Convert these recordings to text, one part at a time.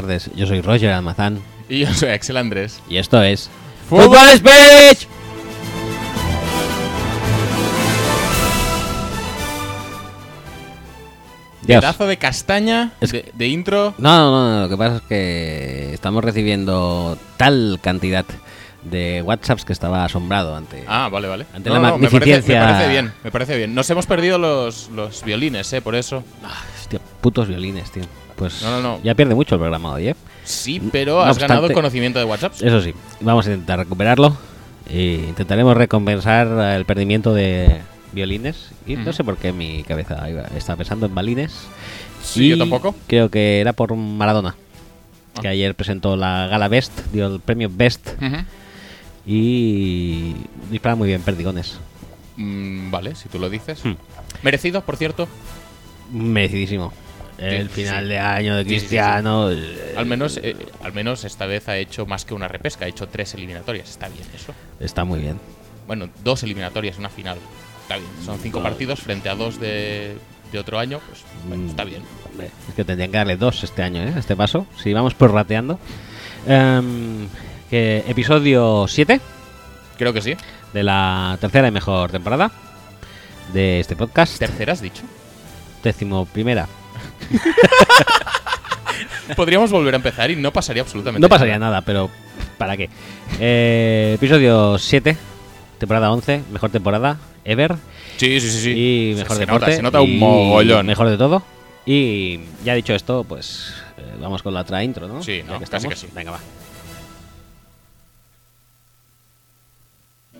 Tardes. Yo soy Roger Almazán Y yo soy Axel Andrés. y esto es ¡Fútbol Speech. Pedazo de castaña Es- de, de intro. No, no, no, no, lo que pasa es que estamos recibiendo tal cantidad de WhatsApps que estaba asombrado ante. Ah, vale, vale. Ante la me, parece, me magnificencia- parece bien, me parece bien. Nos hemos perdido los, los violines, ¿eh? Por eso. Ah, hostia, putos violines, tío. Pues No, no, no. ya pierde mucho el programa hoy, ¿eh? Sí, pero No has obstante- ganado conocimiento de WhatsApp. Eso sí, vamos a intentar recuperarlo. E intentaremos recompensar el perdimiento de violines. Y no sé por qué mi cabeza estaba pensando en balines. Sí, Y yo tampoco. Creo que era por Maradona. Que Ah. ayer presentó la gala Best, dio el premio Best Ujú. Y dispara muy bien, perdigones. Mm, vale, si tú lo dices. Hmm. Merecido, por cierto. Merecidísimo. El Sí, final sí. de año de sí. Cristiano. eh, Al menos, eh, al menos esta vez ha hecho más que una repesca. Ha hecho tres eliminatorias. Está bien eso. Está muy bien. Bueno, dos eliminatorias, una final. Está bien. Son cinco No. partidos frente a dos de, de otro año. Pues bueno, Mm. está bien. Es que tendrían que darle dos este año, ¿eh? Este paso. Si vamos prorrateando. Em, episodio 7 Creo que sí. de la tercera y mejor temporada de este podcast. ¿Tercera has dicho? Décimo primera. Podríamos volver a empezar y no pasaría absolutamente No pasaría nada, pero ¿para qué? Eh, episodio 7, temporada 11, mejor temporada ever. Sí, sí, sí. sí. Y mejor se, deporte. Nota, se nota un mogollón. Mejor de todo. Y ya dicho esto, pues eh, vamos con la otra intro, ¿no? Sí, ¿no? que Casi estamos. que sí. Venga, va.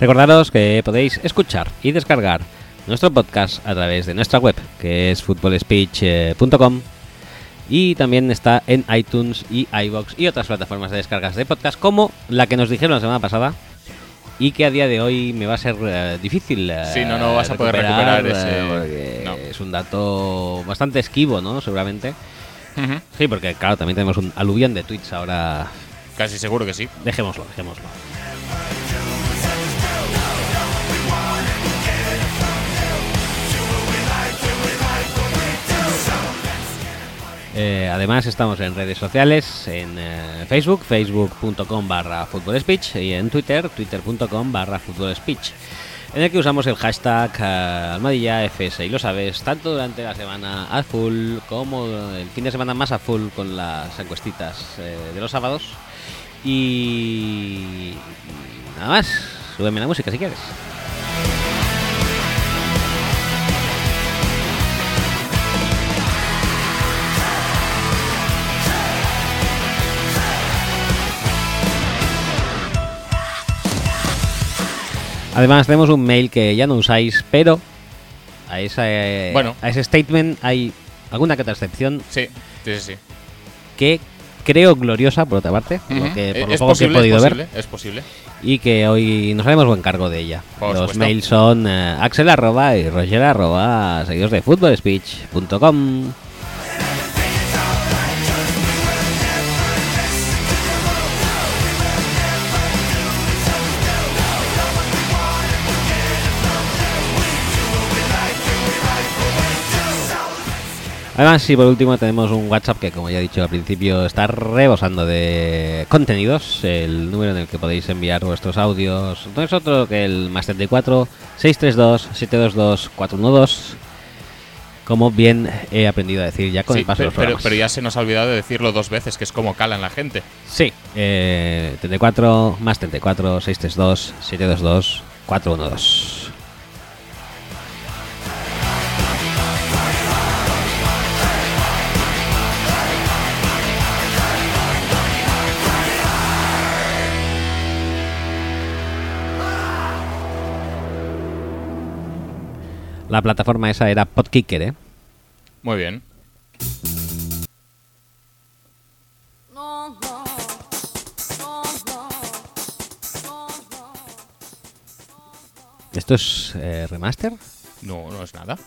Recordaros que podéis escuchar y descargar nuestro podcast a través de nuestra web, que es footballspeech.com y también está en iTunes y iBox y otras plataformas de descargas de podcast como la que nos dijeron la semana pasada y que a día de hoy me va a ser eh, difícil. eh, Sí, no, no vas a poder recuperar eh, ese- no. Es un dato bastante esquivo, ¿no? Seguramente. Sí, porque claro, también tenemos un aluvión de tweets ahora. Casi seguro que sí. Dejémoslo, dejémoslo. Eh, además estamos en redes sociales, en eh, Facebook, facebook.com barra speech y en Twitter, twitter.com barra speech en el que usamos el hashtag eh, almadilla FS y lo sabes, tanto durante la semana a full como el fin de semana más a full con las encuestitas eh, de los sábados. Y nada más, súbeme la música si quieres. Además tenemos un mail que ya no usáis, pero a, esa, eh, Bueno. a ese statement hay alguna que otra excepción Sí, sí, sí. que creo gloriosa, por otra parte, por lo Ujú. que, por Eh, lo es poco que he podido es ver. es posible. Y que hoy nos haremos buen cargo de ella. Por Los supuesto. mails son eh, axel arroba y roger arroba seguidos de footballspeech.com. Además, y por último tenemos un WhatsApp que, como ya he dicho al principio, está rebosando de contenidos. El número en el que podéis enviar vuestros audios no es otro que el más 34 632 722 412. Como bien he aprendido a decir ya con Sí, el paso de pero, los pero, programas. pero ya se nos ha olvidado de decirlo dos veces, que es como calan la gente. Sí, eh, 34 más 34 632 722 412. La plataforma esa era Podkicker, ¿eh? Muy bien. ¿Esto es eh, remaster? No, no es nada.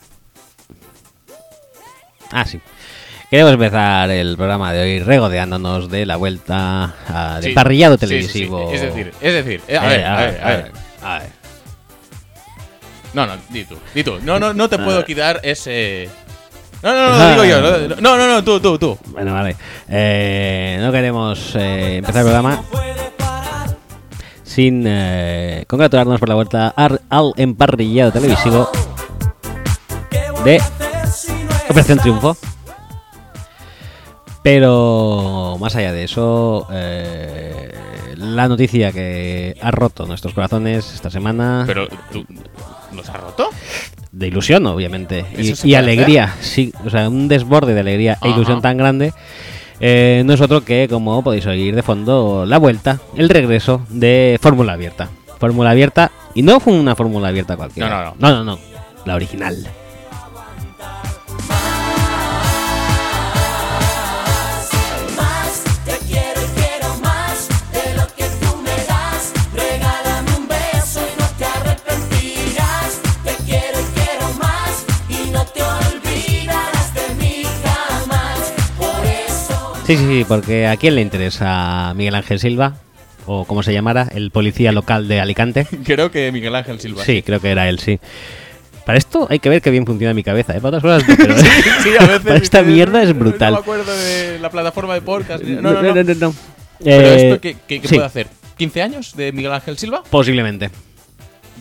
Ah, sí. Queremos empezar el programa de hoy regodeándonos de la vuelta a, de parrillado televisivo. Es decir, es decir, a, ver, a ver, a ver. No, no, di tú, di tú. No, no, no te Ah. puedo quitar ese. No, no, no, lo digo yo. No, no, no, tú, tú, tú. Bueno, vale. Eh, no queremos eh, empezar el programa sin eh, congratularnos por la vuelta al emparrillado televisivo de Operación Triunfo. Pero más allá de eso, eh, la noticia que ha roto nuestros corazones esta semana, Pero, ¿tú los has roto? de ilusión obviamente, y, ¿Eso se y puede alegría, sí, o sea, un desborde de alegría e ilusión tan grande, eh, no es otro que, como podéis oír de fondo, la vuelta, el regreso de Fórmula Abierta. Fórmula Abierta, y no fue una Fórmula Abierta cualquiera. No, no, no, no, no, la original. Sí, sí, sí, porque ¿a quién le interesa Miguel Ángel Silva? O como se llamara, el policía local de Alicante. Creo que Miguel Ángel Silva. Sí, creo que era él, sí. Para esto hay que ver qué bien funciona mi cabeza, ¿eh? Para otras cosas, no, pero Sí, a veces para esta mierda es No brutal. me acuerdo de la plataforma de podcast. No, no, no. no, no, no. Pero Eh, esto, ¿qué, qué- qué sí, puede hacer? ¿15 años de Miguel Ángel Silva? Posiblemente.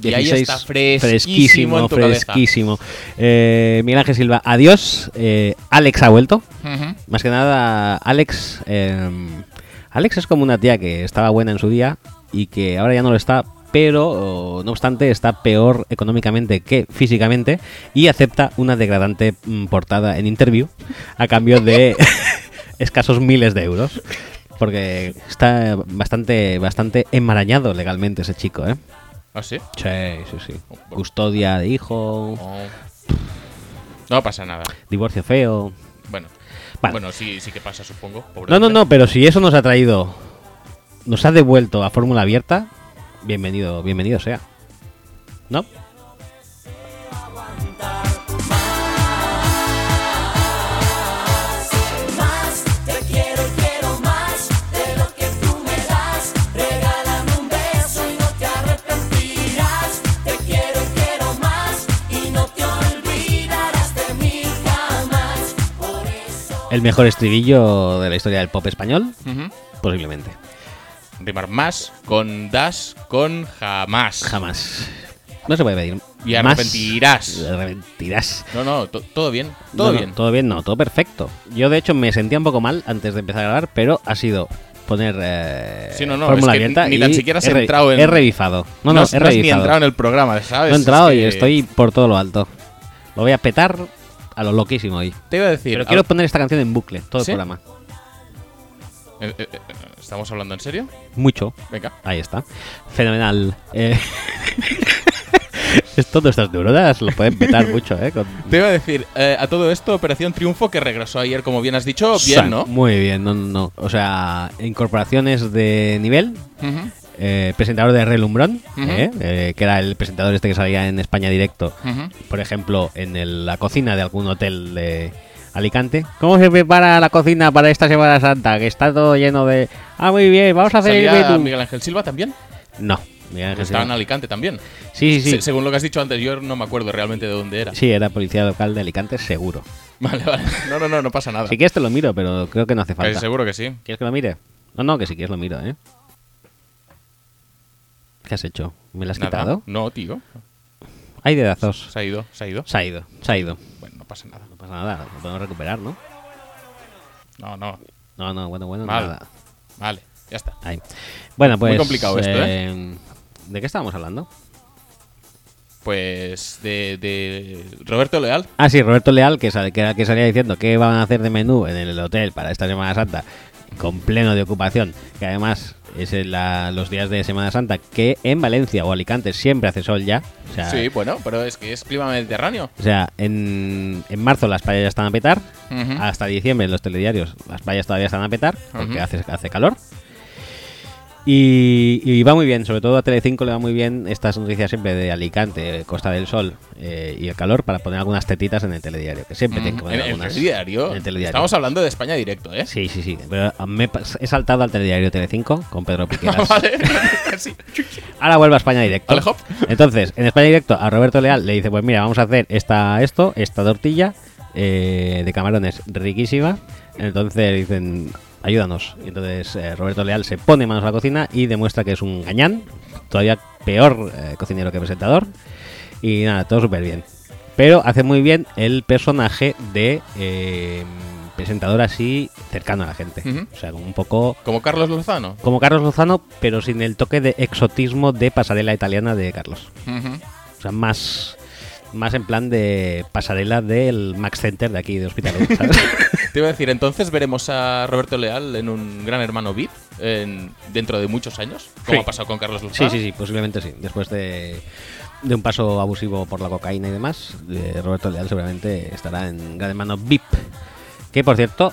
Y ahí está fresquísimo fresquísimo, en tu fresquísimo. Eh, Miguel Ángel Silva, adiós. Eh, Alex ha vuelto. Más que nada, Alex. eh, Alex es como una tía que estaba buena en su día y que ahora ya no lo está, pero oh, no obstante está peor económicamente que físicamente y acepta una degradante mm, portada en interview a cambio de escasos miles de euros. Porque está bastante, bastante enmarañado legalmente ese chico, ¿eh? ¿Ah, sí? Sí, sí, sí. Custodia de hijo, Oh. No pasa nada. divorcio feo. Bueno. Vale. Bueno, sí, sí que pasa, supongo. pobre No, no, no, pero si eso nos ha traído, nos ha devuelto a fórmula abierta, bienvenido, bienvenido sea. ¿No? El mejor estribillo de la historia del pop español, posiblemente. Rimar más con das con jamás. Jamás. No se puede pedir. Y más. arrepentirás. Arrepentirás. No, no, to- todo bien. Todo No, no, bien. todo bien, no, todo perfecto. Yo de hecho me sentía un poco mal antes de empezar a grabar, pero ha sido poner eh, Sí, no, no, fórmula es que abierta ni tan y siquiera has he entrado en- He revifado. No, no, no, he has- no has revifado. ni entrado en el programa, ¿sabes? No he entrado Es y estoy por todo lo alto. Lo voy a petar a lo loquísimo hoy. Te iba a decir. Pero quiero poner esta canción en bucle, todo ¿Sí? el programa. eh, eh, eh, ¿Estamos hablando en serio? Mucho. Venga. Ahí está. Fenomenal. Eh, Esto nuestras neuronas lo pueden petar mucho, ¿eh? Con- Te iba a decir, eh, a todo esto, Operación Triunfo, que regresó ayer, como bien has dicho, bien, ¿no? Muy bien, no, no, no. O sea, incorporaciones de nivel. Ujú, eh, presentador de Relumbrón, Ujú. ¿eh? Eh, que era el presentador este que salía en España directo, por ejemplo, en el- la cocina de algún hotel de Alicante. ¿Cómo se prepara la cocina para esta Semana Santa? Que está todo lleno de... Ah, muy bien, vamos a hacer el ¿Salía menú". Miguel Ángel Silva también? No, Miguel Ángel Estaba en. Alicante también. Sí, sí, sí. Se- según lo que has dicho antes, yo no me acuerdo realmente de dónde era. Sí, era policía local de Alicante, seguro. Vale, vale. No, no, no, no pasa nada. Si quieres te lo miro, pero creo que no hace falta. seguro que sí. ¿Quieres que lo mire? No, no, que si quieres lo miro, ¿eh? ¿Qué has hecho? ¿Me lo has Nada. quitado? No, tío. Hay dedazos. Se ha ido, se ha ido. Se ha ido, se ha ido. Bueno, no pasa nada. No pasa nada, lo podemos recuperar, ¿no? No, no. No, no, bueno, bueno, Mal. nada. Vale, ya está. Ahí. Bueno, pues. Muy complicado esto, eh, ¿De qué estábamos hablando? Pues de, de Roberto Leal. Ah, sí, Roberto Leal, que, el que salía diciendo qué van a hacer de menú en el hotel para esta Semana Santa, con pleno de ocupación, que además es la- los días de Semana Santa, que en Valencia o Alicante siempre hace sol ya. O sea, Sí, bueno, pero es que es clima mediterráneo. o sea en, en marzo las playas ya están a petar, hasta diciembre en los telediarios las playas todavía están a petar, porque hace, hace calor. Y, y va muy bien, sobre todo a Telecinco le va muy bien estas noticias siempre de Alicante, Costa del Sol eh, y el calor para poner algunas tetitas en el telediario, que siempre tienen que Mm, poner en, algunas. el diario. En el telediario. Estamos hablando de España directo, ¿eh? Sí, sí, sí. Pero me he saltado al telediario Telecinco con Pedro Piqueras. vale. Ahora vuelvo a España Directo. Entonces, en España Directo, a Roberto Leal le dice: Pues mira, vamos a hacer esta, esto, esta tortilla eh, de camarones riquísima. Entonces dicen: Ayúdanos. Y entonces eh, Roberto Leal se pone manos a la cocina y demuestra que es un gañán, todavía peor eh, cocinero que presentador. Y nada, todo súper bien. Pero hace muy bien el personaje de eh, presentador así cercano a la gente. Ujú. O sea, como un poco Como Carlos Lozano. como Carlos Lozano, pero sin el toque de exotismo de pasarela italiana de Carlos. Ujú. O sea, más, más en plan de pasarela del Max Center de aquí de Hospitalet, ¿sabes? Te iba a decir, entonces veremos a Roberto Leal en un gran hermano VIP en- dentro de muchos años, como Sí. ha pasado con Carlos sí, Lozano. sí, sí, posiblemente sí. Después de, de un paso abusivo por la cocaína y demás, eh, Roberto Leal seguramente estará en Gran Hermano VIP. Que por cierto,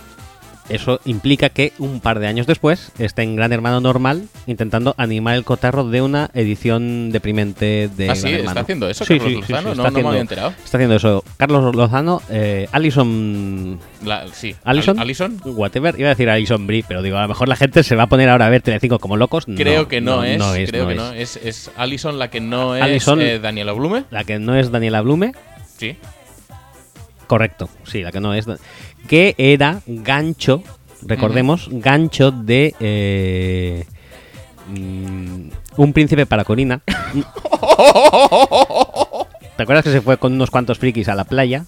eso implica que un par de años después esté en Gran Hermano normal intentando animar el cotarro de una edición deprimente de Ah, sí, Gran ¿está Hermano. haciendo eso Sí, Carlos sí, Lozano? sí, no, está no me había enterado. Está haciendo eso. Carlos Lozano, eh, Alison La- sí. Alison, Al- Alison. whatever, iba a decir Alison Brie, pero digo, a lo mejor la gente se va a poner ahora a ver Telecinco como locos. Creo que no, es, no es, creo no que es. no. Es, es Alison la que no es eh, Daniela Blume. La que no es Daniela Blume, Sí. correcto, sí, la que no es. Que era gancho, recordemos, gancho de eh, mm, Un príncipe para Corina. ¿Te acuerdas que se fue con unos cuantos frikis a la playa?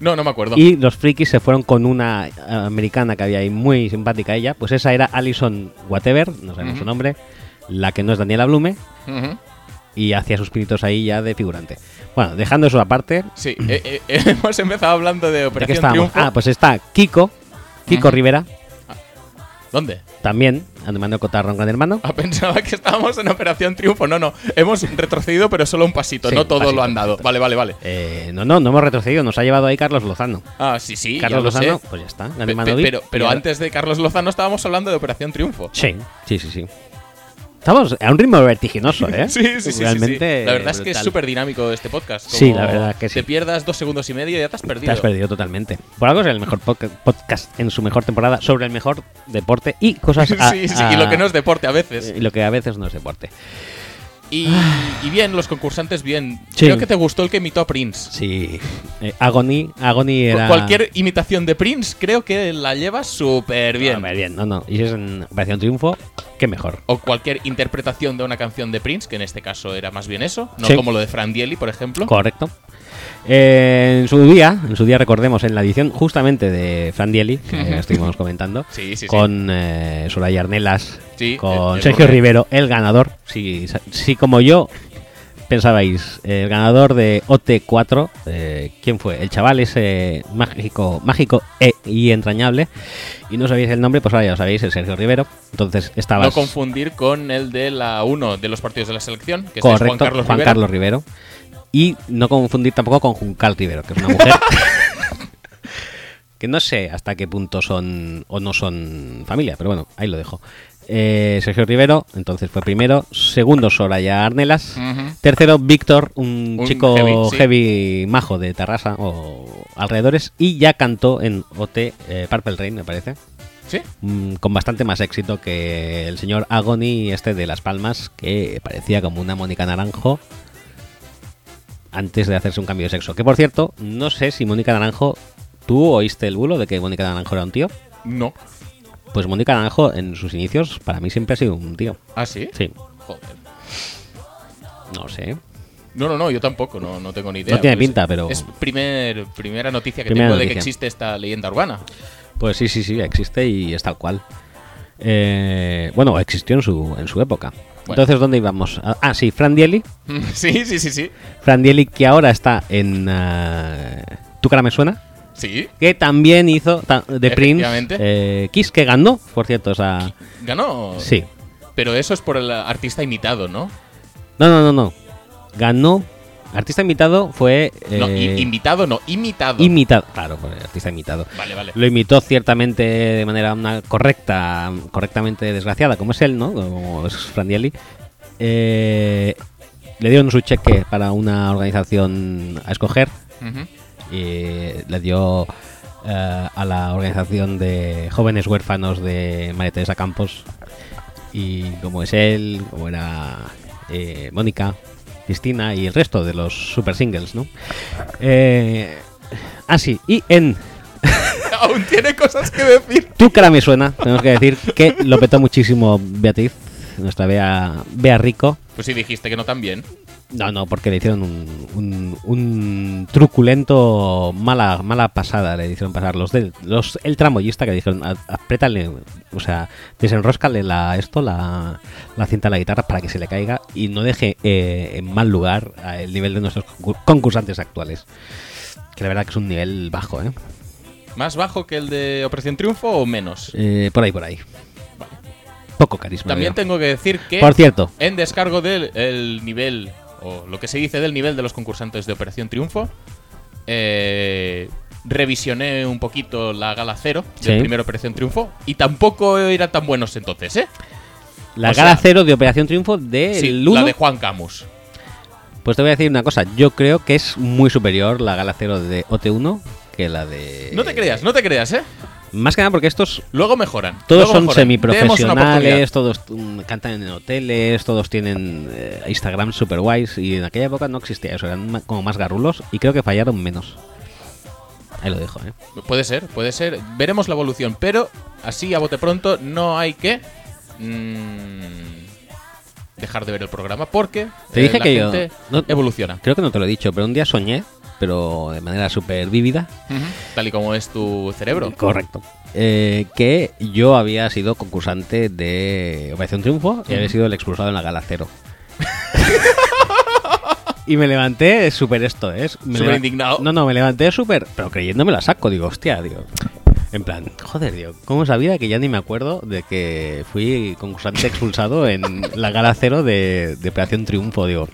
No, no me acuerdo. Y los frikis se fueron con una eh, americana que había ahí muy simpática ella. Pues esa era Alison Whatever, no sabemos su nombre. La que no es Daniela Blume. Y hacía sus pinitos ahí ya de figurante. Bueno, dejando eso aparte. Sí, eh, eh, hemos empezado hablando de ¿De qué Operación? Triunfo. Ah, pues está Kiko. Kiko Ujú. Rivera. ¿Dónde? También animando Cotarro Gran Hermano. Ah, pensaba que estábamos en Operación Triunfo. No, no. Hemos retrocedido, pero solo un pasito. Sí, no todo pasito, lo han dado. pasito. Vale, vale, vale. Eh, no, no, no hemos retrocedido. Nos ha llevado ahí Carlos Lozano. Ah, sí, sí. Carlos Lozano, sé. pues ya está. Pe- pe- pero pero antes de Carlos Lozano estábamos hablando de Operación Triunfo. Sí, sí, sí, sí. Estamos a un ritmo vertiginoso, ¿eh? Sí, sí, sí, sí, sí. Realmente. La verdad es que es súper dinámico este podcast. Sí, la verdad que sí. Te pierdas dos segundos y medio y ya te has perdido. Te has perdido totalmente. Por algo es el mejor podca- podcast en su mejor temporada sobre el mejor deporte y cosas. a- sí, sí, a- y lo que no es deporte a veces. y lo que a veces no es deporte. Y, y bien, los concursantes bien. Sí. Creo que te gustó el que imitó a Prince. Sí. Eh, Agony, era. Cualquier imitación de Prince creo que la llevas súper bien. Ver, bien, no, no. Y si es en Operación Triunfo, qué mejor. O cualquier interpretación de una canción de Prince, que en este caso era más bien eso, no Sí. como lo de Fran Dieli, por ejemplo. Correcto. Eh, en su día, en su día recordemos, en la edición justamente de Fran Dieli, que Ujú. estuvimos comentando, Sí, sí, sí. con eh, Soraya Arnelas, Sí, con el- el Sergio. Rivero, el ganador. Si, si como yo pensabais, el ganador de OT4, eh, ¿quién fue? El chaval ese mágico, mágico e- y entrañable. Y no sabéis el nombre, pues ahora ya lo sabéis, el Sergio Rivero. Entonces estaba No confundir con el de la 1 de los partidos de la selección, que Correcto, es Juan Carlos Rivera. Rivero. Y no confundir tampoco con Juncal Rivero, que es una mujer que no sé hasta qué punto son o no son familia, pero bueno, ahí lo dejo. Eh, Sergio Rivero, entonces fue primero. Segundo, Soraya Arnelas. Tercero, Víctor, un, Un chico heavy, majo de Tarrasa o alrededores. Y ya cantó en OT eh, Purple Rain, me parece. ¿Sí? Mm, con bastante más éxito que el señor Agony este de Las Palmas, que parecía como una Mónica Naranjo antes de hacerse un cambio de sexo. Que por cierto, no sé si Mónica Naranjo, ¿tú oíste el bulo de que Mónica Naranjo era un tío? No. Pues Mónica Naranjo en sus inicios para mí siempre ha sido un tío. ¿Ah, sí? Sí, Joder. no sé. No, no, no, yo tampoco, no, no tengo ni idea. No tiene Pues pinta, pero- Es primer, primera noticia que Primera tengo de que existe esta leyenda urbana. Pues sí, sí, sí, existe y es tal cual. Eh, bueno, existió en su, en su época. Bueno. Entonces, ¿dónde íbamos? Ah, Ah, sí, Fran Dieli. sí, sí, sí, sí. Fran Dieli, que ahora está en eh, Tu cara me suena. Sí. Que también hizo ta- de Prince eh, Kiss, que ganó, por cierto. O sea, Ganó. sí. Pero eso es por el artista imitado, ¿no? No, no, no, no. Ganó Artista invitado fue. No, eh, invitado no, imitado. Imitado, claro, pues, artista imitado. Lo imitó ciertamente de manera una correcta, correctamente desgraciada, como es él, ¿no? Como es Frandielli. Eh, le dieron su cheque para una organización a escoger. Uh. Y le dio eh, a la organización de jóvenes huérfanos de María Teresa Campos. Y como es él, como era eh, Mónica, Cristina y el resto de los super singles, ¿no? Eh, ah, sí, y en... Aún tiene cosas que decir. Tu cara me suena, tenemos que decir que lo petó muchísimo Beatriz, nuestra Bea, Bea Rico. Pues sí, dijiste que no tan bien. No, no, porque le hicieron un, un, truculento mala, mala pasada, le hicieron pasar los del, los, el tramoyista que dijeron, apriétale, o sea, desenroscale la, esto, la, la cinta de la guitarra para que se le caiga y no deje eh, en mal lugar el nivel de nuestros concursantes actuales. Que la verdad que es un nivel bajo, ¿eh? ¿Más bajo que el de Operación Triunfo o menos? Eh, por ahí, por ahí poco carisma. También tengo que decir que. Por cierto. En descargo del nivel o lo que se dice del nivel de los concursantes de Operación Triunfo. Eh, revisioné un poquito la gala cero de sí. primera Operación Triunfo y tampoco eran tan buenos entonces, ¿eh? La gala sea, cero de Operación Triunfo de sí, la de Juan Camus. Pues te voy a decir una cosa, yo creo que es muy superior la gala cero de OT1 que la de... No te creas, no te creas, ¿eh? Más que nada porque estos. Luego mejoran. Todos son mejoran. semiprofesionales, todos mm, cantan en hoteles, todos tienen eh, Instagram super guays. Y en aquella época no existía eso, eran como más garrulos y creo que fallaron menos. Ahí lo dejo, ¿eh? Puede ser, puede ser. Veremos la evolución, pero así a bote pronto no hay que. Mm, dejar de ver el programa porque. Te dije eh, que evoluciona. Creo que no te lo he dicho, pero un día soñé pero de manera súper vívida. Tal y como es tu cerebro. Correcto. Eh, que yo había sido concursante de Operación Triunfo y había sido el expulsado en la gala cero. y me levanté súper esto, ¿eh? Súper indignado. No, no, me levanté súper, pero creyéndome la saco, digo, hostia, digo. En plan, joder, digo, ¿cómo sabía que ya ni me acuerdo de que fui concursante expulsado en la gala cero de, de Operación Triunfo? Digo,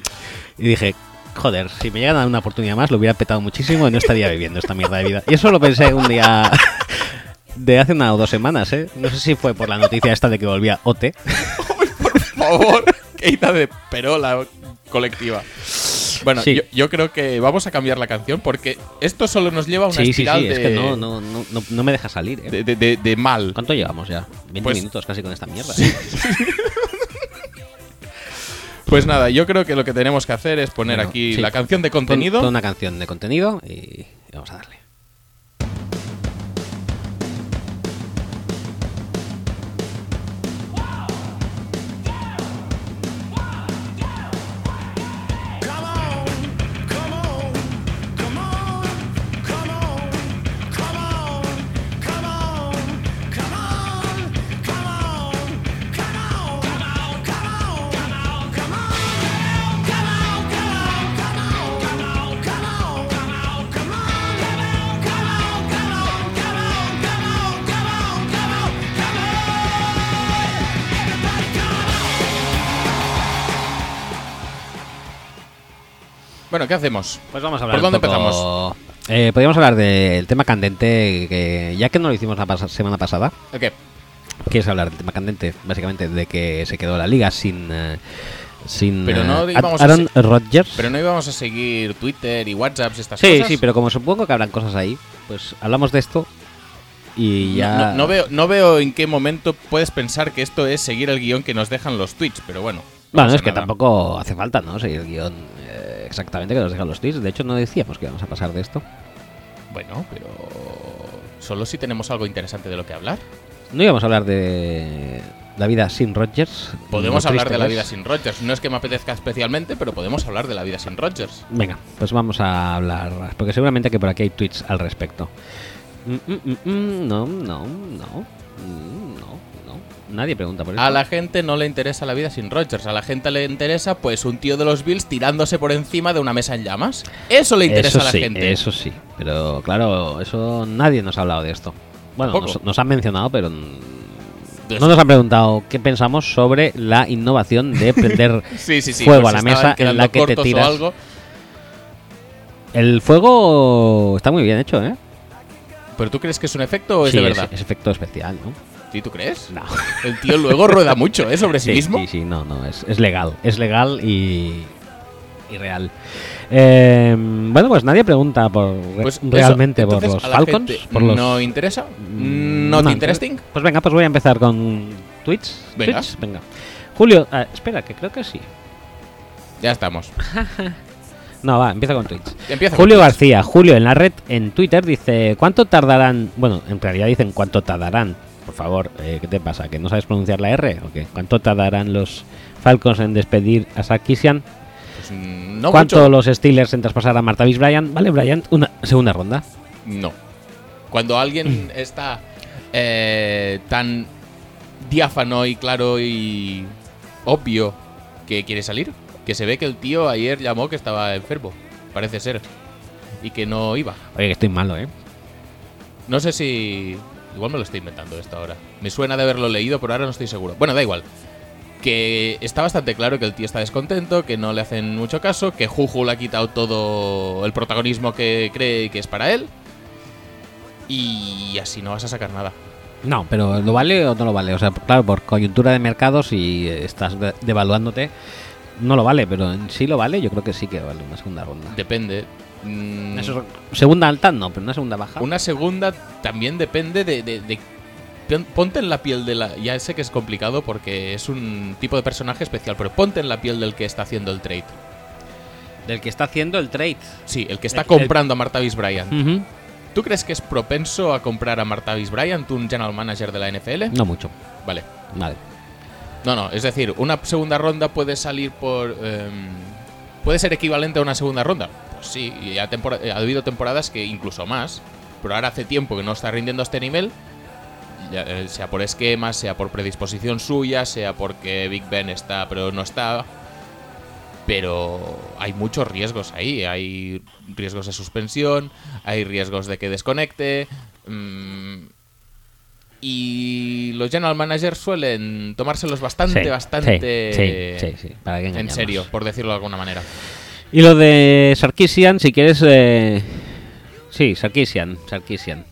y dije, joder, si me llegan a una oportunidad más, lo hubiera petado muchísimo y no estaría viviendo esta mierda de vida. Y eso lo pensé un día de hace una o dos semanas, ¿eh? No sé si fue por la noticia esta de que volvía OT. por favor, qué ida de perola colectiva. Bueno, yo, creo que vamos a cambiar la canción porque esto solo nos lleva a una sí, espiral sí, sí. Es de... que no, me deja salir. ¿eh? De, mal. ¿Cuánto llevamos ya? 20 pues minutos casi con esta mierda. Pues nada, yo creo que lo que tenemos que hacer es poner aquí la canción de contenido. Una canción de contenido y vamos a darle. Bueno, ¿qué hacemos? Pues vamos a hablar ¿Por dónde poco- Eh, podríamos hablar del tema candente, que ya que no lo hicimos la pas- semana pasada, ¿Qué? que es hablar del tema candente, básicamente de que se quedó la liga sin... eh, sin Pero no eh, íbamos a Aaron Rodgers. Pero no íbamos a seguir Twitter y WhatsApp y estas sí, cosas. sí, pero como supongo que habrán cosas ahí, pues hablamos de esto y ya... No, no veo, no veo en qué momento puedes pensar que esto es seguir el guion que nos dejan los tweets, pero bueno. no Bueno, es que nada. tampoco hace falta, ¿no? Seguir el guion exactamente que nos dejan los tweets. De hecho, no decíamos que íbamos a pasar de esto. Bueno, pero. Solo si tenemos algo interesante de lo que hablar. No íbamos a hablar de la vida sin Rodgers. Podemos hablar de la vida sin Rodgers. No es que me apetezca especialmente, pero podemos hablar de la vida sin Rodgers. Venga, pues vamos a hablar, porque seguramente que por aquí hay tweets al respecto. Mm, mm, mm, mm, no, no, no, no, no. Nadie pregunta por eso. A la gente no le interesa la vida sin Rodgers. A la gente le interesa, pues, un tío de los Bills tirándose por encima de una mesa en llamas. Eso le interesa eso a la sí, gente. Eso sí, pero claro, eso nadie nos ha hablado de esto. Bueno, nos, nos han mencionado, pero no nos han preguntado qué pensamos sobre la innovación de prender Sí, sí, sí. fuego pues a la mesa en la que te tiras. algo. El fuego está muy bien hecho, ¿eh? ¿Pero tú crees que es un efecto o es de verdad? Es, efecto especial, ¿no? ¿Sí, tú crees? No. El tío luego rueda mucho, ¿eh? Sobre sí, mismo. Sí, sí, no, no, es, es legal. Es legal y, y real. Eh, bueno, pues nadie pregunta por Pues eso, realmente entonces, por los Falcons. por los, ¿No interesa? Mm, ¿Not no, interesting? Pues venga, pues voy a empezar con tweets. Venga. Tweets, venga. Julio, ah, espera, que creo que sí. Ya estamos. No, va, empieza con tweets. Empieza Julio. García, Julio en la red en Twitter dice, ¿cuánto tardarán? Bueno, en realidad dicen cuánto tardarán. Por favor, eh, ¿qué te pasa? ¿Que no sabes pronunciar la R? ¿O qué? ¿Cuánto tardarán los Falcons en despedir a Sarkisian? Pues, mm, no ¿Cuánto mucho. los Steelers en traspasar a Martavis Bryant? Vale, Bryant, una segunda ronda. No. Cuando alguien está eh, tan diáfano y claro y obvio que quiere salir, que se ve que el tío ayer llamó que estaba enfermo, parece ser, y que no iba. Oye, que estoy malo, ¿eh? No sé si... Igual me lo estoy inventando esto ahora. Me suena de haberlo leído, pero ahora no estoy seguro. Bueno, da igual. Que está bastante claro que el tío está descontento, que no le hacen mucho caso, que Juju le ha quitado todo el protagonismo que cree que es para él. Y así no vas a sacar nada. No, pero ¿lo vale o no lo vale? O sea, claro, por coyuntura de mercados y eh, estás de- devaluándote, no lo vale, pero en sí lo vale, yo creo que sí que vale una segunda ronda. Depende. Mm, Eso- segunda alta no, pero una segunda baja. Una segunda también depende de, de- de- pon- Ponte en la piel de la... Ya sé que es complicado porque es un tipo de personaje especial, pero ponte en la piel del que está haciendo el trade. Del que está haciendo el trade. Sí, el que está El- comprando a Martavis Bryant. ¿Tú crees que es propenso a comprar a Martavis Bryant, un general manager de la NFL? No mucho. Vale. Vale. No, no, es decir, una segunda ronda puede salir por... em, ¿Puede ser equivalente a una segunda ronda? Sí, y ha, ha habido temporadas que incluso más, pero ahora hace tiempo que no está rindiendo a este nivel, ya, eh, sea por esquemas, sea por predisposición suya, sea porque Big Ben está pero no está. Pero hay muchos riesgos ahí, hay riesgos de suspensión, hay riesgos de que desconecte. mm, y los general managers suelen tomárselos bastante, Sí, bastante sí, sí, en serio, por decirlo de alguna manera. Y lo de Sarkisian, si quieres. eh, Sí, Sarkisian, Sarkisian.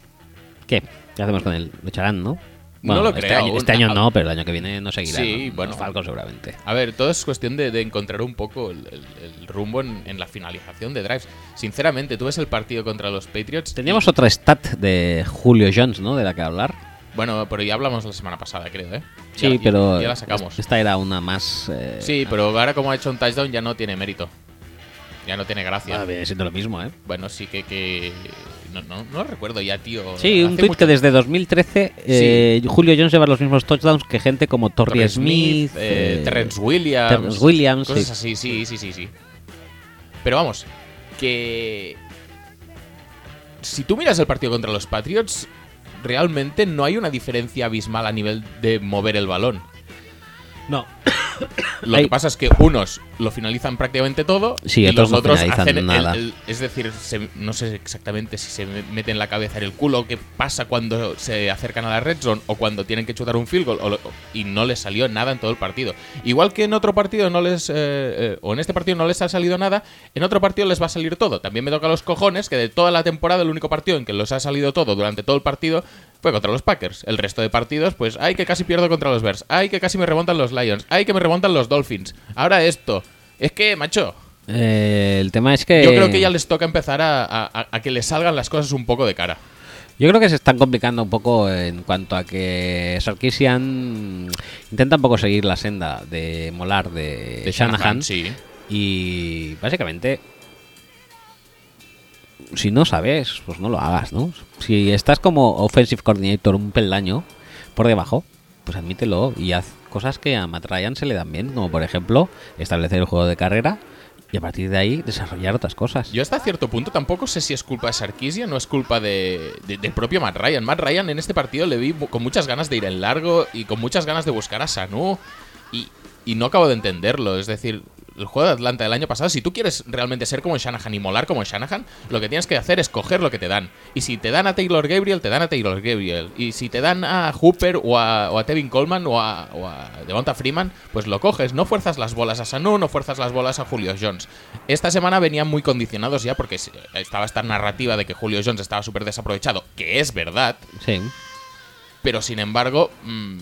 ¿Qué? ¿Qué hacemos con él? Lo echarán, ¿no? No lo este creo, año, este año no, pero el año que viene no seguirá. Sí, ¿no? bueno. Los Falcons seguramente. A ver, todo es cuestión de, de encontrar un poco el, el- el rumbo en, en la finalización de drives. Sinceramente, tú ves el partido contra los Patriots. Teníamos y- otra stat de Julio Jones, ¿no? De la que hablar. Bueno, pero ya hablamos la semana pasada, creo, ¿eh? Sí, Ya- ya- pero Ya la sacamos. esta era una más. eh, Sí, pero ahora como ha hecho un touchdown ya no tiene mérito. Ya no tiene gracia. ah, viene siendo lo mismo, ¿eh? Bueno, sí que... que no, no, no recuerdo ya, tío. Sí, un tweet mucho- que desde 2013 eh, Julio Jones lleva los mismos touchdowns que gente como Torrey Torrey Smith, eh, eh, Terrence Williams. Terrence Williams, Cosas sí. así, sí, sí, sí, sí. Pero vamos, que. Si tú miras el partido contra los Patriots, realmente no hay una diferencia abismal a nivel de mover el balón. No. Lo Hay- que pasa es que unos lo finalizan prácticamente todo Sí, y otros los no otros finalizan hacen el- nada. el- es decir, se- no sé exactamente si se me- mete en la cabeza en el culo qué pasa cuando se acercan a la red zone o cuando tienen que chutar un field goal o lo- y no les salió nada en todo el partido. Igual que en otro partido no les eh, eh, o en este partido no les ha salido nada, en otro partido les va a salir todo. También me toca los cojones que de toda la temporada el único partido en que les ha salido todo durante todo el partido fue contra los Packers. El resto de partidos, pues, ay, que casi pierdo contra los Bears. Ay, que casi me remontan los Lions. Ay, que me remontan los Dolphins. Ahora esto. Es que, macho, Eh, el tema es que. yo creo que ya les toca empezar a, a- a que les salgan las cosas un poco de cara. Yo creo que se están complicando un poco en cuanto a que Sarkisian intenta un poco seguir la senda de molar de, De Shanahan. sí. Y básicamente, si no sabes, pues no lo hagas, ¿no? Si estás como offensive coordinator un peldaño por debajo, pues admítelo y haz cosas que a Matt Ryan se le dan bien, como por ejemplo establecer el juego de carrera y a partir de ahí desarrollar otras cosas. Yo hasta cierto punto tampoco sé si es culpa de Sarkisian o es culpa de, de- del propio Matt Ryan. Matt Ryan en este partido le vi con muchas ganas de ir en largo y con muchas ganas de buscar a Sanu y, y no acabo de entenderlo. Es decir, el juego de Atlanta del año pasado, si tú quieres realmente ser como Shanahan y molar como Shanahan, lo que tienes que hacer es coger lo que te dan. Y si te dan a Taylor Gabriel, te dan a Taylor Gabriel. Y si te dan a Hooper o a, o a Tevin Coleman o a, o a Devonta Freeman, pues lo coges. No fuerzas las bolas a Sanu, no fuerzas las bolas a Julio Jones. Esta semana venían muy condicionados ya porque estaba esta narrativa de que Julio Jones estaba súper desaprovechado, que es verdad, Sí. pero sin embargo, mm,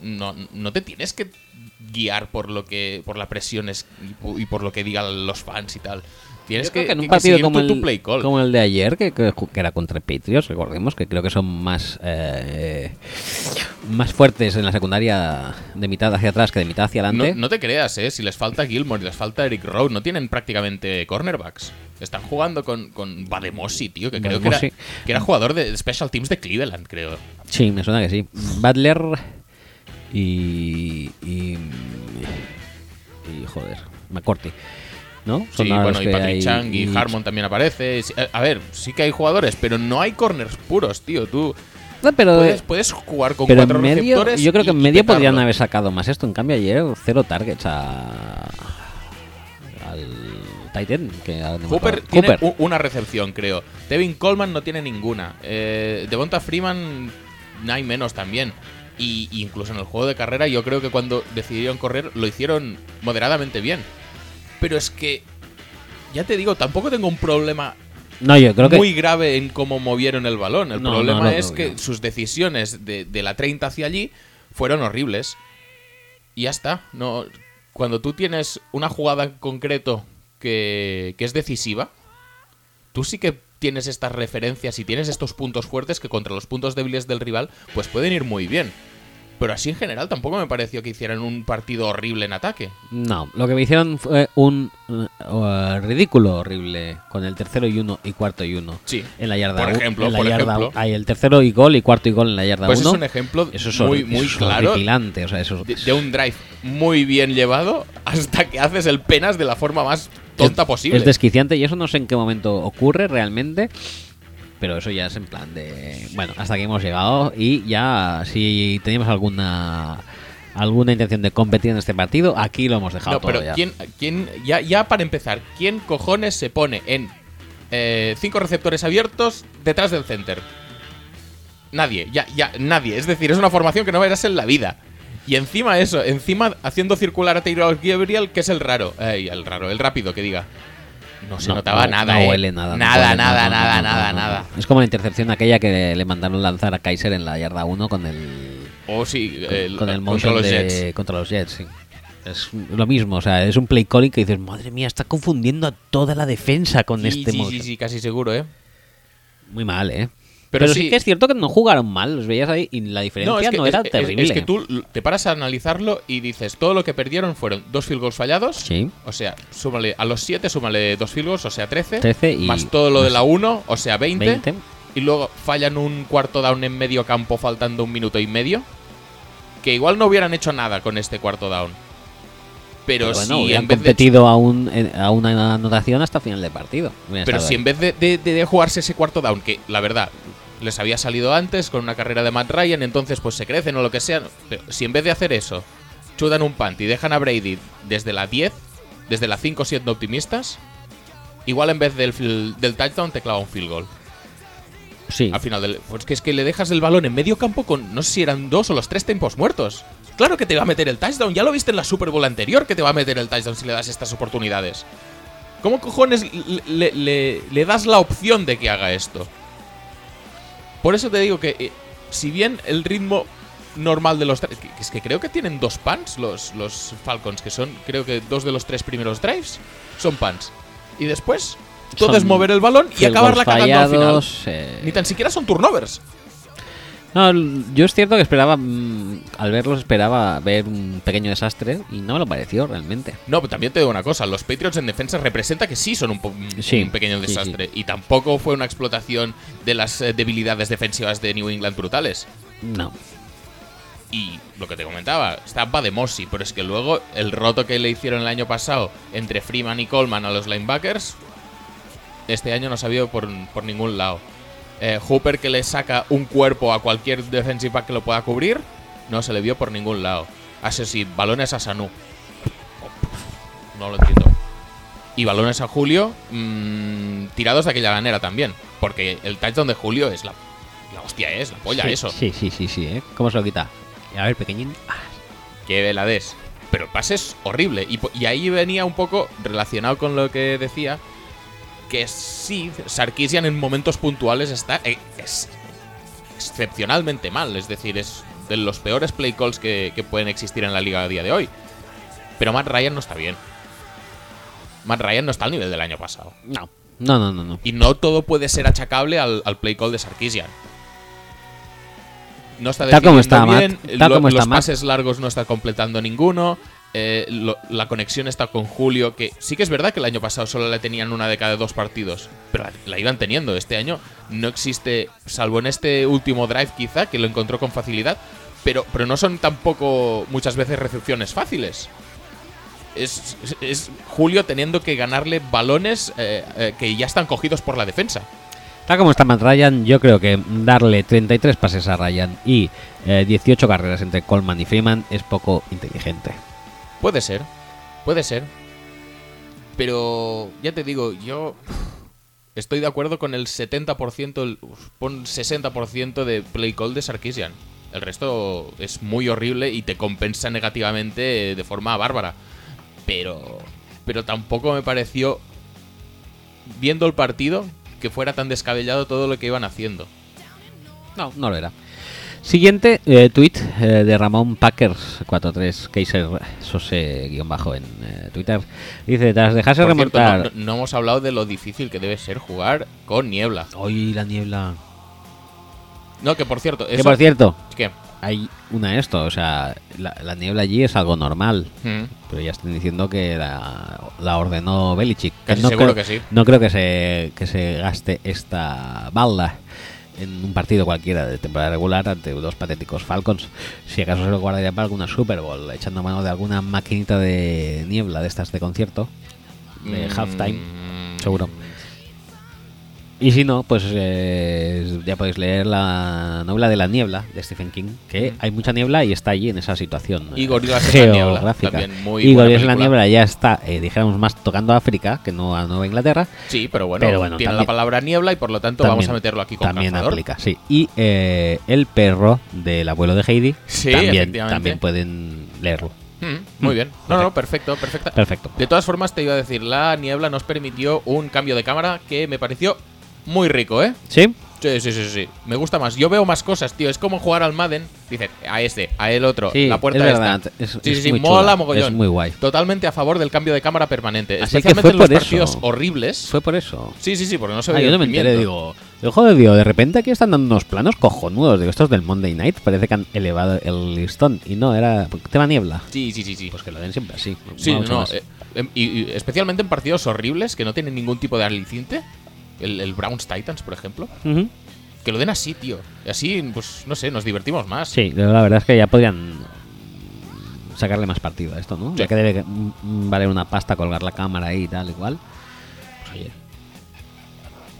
no, no te tienes que guiar por lo que por la presión es- y po- y por lo que digan los fans y tal. Tienes que, que en un que partido como tu- tu el, play call. como el de ayer, que, que era contra Patriots, recordemos que creo que son más eh, más fuertes en la secundaria de mitad hacia atrás que de mitad hacia adelante. no te creas, eh, si les falta Gilmore y les falta Eric Rowe, no tienen prácticamente cornerbacks. Están jugando con, con Bademosi, tío, que creo que era, que era jugador de Special Teams de Cleveland, creo. Sí, me suena que sí. Butler y. y. y joder, McCourty. ¿No? Sí, bueno, y Patrick hay- Chang y, Harmon también aparece. Eh, A ver, sí que hay jugadores, pero no hay corners puros, tío. Tú No, pero, puedes, puedes jugar con pero cuatro medio, receptores. yo creo que en medio petarlo. podrían haber sacado más esto. En cambio, ayer cero targets a. al Titan. Que acuerdo. tiene Hooper. u- una recepción, creo. Devin Coleman no tiene ninguna. Eh, Devonta Freeman no hay menos también. Y y incluso en el juego de carrera, yo creo que cuando decidieron correr lo hicieron moderadamente bien. Pero es que, ya te digo, tampoco tengo un problema No, yo creo que. muy grave en cómo movieron el balón. El No, problema no, es que sus decisiones de, de la 30 hacia allí fueron horribles. Y ya está. No, cuando tú tienes una jugada en concreto que, que es decisiva, tú sí que tienes estas referencias y tienes estos puntos fuertes que contra los puntos débiles del rival, pues pueden ir muy bien. Pero así en general tampoco me pareció que hicieran un partido horrible en ataque. No, lo que me hicieron fue un uh, ridículo horrible con el tercero y uno y cuarto y uno. Sí. En la yarda Por ejemplo, en la por yarda ejemplo. hay el tercero y gol y cuarto y gol en la yarda Pues es uno. un ejemplo Eso es muy, muy eso es claro o sea, eso de, de un drive muy bien llevado hasta que haces el penas de la forma más tonta es, posible. Es desquiciante y eso no sé en qué momento ocurre realmente. Pero eso ya es en plan de. Bueno, hasta aquí hemos llegado. Y ya, si teníamos alguna alguna intención de competir en este partido, aquí lo hemos dejado no, todo pero ya. ¿quién, quién, ya, ya para empezar, ¿quién cojones se pone en eh, cinco receptores abiertos detrás del center? Nadie, ya, ya, nadie. Es decir, es una formación que no verás en la vida. Y encima eso, encima haciendo circular a Taylor Gabriel, que es el raro, eh, el raro, el rápido que diga. No se No, notaba no- nada, no eh. huele nada. no Nada, huele, nada, nada, nada, no, no. nada. Es como la intercepción aquella que le mandaron lanzar a Kaiser en la yarda 1 con el, O sí, con, el, con el contra los de- Jets. contra los Jets. sí. Es lo mismo, o sea, es un play calling que dices, madre mía, está confundiendo a toda la defensa con Sí, este sí, motion". sí, sí, casi seguro, ¿eh? Muy mal, ¿eh? Pero Pero, sí. sí- que es cierto que no jugaron mal, los veías ahí y la diferencia no, es, era es- terrible. es que tú te paras a analizarlo y dices, todo lo que perdieron fueron dos field goals fallados. Sí. O sea, súmale a los 7, súmale dos field goals, o sea, 13. 13 y más todo lo de la 1, o sea, 20, 20. Y luego fallan un cuarto down en medio campo faltando un minuto y medio. Que igual no hubieran hecho nada con este cuarto down. Pero, Pero bueno, si hubieran en vez de competido a, un, en- a una anotación hasta final de partido. Hubieran Pero si ahí. en vez de, de- de jugarse ese cuarto down, que la verdad les había salido antes con una carrera de Matt Ryan, entonces pues se crecen o lo que sea. Pero si en vez de hacer eso, chutan un punt y dejan a Brady desde la 10, desde la 5 siendo optimistas, igual en vez del, touchdown te clava un field goal. Sí. Al final del. Pues que es que le dejas el balón en medio campo con no sé si eran dos o los tres tiempos muertos. Claro que te va a meter el touchdown. Ya lo viste en la Super Bowl anterior que te va a meter el touchdown si le das estas oportunidades. ¿Cómo cojones le, le- le- le das la opción de que haga esto? Por eso te digo que eh, si bien el ritmo normal de los tres. que- Es que creo que tienen dos punts los, los Falcons, que son creo que dos de los tres primeros drives son punts. Y después todo Son es mover el balón y acabarla goals cagando al final. eh, Ni tan siquiera son turnovers. No, yo es cierto que esperaba, mm, al verlos esperaba ver un pequeño desastre y no me lo pareció realmente. No, pero también te digo una cosa, los Patriots en defensa representa que sí son un, po- un Sí, pequeño sí, desastre. Y tampoco fue una explotación de las eh, debilidades defensivas de New England brutales. No. Y lo que te comentaba, está Bademosi, pero es que luego el roto que le hicieron el año pasado entre Freeman y Coleman a los linebackers, este año no se ha habido por, por ningún lado. Eh, Hooper que le saca un cuerpo a cualquier defensive back que lo pueda cubrir, no se le vio por ningún lado. Así sí, balones a Sanu. no lo entiendo. Y balones a Julio mm, tirados de aquella manera también. Porque el touchdown de Julio es la, la hostia, es la polla, sí, eso. Sí, sí, sí, sí, ¿eh? ¿Cómo se lo quita? A ver, pequeñín. Ah, Que veladez. Pero el pase es horrible. Y ahí venía un poco relacionado con lo que decía. Que sí, Sarkisian en momentos puntuales está eh, es excepcionalmente mal. Es decir, es de los peores play calls que, que pueden existir en la liga a día de hoy. Pero Matt Ryan no está bien. Matt Ryan no está al nivel del año pasado. no. No, no, no, no. Y no todo puede ser achacable al, al play call de Sarkisian. No está Tal como definiendo está bien, Matt, tal lo- como está los pases largos no está completando ninguno. eh, lo- la conexión está con Julio, que sí que es verdad que el año pasado solo le tenían una de cada dos partidos, pero la, la iban teniendo. Este año no existe, salvo en este último drive quizá, que lo encontró con facilidad, pero, pero no son tampoco muchas veces recepciones fáciles. Es, es- es Julio teniendo que ganarle balones eh, eh, que ya están cogidos por la defensa. Tal como está Matt Ryan, yo creo que darle 33 pases a Ryan y eh, 18 carreras entre Coleman y Freeman es poco inteligente. Puede ser, puede ser. Pero ya te digo, yo estoy de acuerdo con el 70%, el- pon 60% de play call de Sarkisian. El resto es muy horrible y te compensa negativamente de forma bárbara. Pero, pero tampoco me pareció, viendo el partido, que fuera tan descabellado todo lo que iban haciendo. No, no lo era. Siguiente eh, tweet eh, de Ramón Packers 43 Kaiser Sose guion bajo en eh, Twitter. Dice, tras dejarse Por cierto, remontar. no, hemos hablado de lo difícil que debe ser jugar con niebla. Hoy la niebla. No, que por cierto, Que eso- por cierto, ¿Qué? Hay una esto, o sea, la, la niebla allí es algo normal. Mm. Pero ya están diciendo que la, la ordenó Belichick. No seguro creo, que sí. No creo que se, que se gaste esta bala en un partido cualquiera de temporada regular ante dos patéticos Falcons. Si acaso se lo guardaría para alguna Super Bowl, echando mano de alguna maquinita de niebla de estas de concierto, de Mm, halftime, seguro. Y si no, pues eh, ya podéis leer la novela de la niebla de Stephen King, que Mm. hay mucha niebla y está allí en esa situación Y eh, Gorilas en la niebla, también muy y Gorilas en la niebla ya está, eh, dijéramos más tocando a África que no a Nueva Inglaterra. Sí, pero bueno, Pero bueno, tiene también- la palabra niebla y por lo tanto vamos a meterlo aquí con También aplica, sí. Y eh, el perro del abuelo de Heidi Sí, también, también pueden leerlo. Mm, muy bien. No, no, perfecto, perfecto. Perfecto. De todas formas, te iba a decir, la niebla nos permitió un cambio de cámara que me pareció muy rico, ¿eh? ¿Sí? Sí, sí, sí, sí. Me gusta más. Yo veo más cosas, tío. Es como jugar al Madden. Dices, a este, a el otro, Sí, la puerta es esta. verdad, es- sí, es sí, sí, mola mogollón. es muy guay. Totalmente a favor del cambio de cámara permanente. Así que especialmente fue en los por eso. partidos horribles. Fue por eso. Sí, sí, sí, porque no se Ah, yo no me enteré, digo, joder, digo, de repente aquí están dando unos planos cojonudos, digo, estos del Monday Night, parece que han elevado el listón, y no, era tema niebla. Sí, sí, sí, sí. Pues que lo den siempre así. Sí, no, eh, em, y, y especialmente en partidos horribles que no tienen ningún tipo de aliciente. El, el Browns Titans, por ejemplo. Que lo den así, tío. Y así, pues, no sé, nos divertimos más. Sí, la verdad es que ya podrían sacarle más partido a esto, ¿no? Sí. Ya que debe mm, valer una pasta colgar la cámara ahí y tal, igual. Pues oye,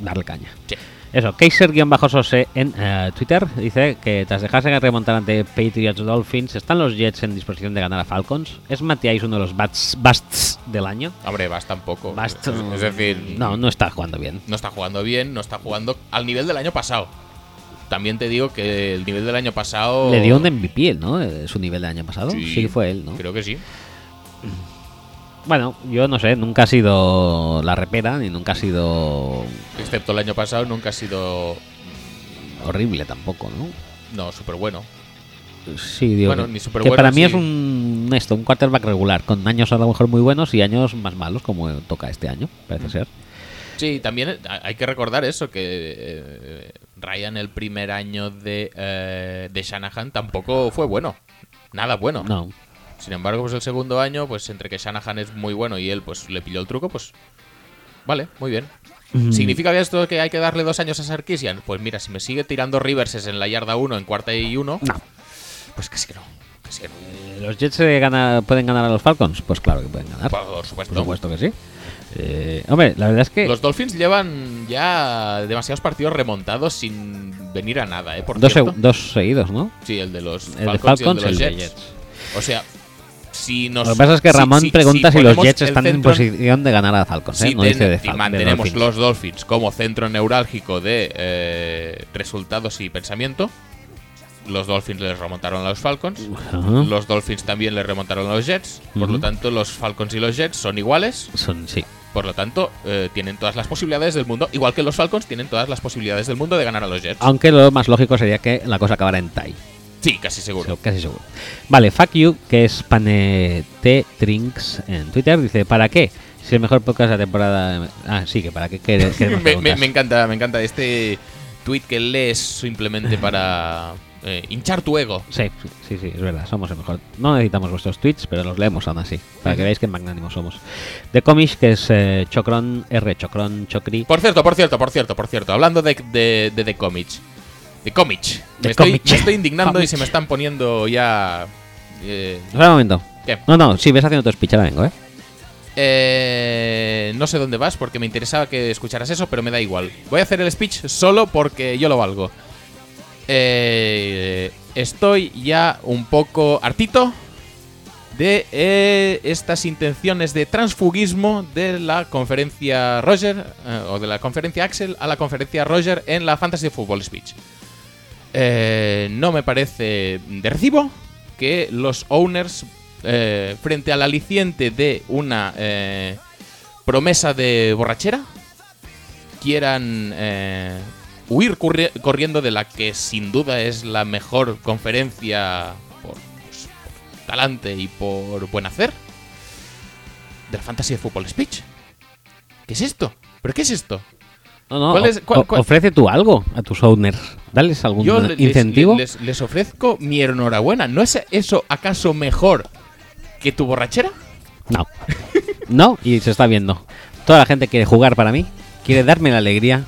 darle caña. Sí. Eso, Kaiser-Sose en eh, Twitter dice que tras dejarse remontar ante Patriots Dolphins, ¿están los Jets en disposición de ganar a Falcons? ¿Es Matías uno de los bats, busts del año? Hombre, vas tampoco. Bust, es, es decir, no, no está jugando bien. no está jugando bien, no está jugando al nivel del año pasado. También te digo que el nivel del año pasado. Le dio un MVP, ¿no? Eh, Su nivel del año pasado. Sí, fue él, ¿no? Creo que sí. Bueno, yo no sé, nunca ha sido la repera ni nunca ha sido Excepto el año pasado, nunca ha sido. horrible tampoco, ¿no? No, súper bueno. Sí, digo Bueno, que- ni que superbueno, para mí sí. es un esto, un quarterback regular, con años a lo mejor muy buenos y años más malos como toca este año, parece ser. Sí, también eh, hay que recordar eso, que eh, Ryan el primer año de, eh, de Shanahan tampoco fue bueno. Nada bueno. No. Sin embargo, pues el segundo año, pues entre que Shanahan es muy bueno y él pues le pilló el truco, pues vale, muy bien. ¿Significa esto que hay que darle dos años a Sarkisian? Pues mira, si me sigue tirando reverses en la yarda 1 en cuarta y uno, No. pues casi que no. Casi que no. Eh, ¿Los Jets gana- pueden ganar a los Falcons? Pues claro que pueden ganar. Por supuesto. Por supuesto que sí. Eh, hombre, la verdad es que Los Dolphins llevan ya demasiados partidos remontados sin venir a nada, ¿eh? Por dos, seguidos, ¿no? Sí, el de los El de Falcons, y el de los el Jets. Jets. O sea, si nos. Lo que pasa es que Ramón si- pregunta si, los Jets están en posición de ganar a Falcons. ¿eh? si No dice ten- de Fal- mantenemos los Dolphins como centro neurálgico de eh, resultados y pensamiento, los Dolphins les remontaron a los Falcons. Los Dolphins también le remontaron a los Jets. Por lo tanto, los Falcons y los Jets son iguales. Son, sí. Por lo tanto, eh, tienen todas las posibilidades del mundo. Igual que los Falcons tienen todas las posibilidades del mundo de ganar a los Jets. Aunque lo más lógico sería que la cosa acabara en tie. Sí, casi seguro. Casi seguro. Vale, fuck you, que es Panete Drinks en Twitter, dice, ¿para qué? Si el mejor podcast de la temporada... Ah, sí, que para qué quere- queremos me, me- preguntas. me encanta, me encanta este tweet que lees simplemente para eh, hinchar tu ego. Sí, sí, sí, es verdad, somos el mejor. No necesitamos vuestros tweets, pero los leemos aún así, para que veáis que magnánimos somos. De Comish, que es eh, Chocron, R, Chocron, Chocri. Por cierto, por cierto, por cierto, por cierto, hablando de, de, de The Comics. The Comics. The Me estoy, me estoy indignando y se me están poniendo ya. eh, Espera un momento. ¿Qué? No, no, sí, ves haciendo tu speech, ahora vengo, ¿eh? Eh, no sé dónde vas porque me interesaba que escucharas eso, pero me da igual. Voy a hacer el speech solo porque yo lo valgo. Eh, estoy ya un poco hartito de eh, estas intenciones de transfugismo de la conferencia Roger eh, o de la conferencia Axel a la conferencia Roger en la Fantasy Football Speech. Eh, no me parece de recibo que los owners, eh, frente al aliciente de una eh, promesa de borrachera, quieran eh, huir corriendo de la que sin duda es la mejor conferencia por, pues, por talante y por buen hacer de la Fantasy Football Speech. ¿Qué es esto? ¿Pero qué es esto? No, no, ¿Cuál es- o- cuál- o- cuál- ofrece tú algo a tus owners. Dales algún Yo les- incentivo. Les, les ofrezco mi enhorabuena. ¿No es eso acaso mejor que tu borrachera? No. No, y se está viendo. Toda la gente quiere jugar para mí, quiere darme la alegría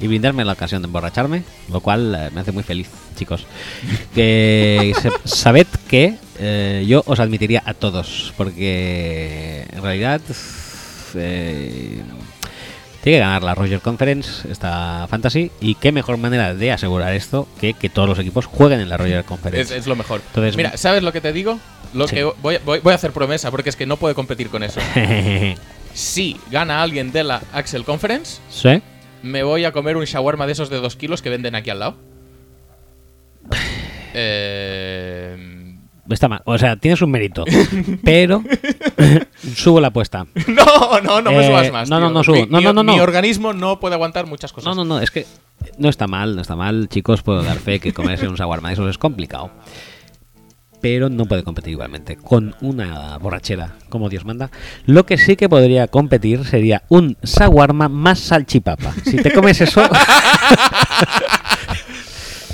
y brindarme la ocasión de emborracharme, lo cual eh, me hace muy feliz, chicos. Que se- sabed que eh, yo os admitiría a todos, porque en realidad eh, tiene que ganar la Roger Conference, esta Fantasy, y qué mejor manera de asegurar esto que que todos los equipos jueguen en la Roger Conference. es lo mejor. Entonces- Mira, ¿sabes lo que te digo? Lo Sí. que voy, voy- voy a hacer promesa porque es que no puedo competir con eso. Si gana alguien de la Axel Conference, ¿Sí? me voy a comer un shawarma de esos de 2 kilos que venden aquí al lado. Eh, Está mal. O sea, tienes un mérito. Pero subo la apuesta. No, no, no me Eh, subas más. no, tío. no, no subo. Mi, No, mi- no, no, no. mi organismo no puede aguantar muchas cosas. No, no, no, es que no está mal, no está mal, chicos, puedo dar fe que comerse un shawarma de esos es complicado. Pero no puede competir igualmente con una borrachera, como Dios manda. Lo que sí que podría competir sería un shawarma más salchipapa. Si te comes eso,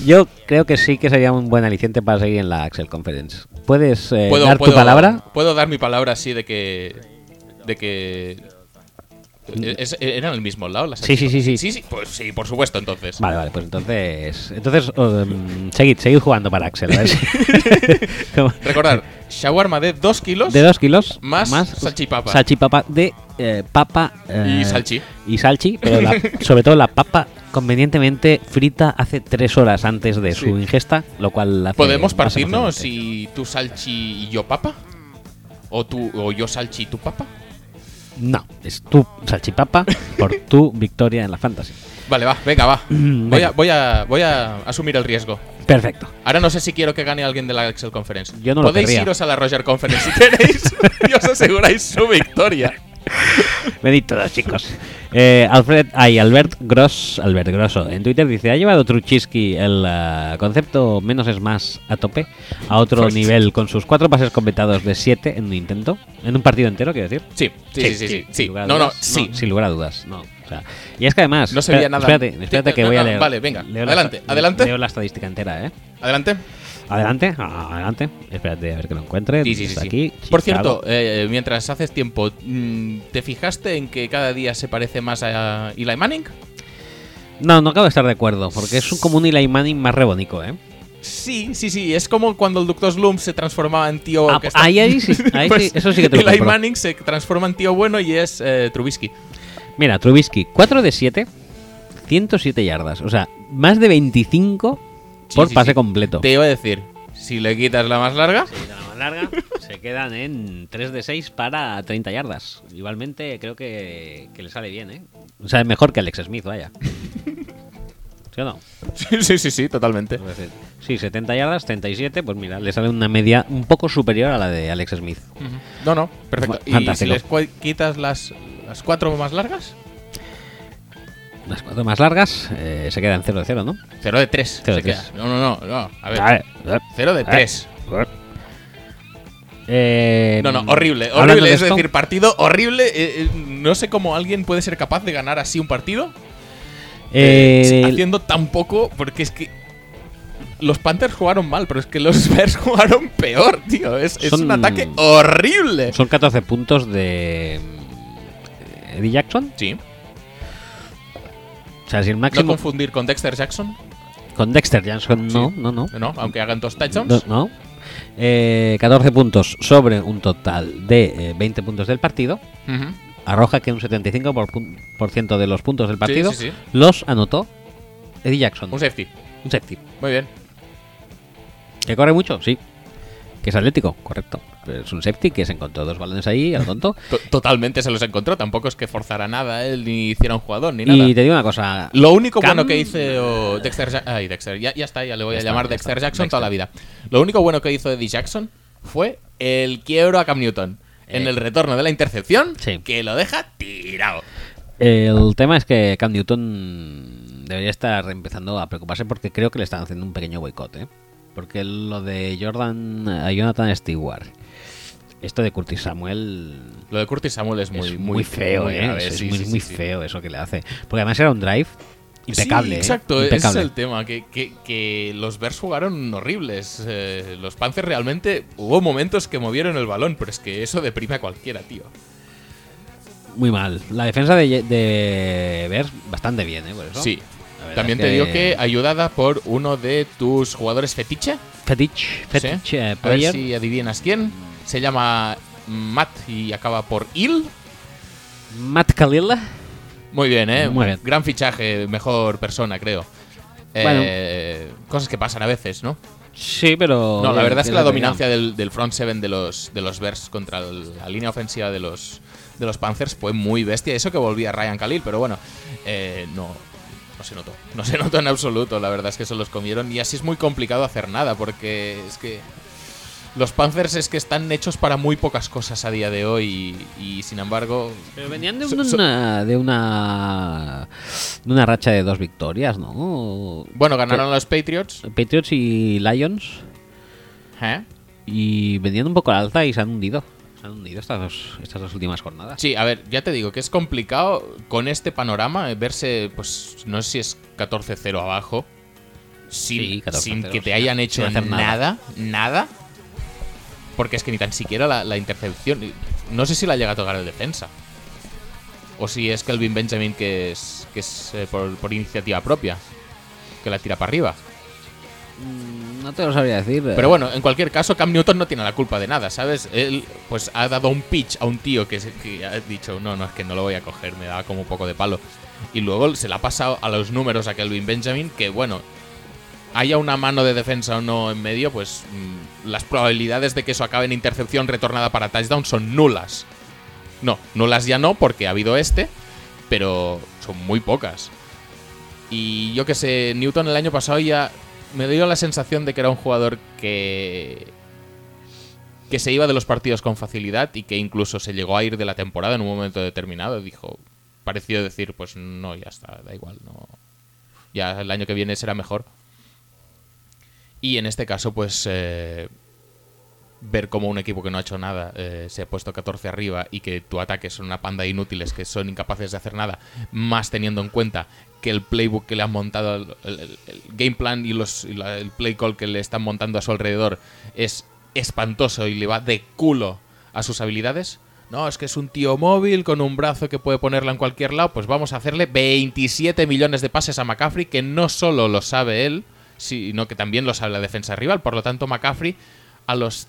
yo creo que sí que sería un buen aliciente para seguir en la Axel Conference. ¿Puedes eh, ¿Puedo, dar puedo- tu palabra? Puedo dar mi palabra así de que. De que. es- ¿Eran al mismo lado las Sí, sí, sí, sí. Sí, sí, pues sí, por supuesto, entonces. Vale, vale, pues entonces. Entonces, um, seguid, seguid jugando para Axel. A ver si- Como- Recordar, shawarma de 2 kilos de 2 kilos más salchipapa. salchipapa de eh, papa eh, y salchi. y salchi pero la- sobre todo la papa convenientemente frita hace 3 horas antes de su ingesta lo cual la hace ¿Podemos partirnos si tú salchi y yo papa? ¿O, tú, o yo salchi y tú papa? no es tu salchipapa por tu victoria en la fantasy Vale, va, venga, va. Voy Venga. a, voy, a, voy a asumir el riesgo. perfecto Ahora no sé si quiero que gane alguien de la Excel Conference. Yo no lo Podéis querría. iros a la Roger Conference si queréis y os aseguráis su victoria. Venid todos, chicos. Eh, Alfred, ay, Albert Gross, Albert Grosso, en Twitter dice: ¿Ha llevado Truchiski el eh, concepto menos es más a tope a otro Pues- nivel con sus cuatro pases completados de 7 en un intento? En un partido entero, quiero decir. Sí, sí, sí, sí. sí, sin lugar a No, no, sí. sin lugar a dudas. No. O sea, y es que además. No se veía nada- Espérate, espérate Sí, que no, voy a no, leer. vale, venga, leo la adelante, esta- adelante. Leo la estadística entera, ¿eh? Adelante. Adelante, adelante. Espérate a ver que lo encuentre. Sí, sí, sí, Está sí. aquí. Por cierto, eh, mientras haces tiempo, mm, ¿te fijaste en que cada día se parece más a Eli Manning? No, no acabo de estar de acuerdo, porque es un, como un Eli Manning más rebónico, ¿eh? Sí, sí, sí. Es como cuando el Dr. Slump se transformaba en tío. Ah, que está- ahí, ahí sí, ahí Pues sí, eso sí que te lo Eli. Manning se transforma en tío bueno y es eh, Trubisky. Mira, Trubisky, 4 de 7, 107 yardas. O sea, más de 25 Sí, por sí, pase sí. completo. Te iba a decir, si le quitas la más larga, más larga, se quedan en 3 de 6 para 30 yardas. Igualmente creo que, que le sale bien, ¿eh? O sea, es mejor que Alex Smith, vaya. ¿Sí o no? Sí, sí, sí, sí, totalmente. Sí, 70 yardas, 37, pues mira, le sale una media un poco superior a la de Alex Smith. No, no, perfecto. ¿Y si les quitas las, las cuatro más largas? Las cuatro más largas eh, se quedan 0 de 0, ¿no? 0 de 3. Cero de tres. No, no, no, no. A ver, A ver, a ver. 0 de Eh. 3. Eh, No, no, horrible, horrible. de Es esto, decir, partido horrible. eh, eh, no sé cómo alguien puede ser capaz de ganar así un partido eh, eh, haciendo tan poco, porque es que los Panthers jugaron mal, pero es que los Bears jugaron peor, tío. Es, es Son- un ataque horrible. son 14 puntos de Eddie Jackson. Sí, O sea, si el no confundir con Dexter Jackson, con Dexter Jackson, no, Sí. no, no. no, aunque hagan dos touchdowns. no. Eh, 14 puntos sobre un total de eh, 20 puntos del partido. Arroja que un 75% por ciento de los puntos del partido sí, sí. los anotó Eddie Jackson. Un safety. Un safety. Muy bien. ¿Que corre mucho? Sí. ¿Que es atlético? Correcto. Es un safety que se encontró dos balones ahí, al tonto. To- Totalmente se los encontró. Tampoco es que forzara nada él, ni hiciera un jugador, ni nada. y te digo una cosa. Lo único Cam- bueno que hizo Dexter Ja- ay, Dexter, ya, ya está, ya le voy Ya a está, llamar Dexter está, Jackson Dexter. toda la vida. Lo único bueno que hizo Eddie Jackson fue el quiebro a Cam Newton en Eh. el retorno de la intercepción Sí. que lo deja tirado. El tema es que Cam Newton debería estar empezando a preocuparse porque creo que le están haciendo un pequeño boicot, ¿eh? Porque lo de Jordan a Jonathan Stewart, esto de Curtis Samuel Lo de Curtis Samuel es muy, es muy, feo, muy ¿eh? grave, es sí, muy, sí, sí, muy sí. feo eso que le hace. Porque además era un drive impecable. Sí, ¿eh? exacto, ese es el tema, que, que- que los Bears jugaron horribles. Eh, los Panthers realmente hubo momentos que movieron el balón, pero es que eso deprime a cualquiera, tío. Muy mal. La defensa de, de Bears bastante bien, ¿eh? Por eso. Sí. También te digo que ayudada por uno de tus jugadores fetiche. Fetich, Fetich Sí. eh, A ver si adivinas quién. Se llama Matt y acaba por Il. Matt Khalil. Muy bien, ¿eh? Muy bien. Gran fichaje, mejor persona, creo. Eh, cosas que pasan a veces, ¿no? Sí, pero. No, la verdad es que la dominancia del, del front seven de los, de los Bears contra el- la línea ofensiva de los, de los Panthers fue muy bestia. Eso que volvía Ryan Khalil, pero bueno, eh, no, no se notó. No se notó en absoluto. La verdad es que se los comieron y así es muy complicado hacer nada porque es que los Panthers es que están hechos para muy pocas cosas a día de hoy y, y, sin embargo... Pero venían de so- so- una, de una de una racha de dos victorias, ¿no? bueno, ganaron los Patriots. Patriots y Lions ¿eh? y venían un poco al alza y se han hundido. Han hundido estas dos, estas dos últimas jornadas. Sí, a ver, ya te digo que es complicado con este panorama eh, verse, pues no sé si es 14-0 abajo, sin, Sí, 14-0, sin que te hayan hecho nada, nada. nada, porque es que ni tan siquiera la, la intercepción, no sé si la llega a tocar el defensa, o si es Kelvin Benjamin que es, que es eh, por, por iniciativa propia, que la tira para arriba. Mm, No te lo sabría decir. Pero bueno, en cualquier caso, Cam Newton no tiene la culpa de nada, ¿sabes? Él, pues, ha dado un pitch a un tío que, ha dicho, no, no, es que no lo voy a coger, me da como un poco de palo. Y luego se la ha pasado a los números a Kelvin Benjamin, que bueno, haya una mano de defensa o no en medio, pues mm, las probabilidades de que eso acabe en intercepción retornada para touchdown son nulas. No, nulas ya no, porque ha habido este, pero son muy pocas. Y yo que sé, Newton el año pasado ya me dio la sensación de que era un jugador que que se iba de los partidos con facilidad y que incluso se llegó a ir de la temporada en un momento determinado. Dijo, pareció decir, pues no, ya está, da igual, no. Ya el año que viene será mejor. Y en este caso, pues eh, ver cómo un equipo que no ha hecho nada eh, se ha puesto 14 arriba y que tu ataque son una panda de inútiles que son incapaces de hacer nada, más teniendo en cuenta que el playbook que le han montado, el, game plan y, los, el play call que le están montando a su alrededor es espantoso y le va de culo a sus habilidades. No, es que es un tío móvil con un brazo que puede ponerla en cualquier lado. Pues vamos a hacerle 27 millones de pases a McCaffrey, que no solo lo sabe él, sino que también lo sabe la defensa rival. Por lo tanto, McCaffrey, a los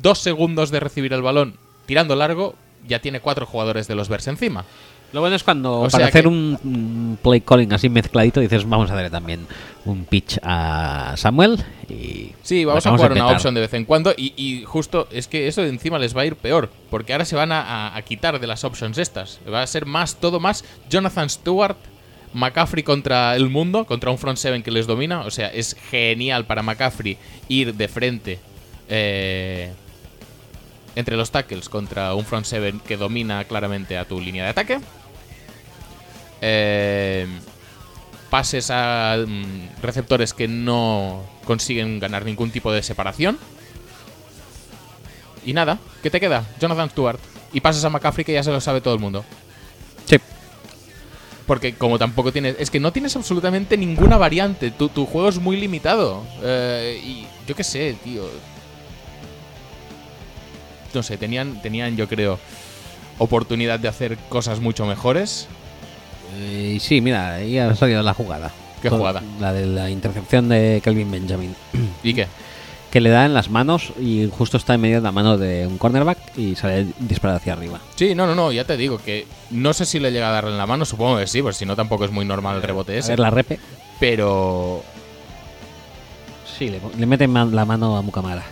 dos segundos de recibir el balón tirando largo, ya tiene cuatro jugadores de los Bears encima. Lo bueno es cuando O para hacer que- un, un play calling así mezcladito dices vamos a darle también un pitch a Samuel y Sí, vamos a jugar una option de vez en cuando y, y justo es que eso encima les va a ir peor, porque ahora se van a, a- a quitar de las options estas. Va a ser más, todo más Jonathan Stewart, McCaffrey contra el mundo, contra un front seven que les domina. O sea, es genial para McCaffrey ir de frente eh, entre los tackles contra un front seven que domina claramente a tu línea de ataque. Eh, pases a mm, receptores que no consiguen ganar ningún tipo de separación. Y nada, ¿qué te queda? Jonathan Stewart. Y pasas a McCaffrey que ya se lo sabe todo el mundo. Sí. Porque como tampoco tienes... Es que no tienes absolutamente ninguna variante. Tu, tu juego es muy limitado. Eh, y yo qué sé, tío. No sé, tenían, tenían yo creo oportunidad de hacer cosas mucho mejores. Eh, y sí, mira, ahí ha salido la jugada. ¿Qué Todo- jugada? La de la intercepción de Kelvin Benjamin. ¿Y qué? Que le da en las manos y justo está en medio de la mano de un cornerback y sale disparado hacia arriba. Sí, no, no, no, ya te digo que no sé si le llega a darle en la mano, supongo que sí, pues si no tampoco es muy normal el rebote A ese. ver la repe. Pero Sí, le, le mete ma- la mano a Mukamara.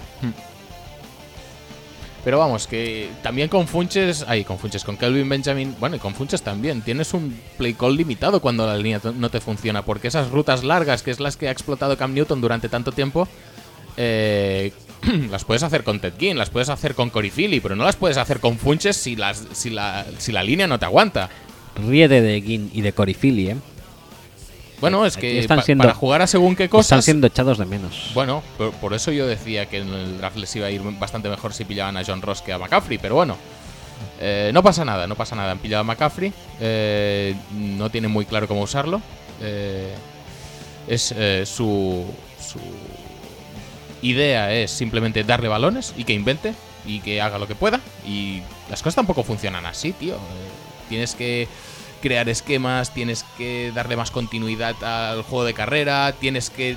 Pero vamos, que también con Funches, ay, con Funches, con Kelvin Benjamin, bueno, y con Funches también, tienes un play call limitado cuando la línea no te funciona, porque esas rutas largas, que es las que ha explotado Cam Newton durante tanto tiempo, eh, las puedes hacer con Ted Ginn, las puedes hacer con Cory Philly, pero no las puedes hacer con Funches si, las, si, la, si la línea no te aguanta. Ríete de Ginn y de Cory Philly, ¿eh? Bueno, es que están pa- siendo- para jugar a según qué cosas... Están siendo echados de menos. Bueno, por, por eso yo decía que en el draft les iba a ir bastante mejor si pillaban a John Ross que a McCaffrey, pero bueno. Eh, no pasa nada, no pasa nada. Han pillado a McCaffrey, eh, no tienen muy claro cómo usarlo. eh, es eh, su, su idea es simplemente darle balones y que invente y que haga lo que pueda. Y las cosas tampoco funcionan así, tío. Eh, tienes que crear esquemas, tienes que darle más continuidad al juego de carrera, tienes que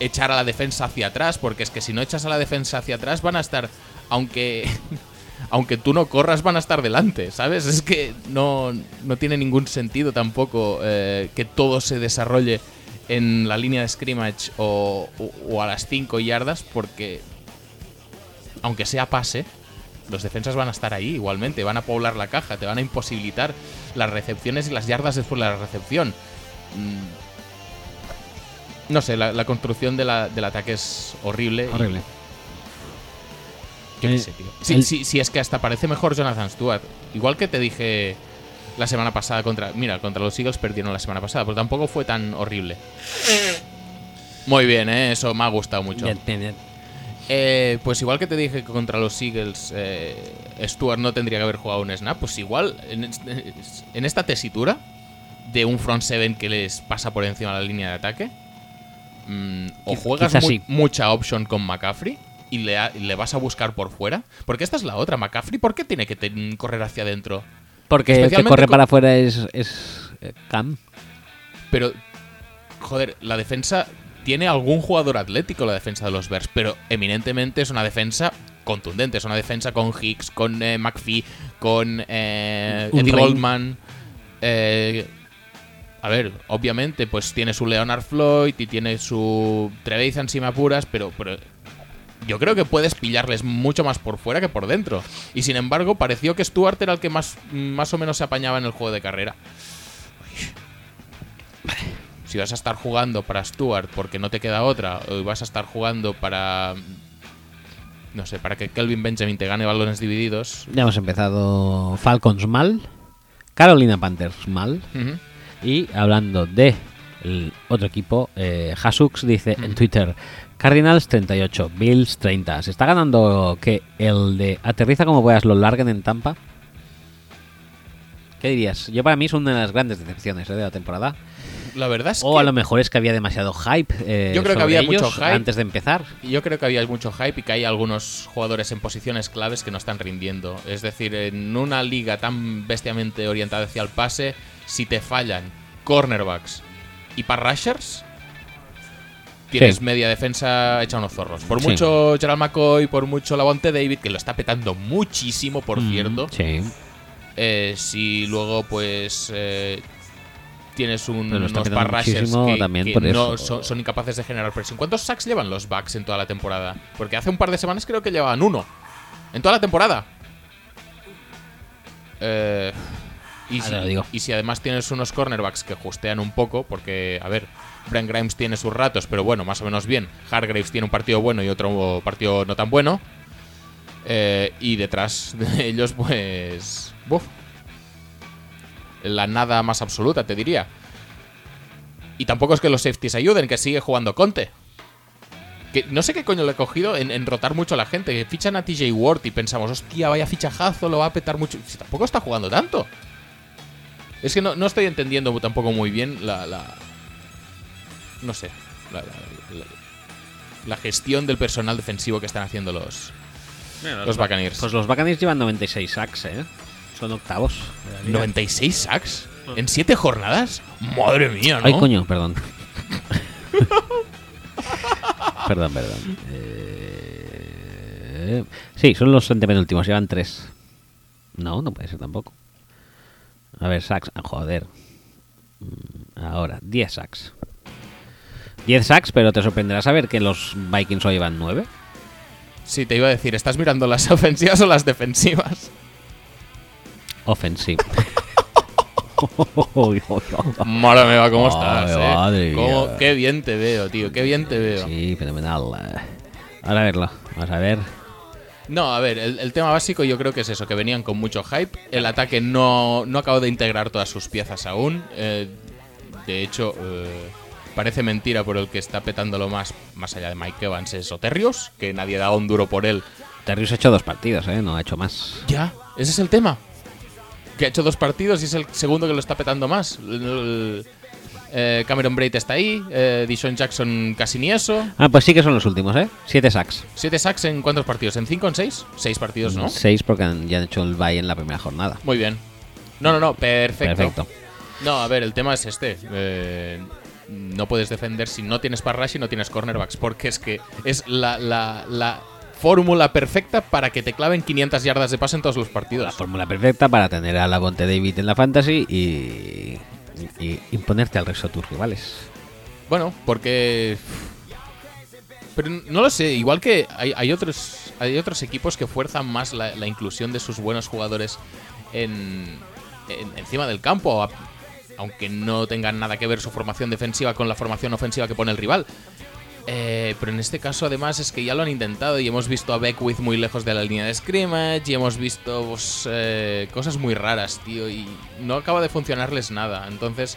echar a la defensa hacia atrás, porque es que si no echas a la defensa hacia atrás van a estar, aunque aunque tú no corras, van a estar delante, ¿sabes? Es que no, no tiene ningún sentido tampoco eh, que todo se desarrolle en la línea de scrimmage o, o- o a las 5 yardas, porque aunque sea pase, los defensas van a estar ahí igualmente, van a poblar la caja, te van a imposibilitar las recepciones y las yardas después de la recepción. Mm. No sé, la, la construcción de la- del ataque es horrible. y- Horrible. yo qué El- sé, tío. Sí, el- sí, sí, es que hasta parece mejor Jonathan Stewart. Igual que te dije la semana pasada contra. Mira, contra los Eagles perdieron la semana pasada, pero tampoco fue tan horrible. Muy bien, ¿eh? eso me ha gustado mucho. Bien, bien, bien. Eh, pues igual que te dije que contra los Eagles eh, Stuart no tendría que haber jugado un snap, pues igual en, es- en esta tesitura de un front seven que les pasa por encima de la línea de ataque, mm, o juegas quizás mu- sí. mucha option con McCaffrey y le, vas a buscar por fuera, porque esta es la otra, McCaffrey, ¿por qué tiene que correr hacia adentro? Porque el que corre para afuera es, es eh, Cam. Pero, joder, la defensa tiene algún jugador atlético, la defensa de los Bears, pero eminentemente es una defensa contundente. Es una defensa con Hicks, con eh, McPhee, con eh, Eddie. Goldman. eh, a ver, obviamente, pues tiene su Leonard Floyd y tiene su Trevathan si me apuras, pero, pero yo creo que puedes pillarles mucho más por fuera que por dentro. Y sin embargo, pareció que Stuart era el que más, más o menos se apañaba en el juego de carrera. Si vas a estar jugando para Stuart porque no te queda otra, o vas a estar jugando para. No sé, para que Kelvin Benjamin te gane balones divididos. Ya hemos empezado Falcons mal, Carolina Panthers mal. Y hablando de el otro equipo, eh, Hasux dice en Twitter, Cardinals 38, Bills 30. ¿Se está ganando que el de aterriza como puedas lo larguen en Tampa? ¿Qué dirías? Yo para mí es una de las grandes decepciones eh, de la temporada. La verdad es O que a lo mejor es que había demasiado hype. eh, Yo creo que había mucho hype. antes de empezar. yo creo que había mucho hype y que hay algunos jugadores en posiciones claves que no están rindiendo. Es decir, en una liga tan bestiamente orientada hacia el pase, si te fallan cornerbacks y pass rushers, tienes Sí. media defensa hecha unos zorros. Por Sí. mucho Gerald McCoy, por mucho Lavonte David, que lo está petando muchísimo, por Mm, cierto. Sí. Eh, si luego, pues. eh, tienes un, unos muchísimo que, también que por no eso. son, son incapaces de generar presión. ¿Cuántos sacks llevan los Bucks en toda la temporada? Porque hace un par de semanas creo que llevaban uno. En toda la temporada. Eh, y, si, te lo digo. y si además tienes unos cornerbacks que justean un poco, porque, a ver, Brent Grimes tiene sus ratos, pero bueno, más o menos bien. Hargraves tiene un partido bueno y otro partido no tan bueno. Eh, y detrás de ellos, pues. Buf. La nada más absoluta, te diría. Y tampoco es que los safeties ayuden, que sigue jugando Conte. Que no sé qué coño le he cogido en, en rotar mucho a la gente. Que fichan a TJ Ward y pensamos, hostia, vaya fichajazo, lo va a petar mucho. Si tampoco está jugando tanto. Es que no, no estoy entendiendo tampoco muy bien la. la- no sé. La, la- gestión del personal defensivo que están haciendo los, los Buccaneers. Pues los Buccaneers llevan 96 sacks, ¿eh? Son octavos. de la liga. 96 sacks en 7 jornadas. Madre mía, ¿no? Ay, coño, perdón. perdón, perdón. Eh, sí, son los antepenúltimos, llevan tres. No, no puede ser tampoco. A ver, sacks. ah, joder. Mm, Ahora, 10 sacks. 10 sacks, pero te sorprenderá saber que los Vikings solo llevan 9. Sí, te iba a decir, ¿estás mirando las ofensivas o las defensivas? Offensive. Madre mía, ¿cómo Ay, estás? eh? madre ¿Cómo- mía. Qué bien te veo, tío, qué bien te veo. Sí, fenomenal. Ahora a verlo. Vamos a ver. No, a ver, el, el tema básico yo creo que es eso, que venían con mucho hype. El ataque no, no acabó de integrar todas sus piezas aún. eh, de hecho, eh, parece mentira por el que está petándolo más, más allá de Mike Evans, es Oterrios, que nadie da un duro por él. Terrius ha hecho dos partidos, ¿eh? No ha hecho más. Ya, ese es el tema. Que ha hecho dos partidos y es el segundo que lo está petando más. El- eh, Cameron Braid está ahí, eh, Dishon Jackson casi ni eso. Ah, pues sí que son los últimos, ¿eh? Siete sacks. ¿Siete sacks en cuántos partidos? ¿En cinco o en seis? Seis partidos, ¿no? Seis porque han- ya han hecho el bye en la primera jornada. Muy bien. No, no, no, perfecto. Perfecto. No, a ver, el tema es este. Eh, no puedes defender si no tienes pass rush y no tienes cornerbacks, porque es que es la, la, la fórmula perfecta para que te claven 500 yardas de pase en todos los La partidos. fórmula perfecta para tener a la Bonte David en la fantasy y, y imponerte al resto de tus rivales. Bueno, porque. Pero no lo sé, igual que hay, hay otros hay otros equipos que fuerzan más la, la inclusión de sus buenos jugadores en, en- encima del campo, aunque no tengan nada que ver su formación defensiva con la formación ofensiva que pone el rival. Eh, pero en este caso, además, es que ya lo han intentado y hemos visto a Beckwith muy lejos de la línea de scrimmage y hemos visto pues, eh, cosas muy raras, tío, y no acaba de funcionarles nada. Entonces,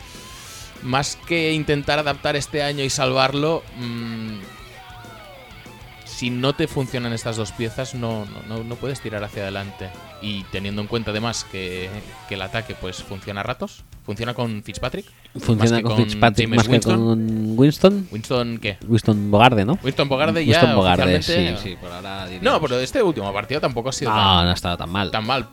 más que intentar adaptar este año y salvarlo, mm, si no te funcionan estas dos piezas, no, no, no- no puedes tirar hacia adelante. Y teniendo en cuenta además que, que el ataque pues funciona a ratos, funciona con Fitzpatrick. Funciona más que con Fitzpatrick James más que Winston. con Winston. Winston, ¿qué? Winston Bogarde, ¿no? Winston Bogarde ya Winston Bogarde, sí, por ahora diríamos. No, pero este último partido tampoco ha sido No, tan, no ha estado tan mal. tan mal.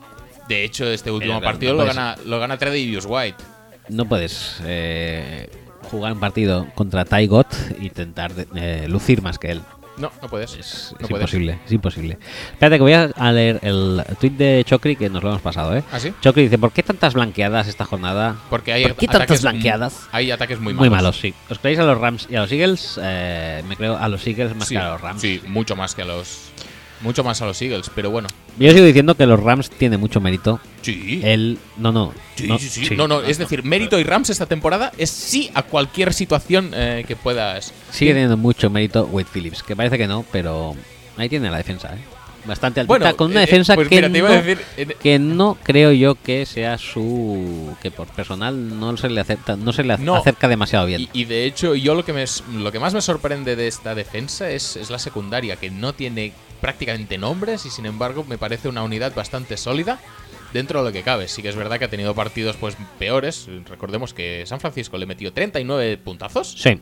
De hecho, este último Pero, partido no lo puedes- gana, lo gana Tredavious White. No puedes eh, jugar un partido contra Ty Gott e intentar eh, lucir más que él. No, no puedes. Es, no es puedes. imposible, es imposible. Espérate que voy a, leer el tweet de Chocri que nos lo hemos pasado, ¿eh? ¿Ah, sí? Chocri dice, ¿por qué tantas blanqueadas esta jornada? Porque hay ¿Por qué tantas blanqueadas? Hay ataques muy Muy malos. malos, sí. ¿Os creéis a los Rams y a los Eagles? Eh, me creo a los Eagles más Sí, que a los Rams. sí, mucho más que a los. Mucho más a los Eagles, pero bueno. Yo sigo diciendo que los Rams tienen mucho mérito. Sí. Él, no, no. Sí, no, sí, sí. No, no, es decir, mérito y Rams esta temporada es sí a cualquier situación eh, que puedas. Sigue teniendo mucho mérito Wade Phillips, que parece que no, pero ahí tiene la defensa, ¿eh? Bastante altita, Bueno, con una eh, defensa pues que, mira, no, decir. eh, que no creo yo que sea su... que por personal no se le acepta, no se le No. acerca demasiado bien. Y, y de hecho, yo lo que, me, lo que más me sorprende de esta defensa es, es la secundaria, que no tiene prácticamente nombres y sin embargo me parece una unidad bastante sólida dentro de lo que cabe. Sí que es verdad que ha tenido partidos pues peores. Recordemos que San Francisco le metió 39 puntazos. Sí.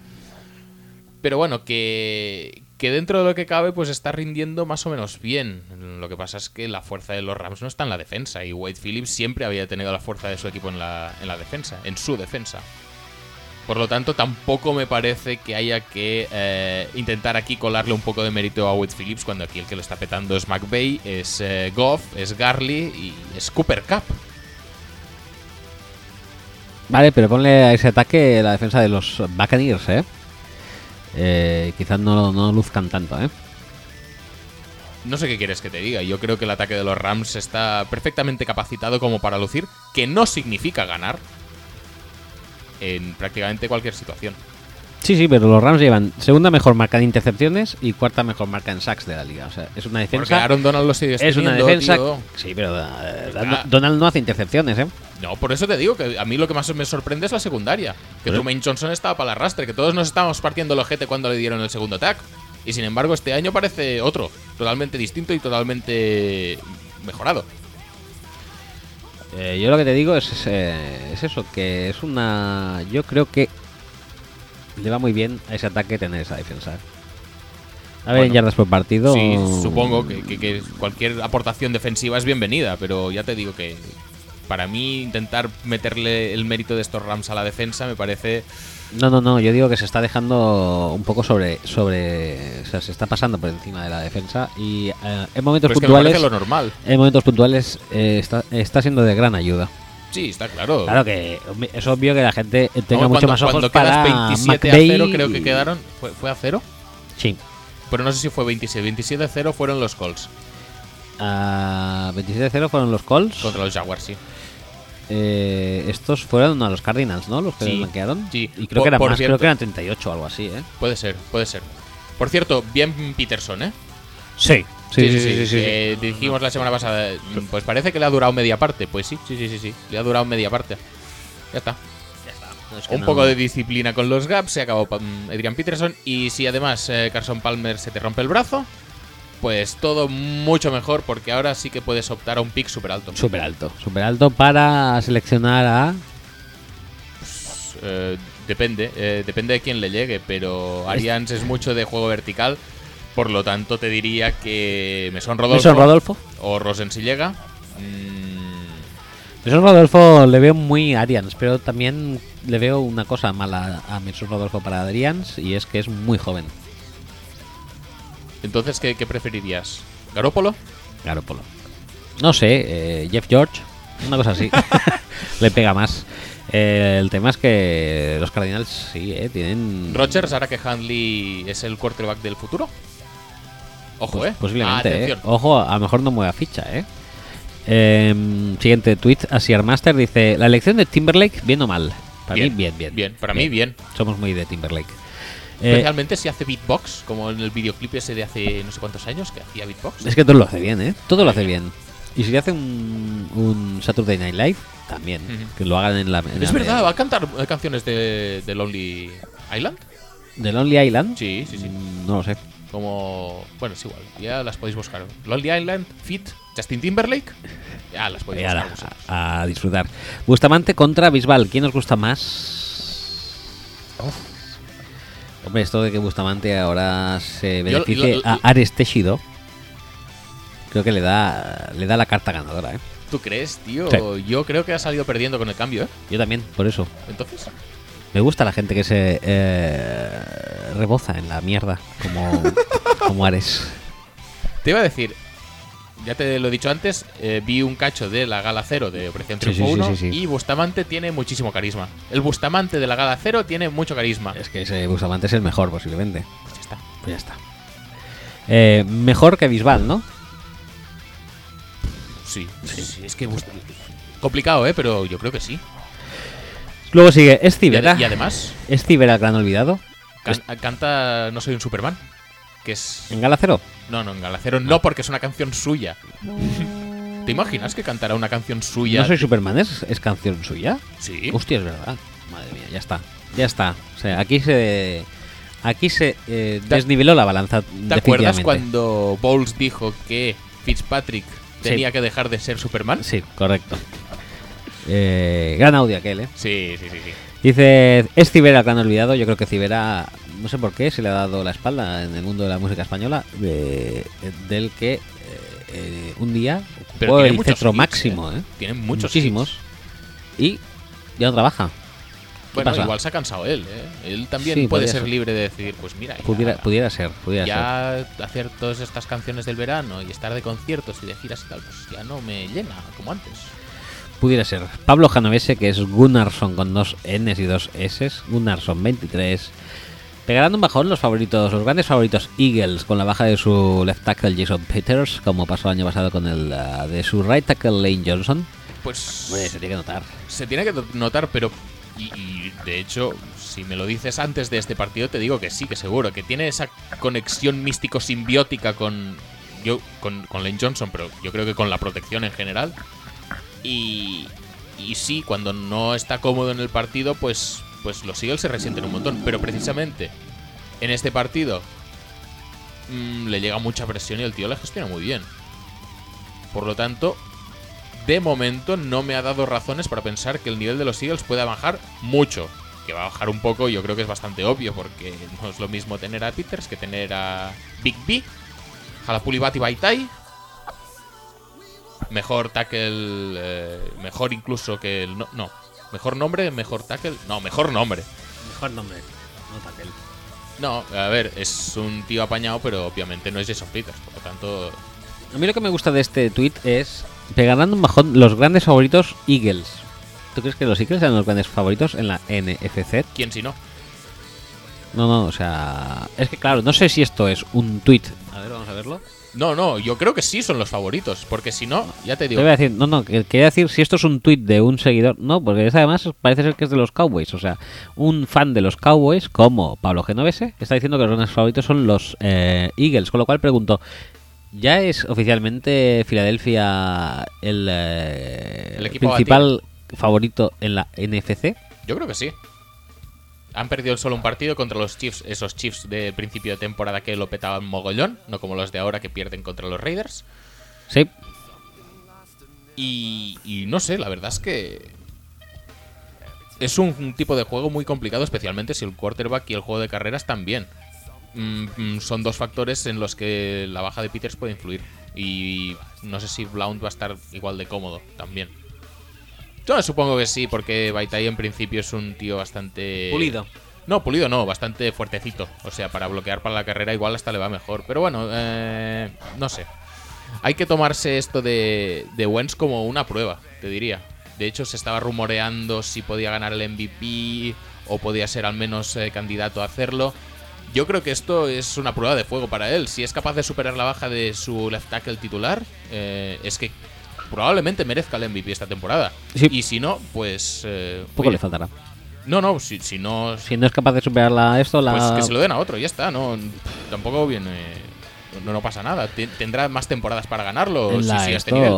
Pero bueno, que, que dentro de lo que cabe, pues está rindiendo más o menos bien. Lo que pasa es que la fuerza de los Rams no está en la defensa. Y Wade Phillips siempre había tenido la fuerza de su equipo en la, en la defensa, en su defensa. Por lo tanto, tampoco me parece que haya que eh, intentar aquí colarle un poco de mérito a Wade Phillips cuando aquí el que lo está petando es McVay, es eh, Goff, es Garley y es Cooper Cup. Vale, pero ponle a ese ataque la defensa de los Buccaneers, ¿eh? Eh, quizás no, no luzcan tanto, ¿eh? No sé qué quieres que te diga. Yo creo que el ataque de los Rams está perfectamente capacitado como para lucir, que no significa ganar en prácticamente cualquier situación. Sí, sí, pero los Rams llevan segunda mejor marca de intercepciones y cuarta mejor marca en sacks de la liga. O sea, es una Porque defensa. Aaron Donald lo sigue Es una defensa. tío. Sí, pero eh, Ah. Donald no hace intercepciones, ¿eh? No, por eso te digo que a mí lo que más me sorprende es la secundaria. Que ¿Eh? Trumaine Johnson estaba para el arrastre, que todos nos estábamos partiendo el ojete cuando le dieron el segundo tag. Y sin embargo, este año parece otro, totalmente distinto y totalmente mejorado. Eh, yo lo que te digo es, eh, es eso, que es una... Yo creo que le va muy bien a ese ataque tener esa defensa. A ver, en Bueno, yardas por partido... Sí, supongo que, que- que cualquier aportación defensiva es bienvenida, pero ya te digo que para mí intentar meterle el mérito de estos Rams a la defensa me parece... No, no, no, yo digo que se está dejando un poco sobre... sobre o sea, se está pasando por encima de la defensa y eh, en momentos Pero es que me puntuales... parece lo normal. En momentos puntuales eh, está, está siendo de gran ayuda. Sí, está claro. Claro que es obvio que la gente tenga No, mucho cuando, más ojos cuando para quedas 27 a 0, creo que quedaron. ¿Fue, fue a 0? Sí. Pero no sé si fue 27. 27 a 0 fueron los Colts A 27-0 fueron los Colts. contra los Jaguars, sí. Eh, estos fueron a los Cardinals, ¿no? Los que Sí, blanquearon. sí. Y creo Por- que eran por más, cierto. creo que eran 38 o algo así, ¿eh? Puede ser, puede ser. Por cierto, bien Peterson, ¿eh? Sí. Sí, sí, sí, sí. sí, Eh, dijimos la semana pasada, mm, pues parece que le ha durado media parte. Pues sí, sí, sí, sí, sí. Le ha durado media parte. Ya está. No, es que Un no- poco de disciplina con los gaps, se acabó mm, Adrian Peterson. Y si además eh, Carson Palmer se te rompe el brazo, pues todo mucho mejor, porque ahora sí que puedes optar a un pick súper alto. Súper alto. Súper alto para seleccionar a... Eh, depende, eh, depende de quién le llegue, pero Arians es mucho de juego vertical. Por lo tanto, te diría que Mesón Rodolfo, Mason Rodolfo. o Rosen si llega. Mm, Rodolfo le veo muy Arians, pero también le veo una cosa mala a Mason Rodolfo para Arians y es que es muy joven. Entonces, ¿qué, qué preferirías? ¿Garópolo? Garoppolo. No sé, eh, Jeff George, una cosa así. Le pega más. Eh, el tema es que los Cardinals sí, eh, tienen. ¿Rogers, ahora que Handley es el quarterback del futuro? Ojo, Pos- eh. Posiblemente, Ah, eh. Ojo, a lo mejor no mueva ficha, eh. Em, siguiente tweet, Asiar Master dice: La elección de Timberlake, bien o mal. Para mí, bien, bien. Bien, para mí, bien. Somos muy de Timberlake. Eh, Especialmente si hace beatbox, como en el videoclip ese de hace no sé cuántos años que hacía beatbox. es que todo lo hace bien, ¿eh? Todo lo hace bien. Y si hace un, un Saturday Night Live, también. Que lo hagan en la. en Es la- verdad, ¿va a cantar eh, canciones de, de Lonely Island? ¿De Lonely Island? Sí, sí, sí. Mm, No lo sé. Como. Bueno, es igual, ya las podéis buscar. Lonely Island, Fit, Justin Timberlake. Ya las podéis buscar. vosotros. a, a disfrutar. Bustamante contra Bisbal. ¿Quién os gusta más? Hombre, esto de que Bustamante ahora se beneficie a Ares Teshido, creo que le da le da la carta ganadora, ¿eh? ¿Tú crees, tío? Sí. Yo creo que ha salido perdiendo con el cambio, ¿eh? Yo también, por eso. Entonces. Me gusta la gente que se eh, reboza en la mierda, como, como Ares. Te iba a decir, ya te lo he dicho antes, eh, vi un cacho de la Gala Cero de Operación sí, Triunfo sí, 1 sí, sí. y Bustamante tiene muchísimo carisma. El Bustamante de la Gala Cero tiene mucho carisma. Es que ese Bustamante es el mejor, posiblemente. Pues ya está. Pues ya está. Eh, mejor que Bisbal, ¿no? Sí, sí, sí, es que Bust- complicado, ¿eh? Pero yo creo que sí. Luego sigue Y, ade- Estivera. y además, ¿Es Cibera el gran olvidado? can- canta No soy un Superman, que es... ¿En Galacero? No, no, en Galacero no, porque es una canción suya. ¿Te imaginas que cantará una canción suya? ¿No soy Superman? ¿Es, es canción suya? Sí. Hostia, es verdad. Madre mía, ya está. Ya está. O sea, aquí se. Aquí se eh, ¿Te- desniveló la balanza. ¿Te acuerdas cuando Bowles dijo que Fitzpatrick Sí. tenía que dejar de ser Superman? Sí, correcto. Eh, gran audio aquel, ¿eh? Sí, sí, sí, sí. Dice, ¿es Cibera el gran olvidado? Yo creo que Cibera, no sé por qué, se le ha dado la espalda en el mundo de la música española, de- del que eh, eh, un día Pero el centro máximo, ¿eh? ¿eh? Tiene muchos Muchísimos. Y ya no trabaja. ¿Qué Bueno, pasa? igual se ha cansado él, ¿eh? Él también Sí, puede ser ser. libre de decir, pues mira, ya, Pudiera, pudiera ser, pudiera ser. ya hacer todas estas canciones del verano y estar de conciertos y de giras y tal, pues ya no me llena como antes. pudiera ser Pablo Janovese, que es Gunnarsson con dos Ns y dos S, Gunnarsson 23. Pegarán un bajón los favoritos, los grandes favoritos Eagles con la baja de su left tackle Jason Peters, como pasó el año pasado con el ah, de su right tackle Lane Johnson. Pues Hombre, se tiene que notar. se tiene que notar, pero. Y, y, de hecho, si me lo dices antes de este partido, te digo que sí, que seguro, que tiene esa conexión místico-simbiótica con. Yo, con, con Lane Johnson, pero yo creo que con la protección en general. Y. Y sí, cuando no está cómodo en el partido, pues. Pues los Eagles se resienten un montón. Pero precisamente en este partido. mm, le llega mucha presión y el tío la gestiona muy bien. Por lo tanto, de momento no me ha dado razones para pensar que el nivel de los Eagles pueda bajar mucho. Que va a bajar un poco, yo creo que es bastante obvio, porque no es lo mismo tener a Peters que tener a Big B, Halapulibati Baitai. Mejor tackle, eh, mejor incluso que el. No, no, mejor nombre, mejor tackle. No, mejor nombre. Mejor nombre, no tackle. No, a ver, es un tío apañado, pero obviamente no es Jason Peters, por lo tanto. A mí lo que me gusta de este tweet es pegarán un bajón los grandes favoritos Eagles. ¿Tú crees que los Eagles eran los grandes favoritos en la NFC? ¿Quién si no? No, no, o sea, es que claro, no sé si esto es un tweet. A ver, vamos a verlo. No, no, yo creo que sí son los favoritos, porque si no, ya te Te digo. voy a decir, no, no, que- quería decir si esto es un tweet de un seguidor. No, porque es, además parece ser que es de los Cowboys. O sea, un fan de los Cowboys, como Pablo Genovese, está diciendo que los grandes favoritos son los eh, Eagles. Con lo cual pregunto, ¿ya es oficialmente Filadelfia el, eh, El equipo principal favorito en la NFC? Yo creo que sí. Han perdido solo un partido contra los Chiefs, esos Chiefs de principio de temporada que lo petaban mogollón, no como los de ahora que pierden contra los Raiders. Sí. Y, y no sé, la verdad es que es un, un tipo de juego muy complicado, especialmente si el quarterback y el juego de carreras también. Mm, mm, son dos factores en los que la baja de Peters puede influir. Y no sé si Blount va a estar igual de cómodo también. Yo supongo que sí, porque Baitai en principio es un tío bastante... Pulido. No, pulido no, bastante fuertecito. O sea, para bloquear para la carrera igual hasta le va mejor. Pero bueno, eh, no sé. Hay que tomarse esto de, de Wentz como una prueba, te diría. De hecho, se estaba rumoreando si podía ganar el MVP o podía ser al menos eh, candidato a hacerlo. Yo creo que esto es una prueba de fuego para él. Si es capaz de superar la baja de su left tackle titular, eh, es que probablemente merezca el MVP esta temporada. Sí. Y si no, pues... eh, Poco oye, le faltará. No, no, si, si no... Si no es capaz de superarla esto, la... Pues que se lo den a otro, ya está. No, tampoco viene... No, no pasa nada. Te- Tendrá más temporadas para ganarlo en si sigue a este nivel.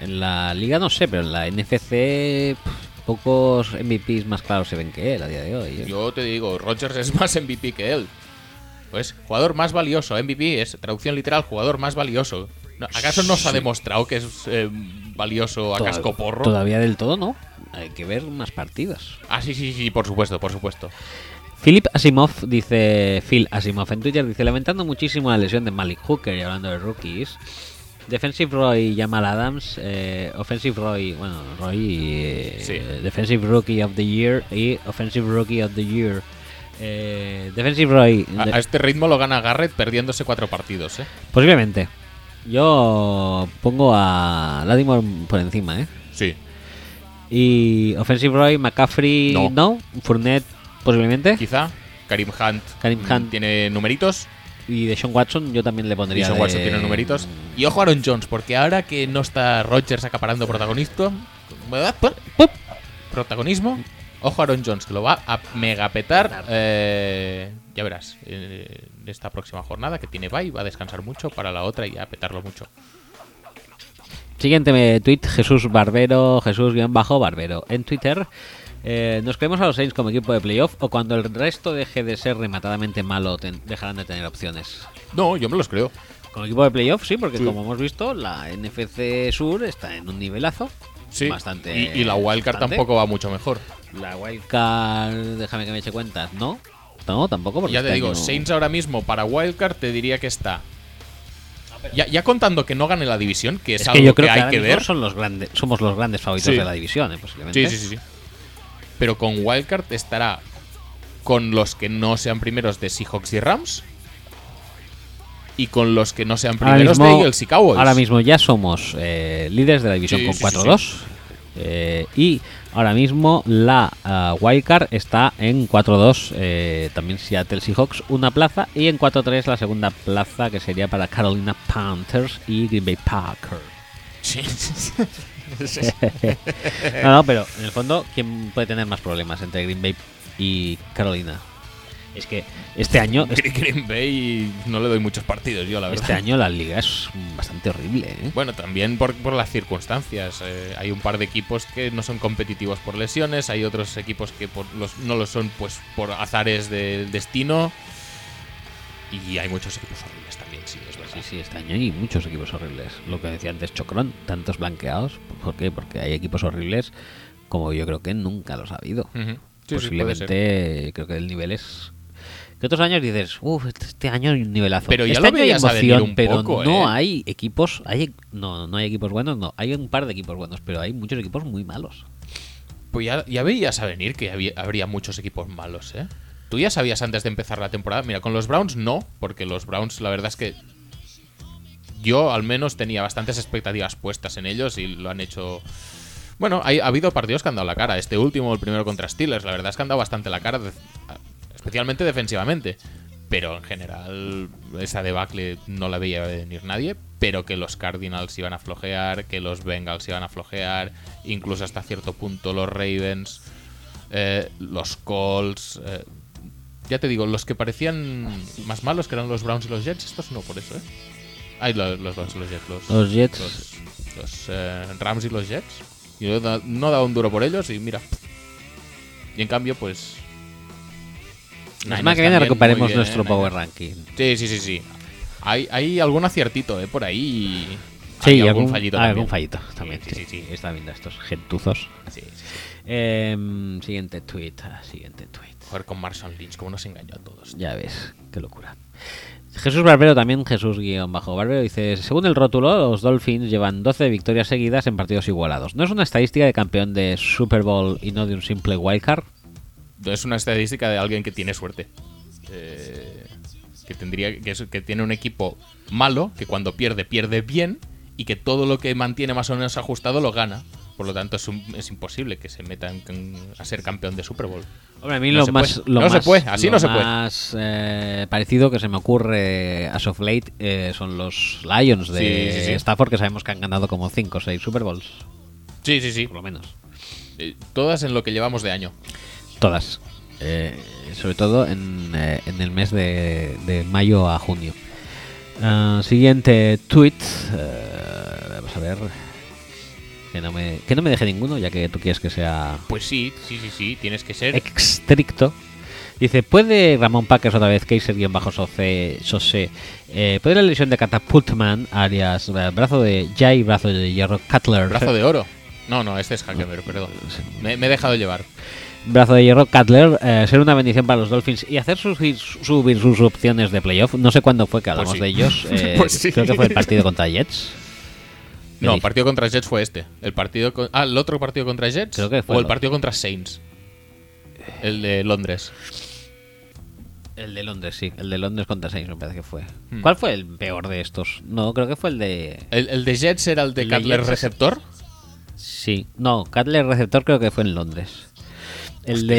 en la liga no sé, pero en la NFC pocos MVPs más claros se ven que él a día de hoy. ¿eh? Yo te digo, Rodgers es más MVP que él. Pues, jugador más valioso. MVP es, traducción literal, jugador más valioso. ¿Acaso no se ha demostrado que es eh, valioso a Toda- casco porro? Todavía del todo no. Hay que ver más partidas. Ah, sí, sí, sí, por supuesto, por supuesto. Philip Asimov dice, Phil Asimov en Twitter dice, lamentando muchísimo la lesión de Malik Hooker y hablando de rookies. Defensive Roy Jamal Adams, eh, Offensive Roy, bueno, Roy, eh, Sí. Defensive Rookie of the Year y Offensive Rookie of the Year. Eh, defensive Roy, A, de- a este ritmo lo gana Garrett perdiéndose cuatro partidos, ¿eh? posiblemente. Yo pongo a Lattimore por encima, ¿eh? Sí. Y Offensive Roy, McCaffrey, No. no, Fournette, posiblemente. Quizá. Karim Hunt, Karim mm, Hunt. tiene numeritos. Y de Sean Watson yo también le pondría. Sean de- Watson tiene numeritos. Y ojo a Aaron Jones, porque ahora que no está Rodgers acaparando protagonismo, protagonismo, ojo a Aaron Jones, que lo va a megapetar. eh, ya verás, eh, esta próxima jornada que tiene bye, va a descansar mucho para la otra y a petarlo mucho. Siguiente me- tweet, Jesús Barbero, Jesús-Barbero. En Twitter, eh, ¿nos creemos a los Saints como equipo de playoff o cuando el resto deje de ser rematadamente malo ten- dejarán de tener opciones? No, yo me los creo. Como equipo de playoff, sí, porque Sí. como hemos visto, la NFC Sur está en un nivelazo. Sí. Bastante. y, y la Wildcard bastante. tampoco va mucho mejor. La Wildcard, déjame que me eche cuentas, ¿no? No, tampoco. Porque ya te este digo, año- Saints ahora mismo para Wildcard te diría que está. Ya, ya contando que no gane la división, que es, Es algo que yo creo que, hay que ver. son los grandes, somos los grandes favoritos Sí. de la división, eh, posiblemente. Sí, sí, sí, sí. Pero con Wildcard estará con los que no sean primeros de Seahawks y Rams. Y con los que no sean primeros mismo, de Eagles y Cowboys. ahora mismo ya somos eh, líderes de la división Sí, con sí, sí, 4-2. Eh, y ahora mismo la ah, wildcard está en 4-2, eh, también Seattle Seahawks, una plaza, y en 4-3 la segunda plaza que sería para Carolina Panthers y Green Bay Packers. Sí. No, no, pero en el fondo, ¿quién puede tener más problemas entre Green Bay y Carolina? Es que este año, Green Green Bay no le doy muchos partidos yo, la verdad. este año la liga es bastante horrible. ¿eh? Bueno, también por, por las circunstancias. Eh, hay un par de equipos que no son competitivos por lesiones, hay otros equipos que por los, no lo son pues por azares del destino. Y hay muchos equipos horribles también, sí, es verdad. Sí, sí, este año hay muchos equipos horribles. Lo que decía antes Chocron, tantos blanqueados. ¿Por qué? Porque hay equipos horribles como yo creo que nunca los ha habido. Sí. Posiblemente creo que el nivel es... Que otros años dices, uff, este año hay un nivelazo. Pero ya este lo año hay veías a venir emoción, un pero poco, no ¿eh? hay equipos... Hay, no, no hay equipos buenos, no. Hay un par de equipos buenos, pero hay muchos equipos muy malos. Pues ya, ya veías a venir que había- habría muchos equipos malos, ¿eh? Tú ya sabías antes de empezar la temporada. Mira, con los Browns no, porque los Browns la verdad es que yo al menos tenía bastantes expectativas puestas en ellos y lo han hecho... Bueno, ha habido partidos que han dado la cara. Este último, el primero contra Steelers, la verdad es que han dado bastante la cara, especialmente defensivamente. Pero en general, esa debacle no la veía venir nadie. Pero que los Cardinals iban a flojear, que los Bengals iban a flojear, incluso hasta cierto punto los Ravens, eh, los Colts. eh, ya te digo, los que parecían más malos, que eran los Browns y los Jets, estos no por eso, ¿eh? Ay, los, los Browns y los Jets. Los, Los Jets. Los, los, eh, Rams y los Jets. Yo no dado un duro por ellos y mira. Y en cambio, pues. La semana que viene recuperemos bien, nuestro. Power. Ranking. Sí, sí, sí, sí. Hay, hay algún aciertito, ¿eh? Por ahí. Sí, hay algún, fallito algún también. fallito también. Sí, Sí, sí, sí. Está viendo estos gentuzos. Sí, sí. Em, siguiente tweet, ah, siguiente tweet. Joder, con Marshall Lynch, cómo nos engañó a todos. Ya ves, qué locura. Jesús Barbero también, Jesús guion bajo Barbero, dice, según el rótulo, los Dolphins llevan 12 victorias seguidas en partidos igualados. ¿No es una estadística de campeón de Super Bowl y no de un simple wildcard? Es una estadística de alguien que tiene suerte. Eh, que tendría que, es- que tiene un equipo malo, que cuando pierde, pierde bien, y que todo lo que mantiene más o menos ajustado lo gana. Por lo tanto, es, un- es imposible que se metan a ser campeón de Super Bowl. Hombre, a mí No lo se más, lo No se puede, así lo no se puede. más, eh, parecido que se me ocurre a of late eh, son los Lions de Sí, sí, sí. Stafford, que sabemos que han ganado como 5 o 6 Super Bowls, Sí, sí, sí. por lo menos. Eh, Todas en lo que llevamos de año. Todas. Eh, sobre todo en, eh, en el mes de, de mayo a junio. Ah, siguiente tweet. eh, vamos a ver. Que no, me, que no me deje ninguno, ya que tú quieres que sea Pues sí, sí, sí, sí. Tienes que ser. estricto. Dice, ¿puede Ramón Packers otra vez, Kaiser bajo Sose, eh, ¿puede la lesión de Catapultman, alias eh, brazo de Jay, brazo de hierro, Cutler, Brazo de oro. No, no, este es Hackenberg, perdón. Me, me he dejado llevar. Brazo de hierro Cutler eh, ser una bendición para los Dolphins y hacer subir, subir sus opciones de playoff. No sé cuándo fue que hablamos sí. de ellos. eh, Pues sí. Creo que fue el partido contra Jets. No, el partido contra Jets fue este. El partido con- ah, el otro partido contra Jets Creo que fue o el el partido contra Saints. El de Londres. El de Londres, sí. El de Londres contra Saints me parece que fue. Hmm. ¿Cuál fue el peor de estos? No, creo que fue el de... El, el de Jets era el de Cutler receptor. Sí, no, Cutler receptor creo que fue en Londres. El Hostia,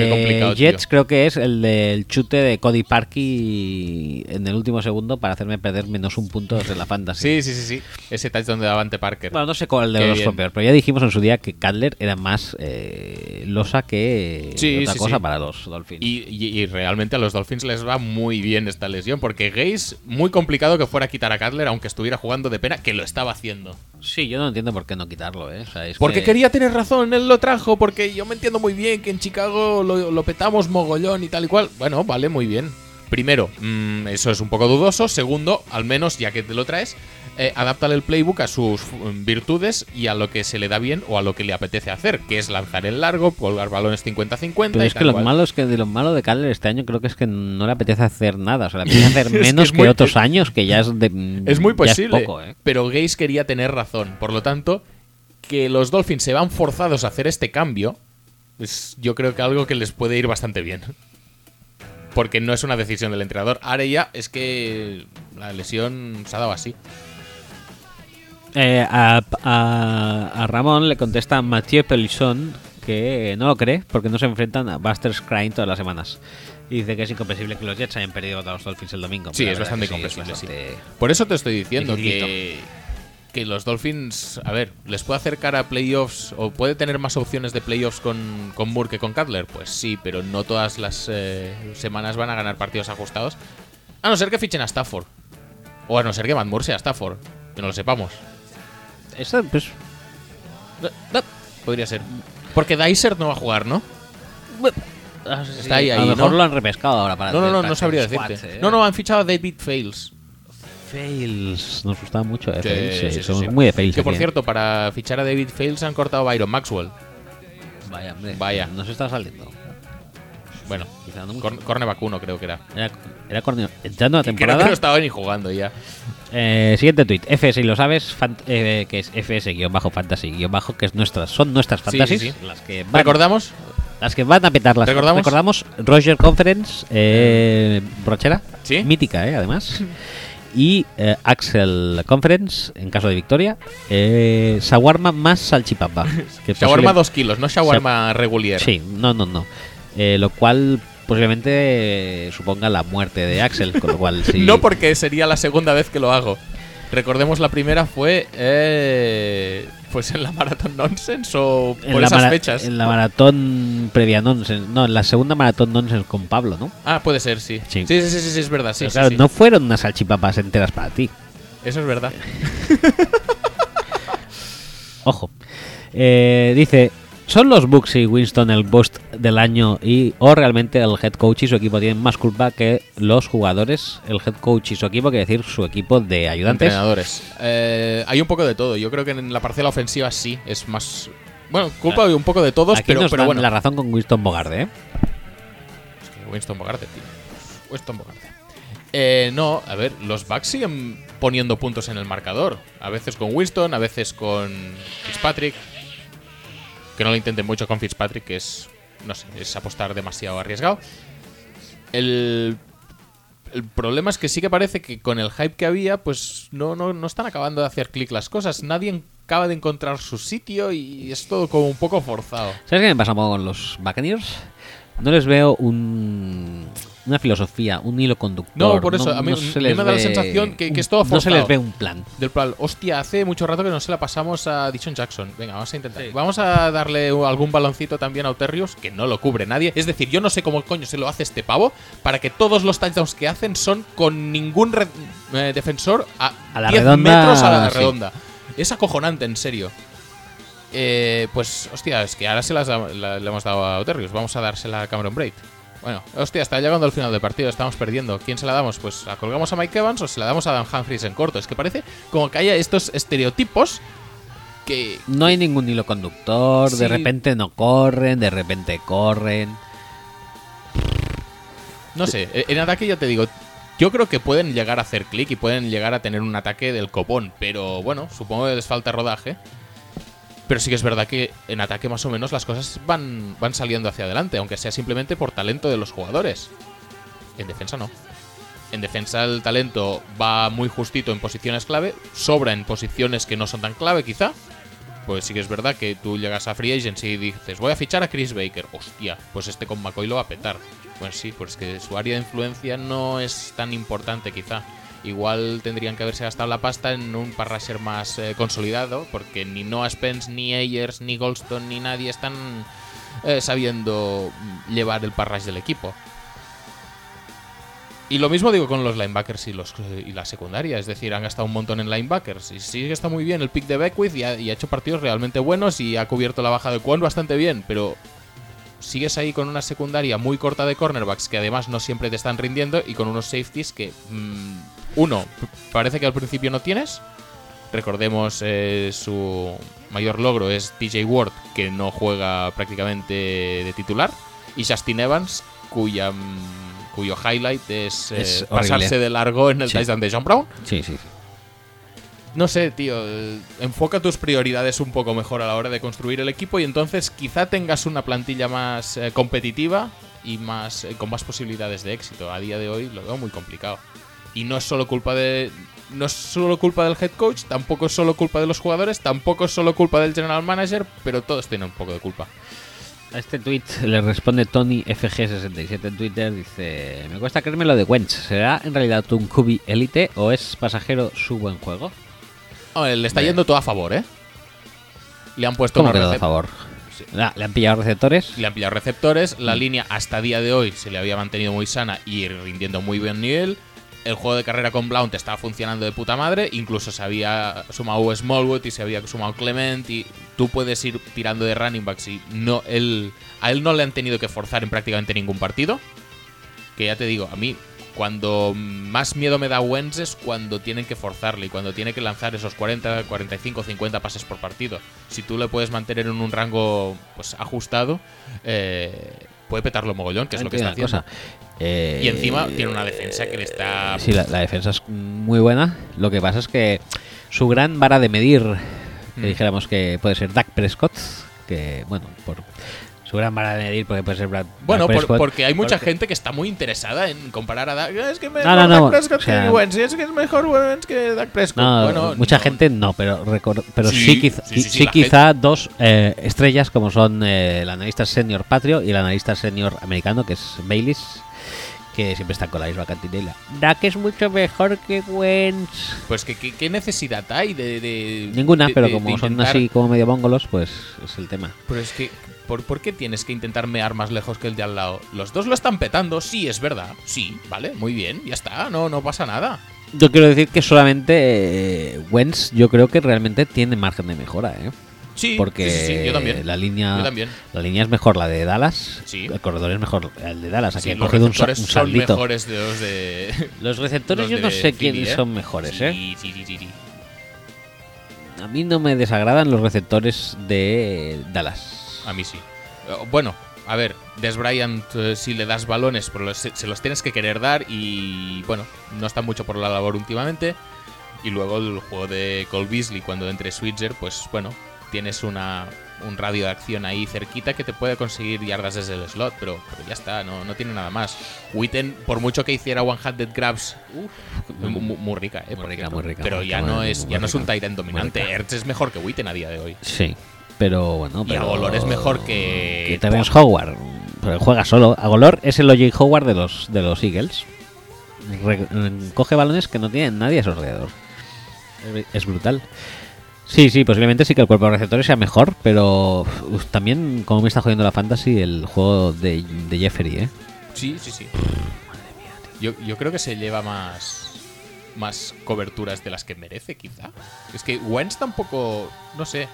de Jets tío. creo que es el del chute de Cody Parkey en el último segundo para hacerme perder menos un punto de la fantasy. Sí, sí, sí, sí. Ese touchdown de Davante Parker. Bueno, no sé cuál de Qué los fue peor, pero ya dijimos en su día que Cutler era más eh, losa que Sí, otra sí, cosa para los Dolphins. Y, y- y realmente a los Dolphins les va muy bien esta lesión, porque Gaze, muy complicado que fuera a quitar a Cutler, aunque estuviera jugando de pena, que lo estaba haciendo. Sí, yo no entiendo por qué no quitarlo, ¿eh? O sea, es Porque que- quería tener razón, él lo trajo, porque yo me entiendo muy bien que en Chicago lo, lo petamos mogollón y tal y cual. Bueno, vale, muy bien. Primero, mm, eso es un poco dudoso. Segundo, al menos, ya que te lo traes, eh, adáptale el playbook a sus mm, virtudes y a lo que se le da bien o a lo que le apetece hacer, que es lanzar el largo, colgar balones 50-50. Pero y es que lo malo es que de lo malo de Cutler este año creo que es que no le apetece hacer nada. O sea, le apetece hacer Es que menos es que, muy- otros es- años, que ya es de, Es muy posible. poco, ¿eh? Pero Gaze quería tener razón. Por lo tanto, que los Dolphins se van forzados a hacer este cambio, es yo creo que algo que les puede ir bastante bien. Porque no es una decisión del entrenador. Ahora ya es que la lesión se ha dado así. Eh, a, a- a Ramón le contesta Mathieu Pelisson que no lo cree porque no se enfrentan a Buster Scrine todas las semanas. Y dice que es incomprensible que los Jets hayan perdido contra los Dolphins el domingo. Sí, es bastante sí, incomprensible, sí. Por eso te estoy diciendo que, que los Dolphins, a ver, ¿les puede acercar a playoffs o puede tener más opciones de playoffs con, con Moore que con Cutler? Pues sí, pero no todas las eh, semanas van a ganar partidos ajustados. A no ser que fichen a Stafford. O a no ser que Matt Moore sea Stafford. Que no lo sepamos. Eso, pues, Podría ser. Porque Dicer no va a jugar, ¿no? ah, Está ahí, a ahí, lo mejor ¿no? lo han repescado ahora para No, no, no, no sabría decirte. eh. No, no, han fichado a David Fails. Fails. Nos gusta mucho, eh, Sí, Fails, sí, sí, sí, somos muy de Fails. Que por aquí, eh. cierto, para fichar a David Fails han cortado a Byron Maxwell. Vaya, hombre. Vaya. Nos está saliendo. Bueno, Quizá no mucho. cor- cornerback uno creo que era. Era, era corneo. Entrando a Creo temporada. que no estaba ni jugando ya. Eh, siguiente tweet, FS, y lo sabes, fan- eh, que es FS-fantasy-bajo, que es nuestras, son nuestras fantasies, sí, sí. las que van, ¿Recordamos? las que van a petar las ¿Recordamos? recordamos Roger Conference, eh, brochera, Sí. mítica, eh, además, y eh, Axel Conference, en caso de victoria, eh, Shawarma más salchipapa. Que Shawarma posible- 2 kilos, no shawarma regular. Sí, no, no, no. Eh, lo cual posiblemente eh, suponga la muerte de Axel, con lo cual sí. No porque sería la segunda vez que lo hago. Recordemos la primera fue eh, pues en la Marathon Nonsense o en por esas fechas. En la maratón previa nonsense. No, en la segunda maratón nonsense con Pablo, ¿no? Ah, puede ser, sí. Sí. Sí, sí, sí, sí, sí, es verdad, sí, Pero claro, sí. no fueron unas salchipapas enteras para ti. Eso es verdad. Ojo. Eh, dice, ¿son los Bucks y Winston el boost del año y o realmente el head coach y su equipo tienen más culpa que los jugadores? El head coach y su equipo, quiere decir su equipo de ayudantes. Entrenadores. Eh, hay un poco de todo. Yo creo que en la parcela ofensiva sí es más. Bueno, culpa de un poco de todos, Aquí pero, nos pero dan bueno. la razón con Winston Bogarde, ¿eh? Es que Winston Bogarte, tío. Winston Bogarte. Eh, no, a ver, los Bucks siguen poniendo puntos en el marcador. A veces con Winston, a veces con Fitzpatrick. Que no lo intenten mucho con Fitzpatrick, que es. No sé, es apostar demasiado arriesgado. El. El problema es que sí que parece que con el hype que había, pues no, no, no están acabando de hacer clic las cosas. Nadie acaba de encontrar su sitio y es todo como un poco forzado. ¿Sabes qué me pasa con los Buccaneers? No les veo un, una filosofía, un hilo conductor. No, por eso, a mí- se a mí les me da la sensación que- que es todo No se les forzado. ve un plan. Del plan, hostia, hace mucho rato que no se la pasamos a Dishon Jackson. Venga, vamos a intentar. Vamos a darle algún baloncito también a Oterrius, que no lo cubre nadie. Es decir, yo no sé cómo coño se lo hace este pavo para que todos los touchdowns que hacen son con ningún eh, defensor a, A la 10 redonda, metros a la sí. redonda. Es acojonante, en serio. Eh, pues, hostia, es que ahora se las la- le hemos dado a Oterrius. Vamos a dársela a Cameron Braid. Bueno, hostia, está llegando al final del partido, estamos perdiendo. ¿Quién se la damos? Pues la colgamos a Mike Evans o se la damos a Dan Humphries en corto. Es que parece como que haya estos estereotipos que. No hay ningún hilo conductor, de repente no corren, de repente corren. No sé, e- en ataque ya te digo. Yo creo que pueden llegar a hacer clic y pueden llegar a tener un ataque del copón, pero bueno, supongo que les falta rodaje. Pero sí que es verdad que en ataque más o menos las cosas van, van saliendo hacia adelante, aunque sea simplemente por talento de los jugadores. En defensa no. En defensa el talento va muy justito en posiciones clave, sobra en posiciones que no son tan clave quizá. Pues sí que es verdad que tú llegas a Free Agency y dices, voy a fichar a Chris Baker. Hostia, pues este con McCoy lo va a petar. Pues sí, pues que su área de influencia no es tan importante quizá. Igual tendrían que haberse gastado la pasta en un parrasher más eh, consolidado, porque ni Noah Spence, ni Ayers, ni Goldstone, ni nadie están eh, sabiendo llevar el parrash del equipo. Y lo mismo digo con los linebackers y, los, y la secundaria. Es decir, han gastado un montón en linebackers. Y sí que está muy bien el pick de Beckwith y ha, hecho partidos realmente buenos y ha cubierto la baja de Kwon bastante bien. Pero sigues ahí con una secundaria muy corta de cornerbacks que además no siempre te están rindiendo y con unos safeties que, mm, uno, parece que al principio no tienes. Recordemos eh, su mayor logro es TJ Ward, que no juega prácticamente de titular. Y Justin Evans, cuya, mm, cuyo highlight es, eh, Es pasarse de largo en el Sí. touchdown de John Brown. Sí, sí. sí. No sé, tío. eh, Enfoca tus prioridades un poco mejor a la hora de construir el equipo y entonces quizá tengas una plantilla más eh, competitiva y más con más posibilidades de éxito. A día de hoy lo veo muy complicado. Y no es solo culpa de, no es solo culpa del head coach, tampoco es solo culpa de los jugadores, tampoco es solo culpa del general manager, pero todos tienen un poco de culpa. A este tweet le responde Tony FG67 en Twitter. Dice: Me cuesta creerme lo de Wentz. ¿Será en realidad un QB élite o es pasajero su buen juego? Hombre, le está yendo todo a favor, ¿eh? Le han puesto ¿Cómo unos que no, a favor? Sí. Ah, ¿Le han pillado receptores? Le han pillado receptores. La Mm. línea hasta día de hoy se le había mantenido muy sana y rindiendo muy buen nivel. El juego de carrera con Blount estaba funcionando de puta madre. Incluso se había sumado Smallwood y se había sumado Clement. Y tú puedes ir tirando de running backs y no, él, a él no le han tenido que forzar en prácticamente ningún partido. Que ya te digo, a mí cuando más miedo me da Wentz es cuando tienen que forzarle y cuando tiene que lanzar esos 40, 45, 50 pases por partido. Si tú le puedes mantener en un rango pues ajustado, eh, puede petarlo mogollón, que es lo que está haciendo. cosa. Eh, Y encima tiene una defensa que le está... Sí, la, la defensa es muy buena. Lo que pasa es que su gran vara de medir, que Mm. dijéramos que puede ser Dak Prescott, que bueno, por su gran vara de medir puede, puede ser Brad, Bueno, Dak por- Prescott, porque hay mucha porque- gente que está muy interesada en comparar a Dak. Es que No, mejor no, no, Dak Prescott o sea- que Wentz, es que es mejor Wentz que Dak Prescott. No, bueno, mucha no. gente no, pero pero sí, Sí, quiz- sí, sí, sí, sí la quizá dos eh, estrellas como son eh, el analista senior patrio y el analista senior americano que es Baylis que siempre están con la misma cantinela. Dak es mucho mejor que Wentz. Pues que, que- ¿qué necesidad hay de... de- Ninguna, de- pero de- como de son así como medio mongolos, pues es el tema. Pero es que, ¿por, por qué tienes que intentar mear más lejos que el de al lado? Los dos lo están petando, sí, es verdad. Sí, vale, muy bien, ya está, no, no pasa nada. Yo quiero decir que solamente eh, Wentz yo creo que realmente tiene margen de mejora, ¿eh? Sí, Porque sí, sí, sí, yo también. la línea Yo también. la línea es mejor la de Dallas, Sí. el corredor es mejor el de Dallas, aquí los cogido un, sa- un son saldito. mejores de los de... Los receptores los yo no sé quiénes ¿eh? son mejores, ¿eh? sí, sí, sí. A mí no me desagradan los receptores de Dallas. A mí sí. Eh, Bueno, a ver, Des Bryant, eh, si le das balones, pero los- se los tienes que querer dar y, bueno, no está mucho por la labor últimamente. Y luego el juego de Cole Beasley, cuando entre Switzer, pues bueno, tienes una, un radio de acción ahí cerquita que te puede conseguir yardas desde el slot, pero, pero ya está, no, no tiene nada más. Witten, por mucho que hiciera one-handed grabs, mu- mu- muy, rica, ¿eh? Muy rica, muy rica, Pero muy ya no muy- es, muy ya no es un. Tyrant dominante. Ertz es mejor que Witten a día de hoy. Sí, pero bueno, Y pero Agolor es mejor que- que Terrence Howard, pero juega solo. Agolor es el OJ Howard de los de los Eagles. Re- coge balones que no tienen nadie a su alrededor. Es- brutal. Sí, sí, posiblemente sí que el cuerpo de receptores sea mejor, pero uf, también como me está jodiendo la fantasy el juego de, de Jeffery, ¿eh? Sí, sí, sí. Yo, yo creo que se lleva más más coberturas de las que merece, quizá. Es que Wentz tampoco, no sé.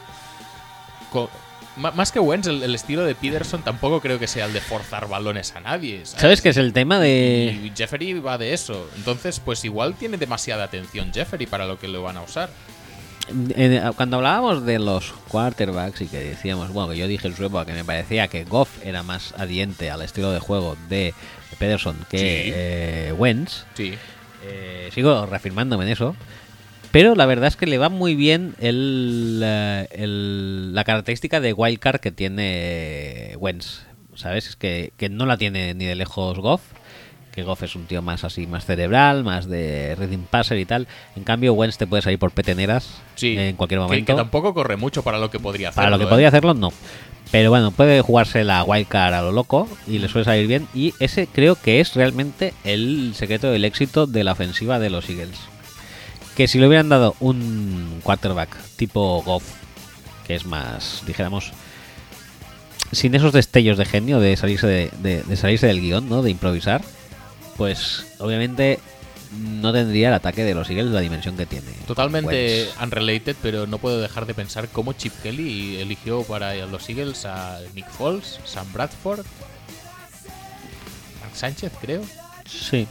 Más que Wentz, el, el estilo de Peterson tampoco creo que sea el de forzar balones a nadie. ¿sabes? ¿Sabes qué es el tema de...? Y Jeffery va de eso. Entonces, pues igual tiene demasiada atención Jeffery para lo que lo van a usar. En- cuando hablábamos de los quarterbacks y que decíamos, bueno, que yo dije en su época que me parecía que Goff era más adiente al estilo de juego de Pederson que Sí. eh, Wentz, Sí. eh, sigo reafirmándome en eso. Pero la verdad es que le va muy bien el, eh, el- la característica de wildcard que tiene Wentz. ¿Sabes? Es que, que no la tiene ni de lejos Goff. Que Goff es un tío más así, más cerebral, más de reading passer y tal. En cambio, Wentz te puede salir por peteneras Sí. en cualquier Que- momento. Que, tampoco corre mucho para lo que podría hacer. Para lo que podría hacerlo, no. Pero bueno, puede jugarse la wildcard a lo loco y le suele salir bien. Y ese creo que es realmente el secreto del éxito de la ofensiva de los Eagles. Que si le hubieran dado un quarterback tipo Goff, que es más, dijéramos, sin esos destellos de genio de salirse, de, de- de salirse del guion, ¿no? De improvisar, pues obviamente no tendría el ataque de los Eagles la dimensión que tiene. Totalmente Wentz. unrelated, pero no puedo dejar de pensar cómo Chip Kelly eligió para los Eagles a Nick Foles, Sam Bradford, Mark Sánchez, creo. Sí.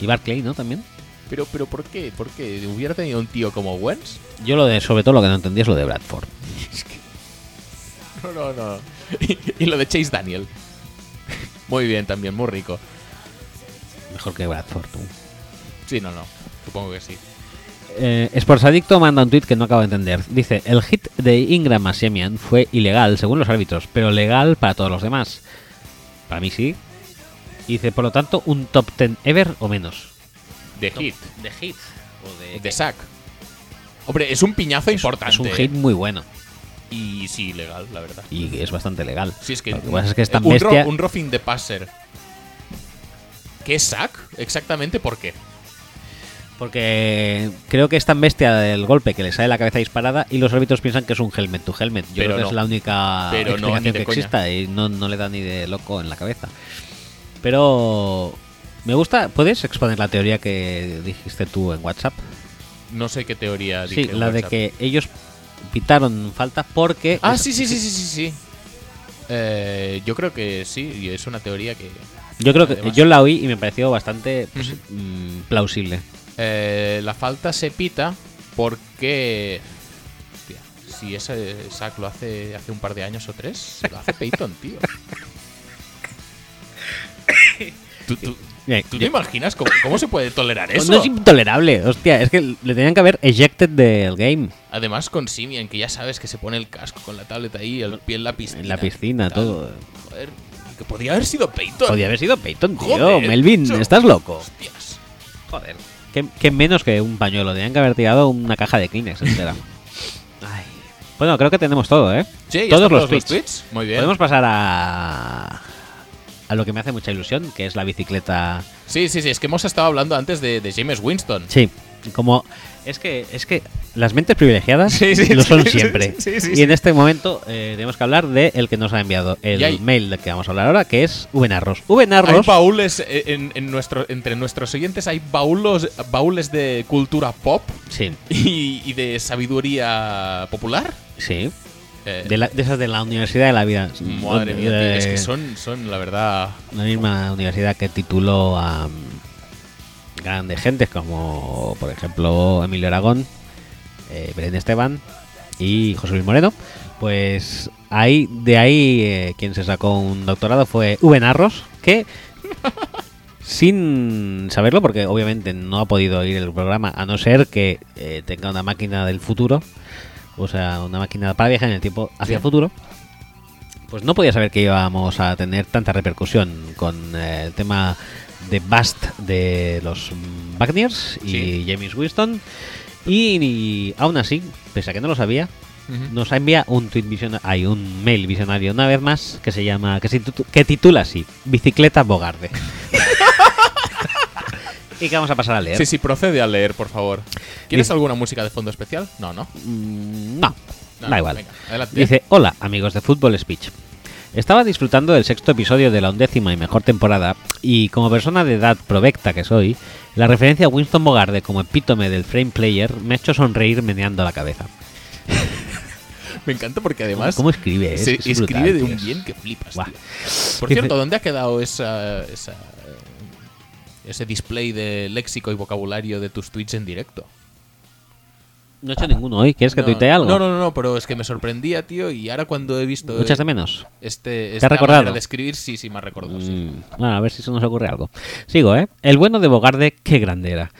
Y Barclay, ¿no? También. Pero, pero ¿por qué? ¿Por qué? ¿Hubiera tenido un tío como Wentz? Yo lo de, sobre todo lo que no entendía es lo de Bradford. No, no, no. Y, y lo de Chase Daniel. Muy bien también, muy rico. Mejor que Bradford. tú. Sí, no, no. Supongo que sí. Eh, Sports Adicto manda un tweet que no acabo de entender. Dice, el hit de Ingram a Siemian fue ilegal según los árbitros, pero legal para todos los demás. Para mí sí. Dice, por lo tanto, un top 10 ever o menos. De hit. De hit. O de, De sack. Hombre, es un piñazo importante. Es un ¿eh? hit muy bueno. Y sí, legal, la verdad. Y es bastante legal. Sí, es que, Lo que pasa es que es tan un, ro- bestia. un roughing de passer. ¿Qué es sack? Exactamente por qué. Porque creo que es tan bestia del golpe que le sale la cabeza disparada y los árbitros piensan que es un helmet to helmet. Yo Pero creo que no. es la única Pero explicación que coña. exista y no, no le da ni de loco en la cabeza. Pero me gusta. ¿Puedes exponer la teoría que dijiste tú en WhatsApp? No sé qué teoría Sí, dije en la de que ellos pitaron falta porque. Ah, sí, sí, sí, sí, sí, sí. Eh, yo creo que sí, y es una teoría que... Yo creo que Además- yo la oí y me pareció bastante pues, mm, plausible. Eh, la falta se pita porque... Hostia, si ese sack lo hace hace un par de años o tres, lo hace Peyton, tío. ¿Tú, tú- tú te imaginas cómo, cómo se puede tolerar eso? No es intolerable, hostia. Es que le tenían que haber ejected del game. Además con Simian, que ya sabes que se pone el casco con la tablet ahí, el pie en la piscina. En la piscina, todo. Joder, que podría haber sido Peyton. Podría haber sido Peyton, tío. Joder, Melvin, estás loco. Hostias. Joder. ¿Qué, qué menos que un pañuelo. Tenían que haber tirado una caja de Kleenex entera. Ay. Bueno, creo que tenemos todo, ¿eh? Sí, todos los tweets. tweets. Muy bien. Podemos pasar a. a lo que me hace mucha ilusión, que es la bicicleta. Sí, sí, sí, es que hemos estado hablando antes de, de James Winston. Sí, como. Es que, es que las mentes privilegiadas Sí, sí, lo son sí, siempre. sí, sí, y en este momento eh, tenemos que hablar de el que nos ha enviado el hay- mail del que vamos a hablar ahora, que es Ubenarros. Hay Ubenarros. baúles eh, en, en nuestro, entre nuestros oyentes, hay baúlos, baúles de cultura pop Sí, y, y de sabiduría popular. sí. Eh, De, la- de esas de la Universidad de la Vida. madre mía, tío, De- es que son, son la verdad. La misma universidad que tituló a grandes gentes como, por ejemplo, Emilio Aragón, eh, Belén Esteban y José Luis Moreno. Pues ahí, de ahí eh, quien se sacó un doctorado fue V. Narros, que sin saberlo, porque obviamente no ha podido ir el programa, a no ser que eh, tenga una máquina del futuro, o sea, una máquina para viajar en el tiempo hacia el futuro, pues no podía saber que íbamos a tener tanta repercusión con eh, el tema de Bust de los Wagner's y. James Winston. Y, y aún así, pese a que no lo sabía, nos envía un tweet visionario, hay un mail visionario una vez más que se llama, que, se que titula así, Bicicleta Bogarde. y que vamos a pasar a leer. Sí, sí, procede a leer, por favor. ¿Quieres Dice- alguna música de fondo especial? No, no. Mm, no, No, da igual. venga, adelante. Dice, hola amigos de Fútbol Speech. Estaba disfrutando del sexto episodio de la undécima y mejor temporada y como persona de edad provecta que soy, la referencia a Winston Bogarde como epítome del frame player me ha hecho sonreír meneando la cabeza. Me encanta porque además ¿Cómo escribe? eh? se Es brutal, escribe de tío. un bien que flipas. Buah. tío. Por Dice- cierto, ¿dónde ha quedado esa, esa, ese display de léxico y vocabulario de tus tweets en directo? No he hecho ninguno hoy. ¿Quieres que no, tuitee algo? No, no, no, pero es que me sorprendía, tío, y ahora cuando he visto ¿Lo echas de menos? este, ha esta recordado? de escribir, sí, sí me ha recordado, sí. Mm, bueno, a ver si se nos ocurre algo. Sigo, ¿eh? El bueno de Bogarde, qué grande era.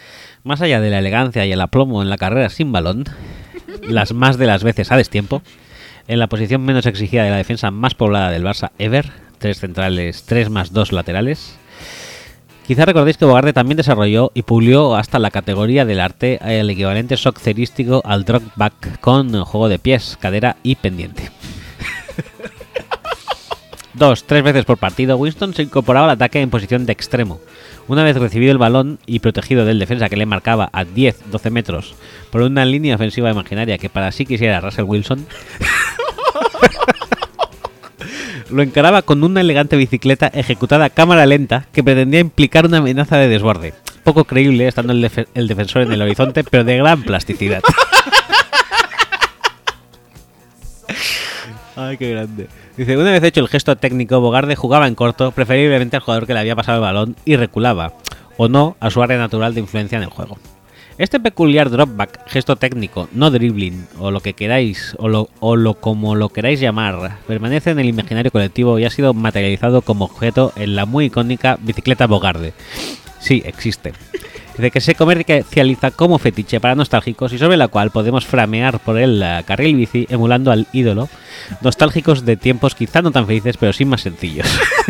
Más allá de la elegancia y el aplomo en la carrera sin balón, las más de las veces a destiempo, en la posición menos exigida de la defensa más poblada del Barça ever, tres centrales, tres más dos laterales. Quizá recordéis que Bogarde también desarrolló y pulió hasta la categoría del arte el equivalente sockcerístico al drop back con juego de pies, cadera y pendiente. Dos, tres veces por partido, Winston se incorporaba al ataque en posición de extremo. Una vez recibido el balón y protegido del defensa que le marcaba a 10-12 metros por una línea ofensiva imaginaria que para sí quisiera Russell Wilson, lo encaraba con una elegante bicicleta ejecutada a cámara lenta que pretendía implicar una amenaza de desborde. Poco creíble estando el, el defensor en el horizonte, pero de gran plasticidad. Ay, qué grande. Dice, una vez hecho el gesto técnico, Bogarde jugaba en corto, preferiblemente al jugador que le había pasado el balón y reculaba, o no, a su área natural de influencia en el juego. Este peculiar dropback, gesto técnico, no dribbling, o lo que queráis, o lo, o lo como lo queráis llamar, permanece en el imaginario colectivo y ha sido materializado como objeto en la muy icónica bicicleta Bogarde. Sí, existe. De que se comercializa como fetiche para nostálgicos y sobre la cual podemos framear por el eh, carril bici emulando al ídolo, nostálgicos de tiempos quizá no tan felices pero sí más sencillos.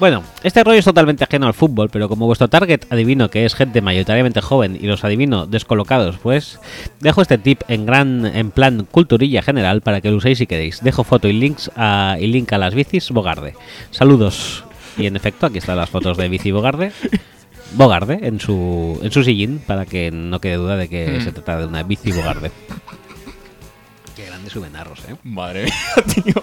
Bueno, este rollo es totalmente ajeno al fútbol, pero como vuestro target adivino que es gente mayoritariamente joven y los adivino descolocados, pues dejo este tip en gran en plan culturilla general para que lo uséis si queréis. Dejo foto y links a, y link a las bicis Bogarde. Saludos. Y en efecto, aquí están las fotos de bici Bogarde. Bogarde en su en su sillín para que no quede duda de que Mm. se trata de una bici Bogarde. Qué grandes subenarros, eh. Madre mía, tío.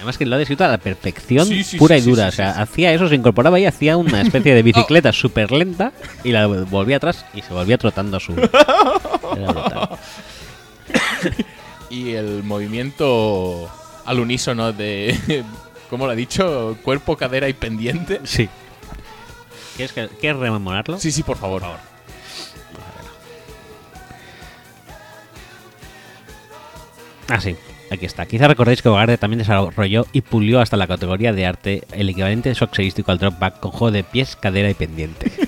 Además que lo ha descrito a la perfección Sí, sí, pura sí, y dura. o sea, hacía eso, se incorporaba y hacía una especie de bicicleta súper lenta y la volvía atrás y se volvía trotando a su... Y el movimiento al unísono de. ¿Cómo lo ha dicho? Cuerpo, cadera y pendiente. Sí. ¿Quieres, que- ¿Quieres rememorarlo? Sí, sí, por favor. Ah, sí. Aquí está. Quizá recordéis que Bogarde también desarrolló y pulió hasta la categoría de arte el equivalente soxerístico al drop back con juego de pies, cadera y pendiente.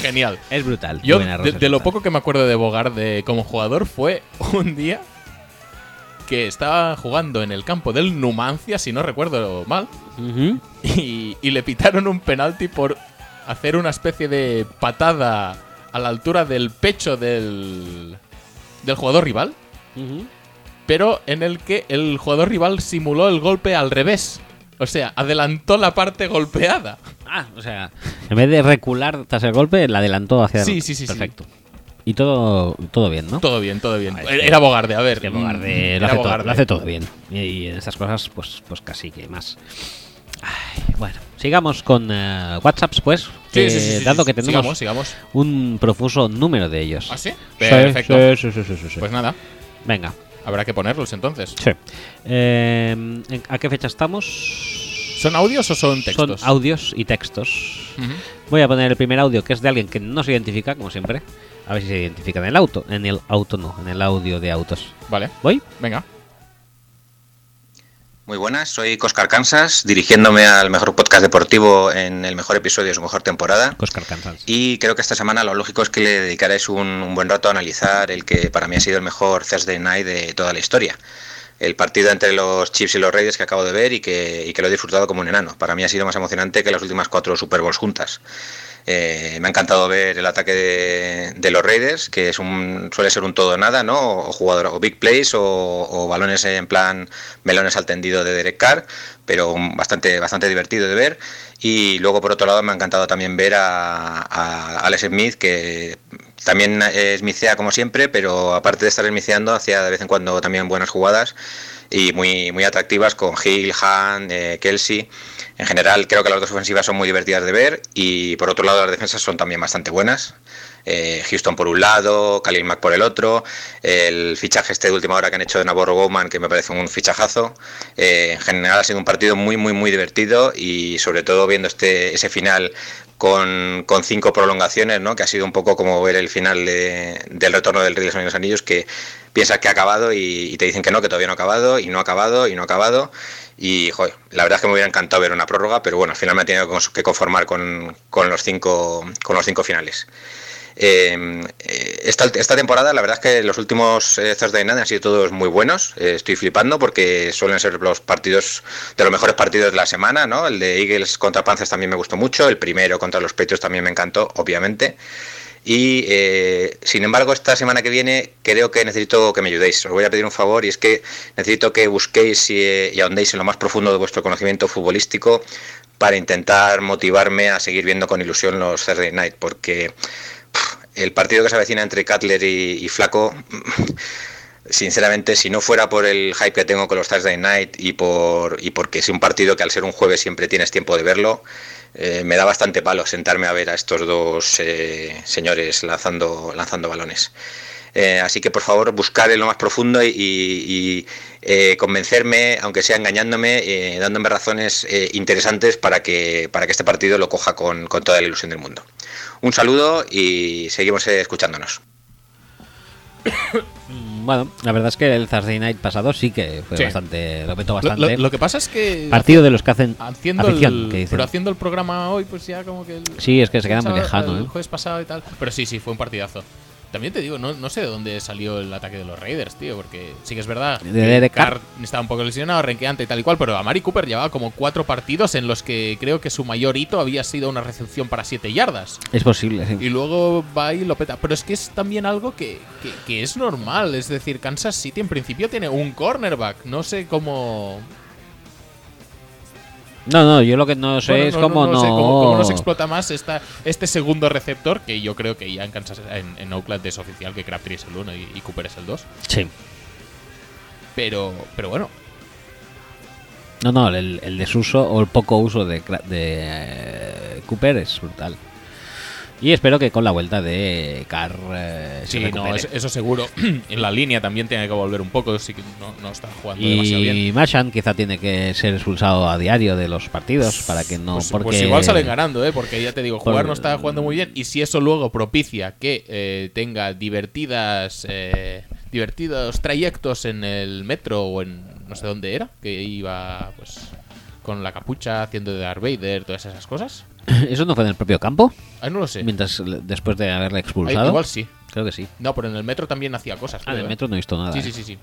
Genial. es brutal. Yo, de, lo poco que me acuerdo de Bogarde como jugador, fue un día que estaba jugando en el campo del Numancia, si no recuerdo mal, y, y le pitaron un penalti por hacer una especie de patada a la altura del pecho del, del jugador rival, Pero en el que el jugador rival simuló el golpe al revés. O sea, adelantó la parte golpeada. Ah, o sea, en vez de recular tras el golpe, la adelantó hacia Sí, adelante. sí, sí, sí. Perfecto. Y todo, todo bien, ¿no? Todo bien, todo bien. Ah, Era Bogarde, a ver. Es que Bogarde mm, lo hace, todo, Bogarde. lo hace todo bien. Y, y en estas cosas, pues, pues casi que más. Ay, bueno, sigamos con eh, WhatsApps, pues. Sí, que sí, sí, sí, dado sí. que tenemos Sigamos, sigamos. un profuso número de ellos. ¿Ah, sí? Sí, Perfecto. sí, sí, sí, sí, sí. Pues nada, Venga. habrá que ponerlos entonces. Sí. Eh, ¿en- ¿A qué fecha estamos? ¿Son audios o son textos? Son audios y textos. Voy a poner el primer audio que es de alguien que no se identifica, como siempre. A ver si se identifica en el auto. En el auto no, en el audio de autos. Vale, ¿Voy? venga. Muy buenas, soy Coscar Kansas, dirigiéndome al mejor podcast deportivo en el mejor episodio de su mejor temporada. Oscar Kansas. Y creo que esta semana lo lógico es que le dedicaréis un, un buen rato a analizar el que para mí ha sido el mejor Thursday Night de toda la historia. El partido entre los Chiefs y los Raiders que acabo de ver y que, y que lo he disfrutado como un enano. Para mí ha sido más emocionante que las últimas cuatro Super Bowls juntas. Eh, me ha encantado ver el ataque de, los Raiders, que es un, suele ser un todo o nada, ¿no? O, jugador, o big plays o, balones en plan melones al tendido de Derek Carr, pero bastante, bastante divertido de ver. Y luego, por otro lado, me ha encantado también ver a, a Alex Smith, que también es smithea como siempre, pero aparte de estar smitheando, hacía de vez en cuando también buenas jugadas y muy, muy atractivas con Hill, Han, eh, Kelsey. En general, creo que las dos ofensivas son muy divertidas de ver y por otro lado, las defensas son también bastante buenas. Eh, Houston por un lado, Khalil Mack por el otro, el fichaje este de última hora que han hecho de Navarro Bowman, que me parece un fichajazo. Eh, en general ha sido un partido muy, muy, muy divertido y sobre todo viendo este ese final con, con cinco prolongaciones, ¿no? que ha sido un poco como ver el final de- del retorno del Rey de los Anillos que piensas que ha acabado y, y te dicen que no, que todavía no ha acabado, y no ha acabado, y no ha acabado. Y joder, la verdad es que me hubiera encantado ver una prórroga, pero bueno, al final me he tenido que conformar con, con los, cinco, con los cinco finales. Eh, eh, esta, esta temporada, la verdad es que los últimos eh, Thursday Night han sido todos muy buenos. Eh, estoy flipando porque suelen ser los partidos de los mejores partidos de la semana, ¿no? El de Eagles contra Panthers también me gustó mucho. El primero contra los Patriots también me encantó, obviamente. Y sin embargo, esta semana que viene creo que necesito que me ayudéis. Os voy a pedir un favor y es que necesito que busquéis y, y ahondéis en lo más profundo de vuestro conocimiento futbolístico para intentar motivarme a seguir viendo con ilusión los Thursday Night, porque el partido que se avecina entre Cutler y, Flaco, sinceramente, si no fuera por el hype que tengo con los Thursday Night y por y porque es un partido que al ser un jueves siempre tienes tiempo de verlo, eh, me da bastante palo sentarme a ver a estos dos eh, señores lanzando, lanzando balones. Eh, así que por favor buscar en lo más profundo y, convencerme, aunque sea engañándome, dándome razones interesantes para que, para que este partido lo coja con, con toda la ilusión del mundo. Un saludo y seguimos eh, escuchándonos. Bueno, la verdad es que el Thursday Night pasado sí que fue Sí. bastante, lo petó Lo, bastante. lo- lo que pasa es que Partido de los que hacen haciendo afición, el, que dicen. pero haciendo el programa hoy, pues ya como que el, Sí, es que se queda muy el lejano, el ¿eh? jueves pasado y tal. Pero sí, sí, fue un partidazo. También te digo, no, no sé de dónde salió el ataque de los Raiders, tío, porque sí que es verdad. De Carr. Estaba un poco lesionado, renqueante y tal y cual, pero a Mari Cooper llevaba como cuatro partidos en los que creo que su mayor hito había sido una recepción para siete yardas. Es posible, sí. Y luego va y lo peta. Pero es que es también algo que, que- que es normal. Es decir, Kansas City en principio tiene un cornerback. No sé cómo. No, no, yo lo que no sé Bueno, es cómo no. sé cómo, cómo no se explota más esta, este segundo receptor. Que yo creo que ya en Kansas en, en Oakland es oficial que Crabtree es el 1 y, y Cooper es el 2. Sí. Pero, pero bueno, No, no, el, el desuso o el poco uso de, de eh, Cooper es brutal. Y espero que con la vuelta de Carr eh, se sí, no, eso seguro. en la línea también tiene que volver un poco. Sí que no, no está jugando demasiado bien. Y quizá tiene que ser expulsado a diario de los partidos para que no. Pues, porque pues igual salen ganando, ¿eh? Porque ya te digo, jugar Por- no está jugando muy bien. Y si eso luego propicia que eh, tenga divertidas eh, divertidos trayectos en el metro o en no sé dónde era, que iba pues con la capucha haciendo de Darth Vader, todas esas cosas. ¿Eso no fue en el propio campo? Ah, no lo sé. Mientras después de haberle Ah, expulsado. igual sí. Creo que sí. No, pero en el metro también hacía cosas. Ah, en el ¿eh? metro no he visto nada. Sí, eh. sí, sí, sí.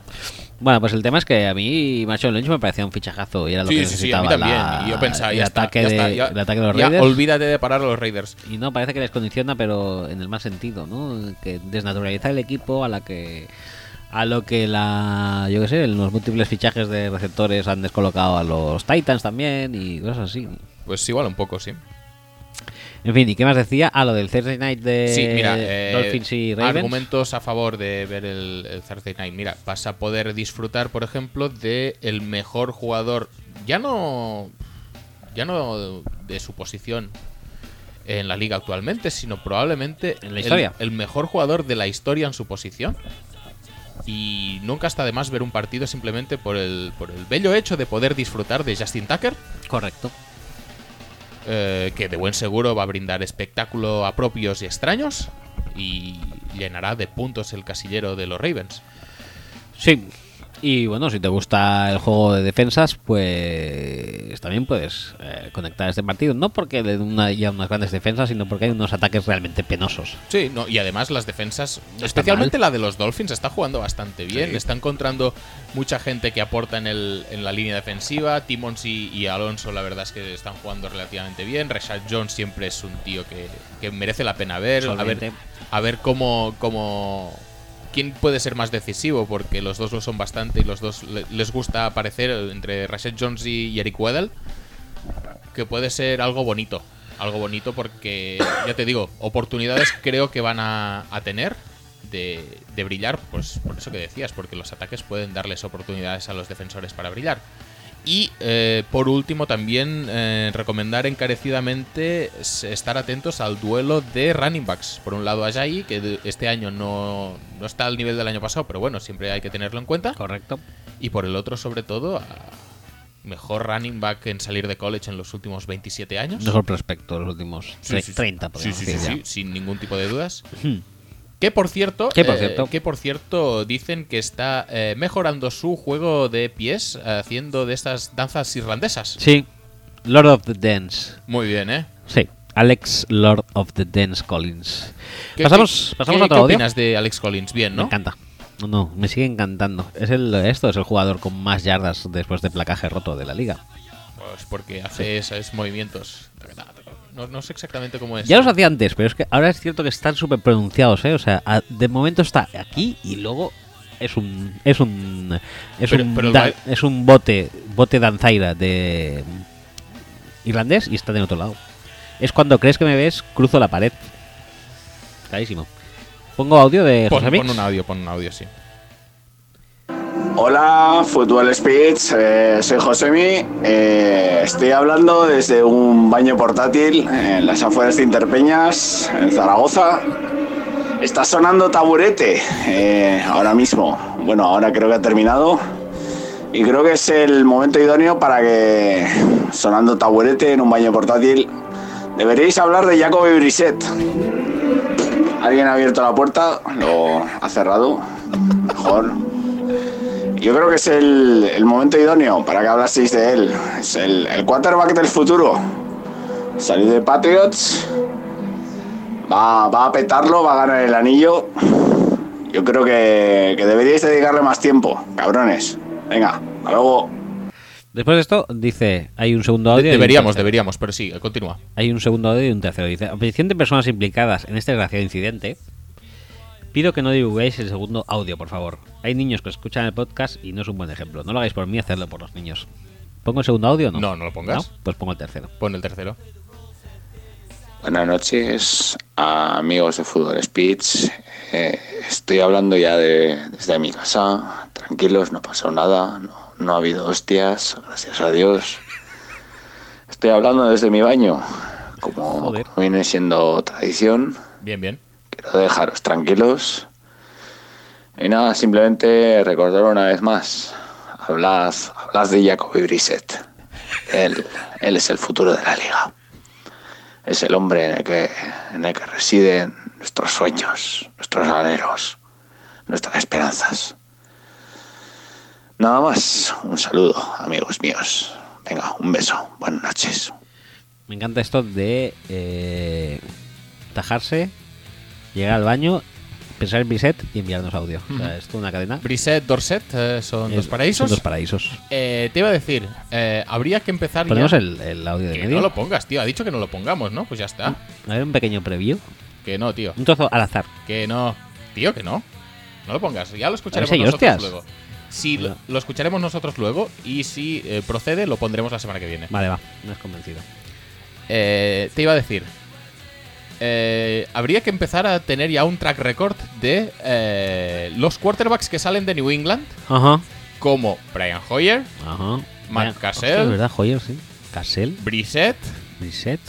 Bueno, pues el tema es que a mí Macho Lynch me parecía un fichajazo y era lo Sí, que sí, sí, a necesitaba mí también. la- y yo pensaba, el, ya está, ataque ya de, está, ya- el ataque de los ya Raiders. olvídate de parar a los Raiders. Y no, parece que les condiciona, pero en el mal sentido, ¿no? Que desnaturaliza el equipo a la que a lo que la yo qué sé, los múltiples fichajes de receptores han descolocado a los Titans también y cosas así. Pues igual un poco, sí. En fin, ¿y qué más decía? Ah, lo del Thursday Night de Sí, mira, eh, Dolphins y Ravens. argumentos a favor de ver el, el Thursday Night. Mira, vas a poder disfrutar, por ejemplo, de el mejor jugador, ya no, ya no de su posición en la liga actualmente, sino probablemente En la el- historia. El, mejor jugador de la historia en su posición. Y nunca está de más ver un partido simplemente por el, por el bello hecho de poder disfrutar de Justin Tucker Correcto. Eh, que de buen seguro va a brindar espectáculo a propios y extraños y llenará de puntos el casillero de los Ravens. Sí. Y bueno, si te gusta el juego de defensas, pues también puedes eh, conectar este partido. No porque le den una, haya unas grandes defensas, sino porque hay unos ataques realmente penosos. Sí, no, y además las defensas, especialmente la de los Dolphins, está jugando bastante bien. Sí. Está encontrando mucha gente que aporta en, el, en la línea defensiva. Timmons y, y Alonso, la verdad es que están jugando relativamente bien. Rashad Jones siempre es un tío que, que merece la pena ver. A ver, a ver cómo, cómo. ¿Quién puede ser más decisivo? Porque los dos lo son bastante y los dos le- les gusta aparecer entre Rashad Jones y, y Eric Weddle. Que puede ser algo bonito. Algo bonito porque, ya te digo, oportunidades creo que van a, a tener de, de brillar. Pues por eso que decías, porque los ataques pueden darles oportunidades a los defensores para brillar. Y eh, por último, también eh, recomendar encarecidamente estar atentos al duelo de running backs. Por un lado, Ajayi, que este año no, no está al nivel del año pasado, pero bueno, siempre hay que tenerlo en cuenta. Correcto. Y por el otro, sobre todo, a mejor running back en salir de college en los últimos 27 años. Mejor prospecto los últimos Sí, tre- sí, sí. 30, Sí, sí, sí, sin ningún tipo de dudas. Que por cierto, Que por eh, cierto. que por cierto dicen que está eh, mejorando su juego de pies haciendo de estas danzas irlandesas. Sí, Lord of the Dance. Muy bien, ¿eh? Sí, Alex Lord of the Dance Collins. ¿Qué- pasamos qué- pasamos qué- a otro ¿Qué audio. opinas de Alex Collins? Bien, Me ¿no? encanta. No, no, me sigue encantando. Es el esto es el jugador con más yardas después de placaje roto de la liga. Pues porque hace esos movimientos. No, no sé exactamente cómo es. Ya los hacía antes, pero es que ahora es cierto que están súper pronunciados, ¿eh? O sea, a- de momento está aquí y luego es un es un es Pero- un pero el da- baile- es un bote bote danzaira de irlandés y está de otro lado. Es cuando crees que me ves, cruzo la pared. Clarísimo. Pongo audio de Pon, José Mix. pon un audio, pon un audio, sí. Hola, Fútbol Speech, soy Josemi. eh, estoy hablando desde un baño portátil en las afueras de Interpeñas, en Zaragoza. Está sonando taburete eh, ahora mismo. Bueno, ahora creo que ha terminado. Y creo que es el momento idóneo para que, sonando taburete en un baño portátil, deberíais hablar de Jacoby Brissett. Alguien ha abierto la puerta, lo ha cerrado. Mejor. Yo creo que es el, el momento idóneo para que hablaseis de él. Es el, el quarterback del futuro. Salió de Patriots Va, va a petarlo, va a ganar el anillo. Yo creo que, que deberíais dedicarle más tiempo, cabrones. Venga, hasta luego. Después de esto, dice, hay un segundo audio. Deberíamos, deberíamos, pero sí, continúa. Hay un segundo audio y un tercero. Dice, a petición de personas implicadas en este desgraciado incidente, pido que no divulguéis el segundo audio, por favor. Hay niños que escuchan el podcast y no es un buen ejemplo. No lo hagáis por mí, hacedlo por los niños. ¿Pongo el segundo audio o no? No, no lo pongas. Pues pongo el tercero. Pon el tercero. Buenas noches, amigos de Fútbol Speech. Eh, estoy hablando ya de, desde mi casa. Tranquilos, no pasó nada. No, no ha habido hostias, gracias a Dios. Estoy hablando desde mi baño. Como Joder. viene siendo tradición, Bien, bien. Dejaros tranquilos. Y nada, simplemente recordar una vez más. Hablad, hablad de Jacoby Brissett. Él, él es el futuro de la liga es el hombre en el que, en el que residen nuestros sueños, nuestros anhelos, nuestras esperanzas. Nada más, un saludo, amigos míos. Venga, un beso, buenas noches. Me encanta esto de eh, tajarse, llegar al baño, pensar en Bisset y enviarnos audio. O sea, es toda una cadena. Brisset, Dorset eh, son Eh, dos paraísos. Son dos paraísos. Eh, te iba a decir, eh, habría que empezar Ponemos ya. el, el audio de Que medio. no lo pongas, tío. Ha dicho que no lo pongamos, ¿no? Pues ya está. A ver, un pequeño preview. Que no, tío. Un trozo al azar. Que no. Tío, que no. No lo pongas. Ya lo escucharemos si nosotros hostias. luego. Si lo, Bueno. lo escucharemos nosotros luego y si procede, lo pondremos la semana que viene. Vale, va. No has convencido. Te iba a decir. Eh, habría que empezar a tener ya un track record de eh, los quarterbacks que salen de New England, Ajá. como Brian Hoyer, Ajá. Matt Vaya, Cassell. hostia, Es verdad, Hoyer, sí. Cassell, Brissett. Bisset.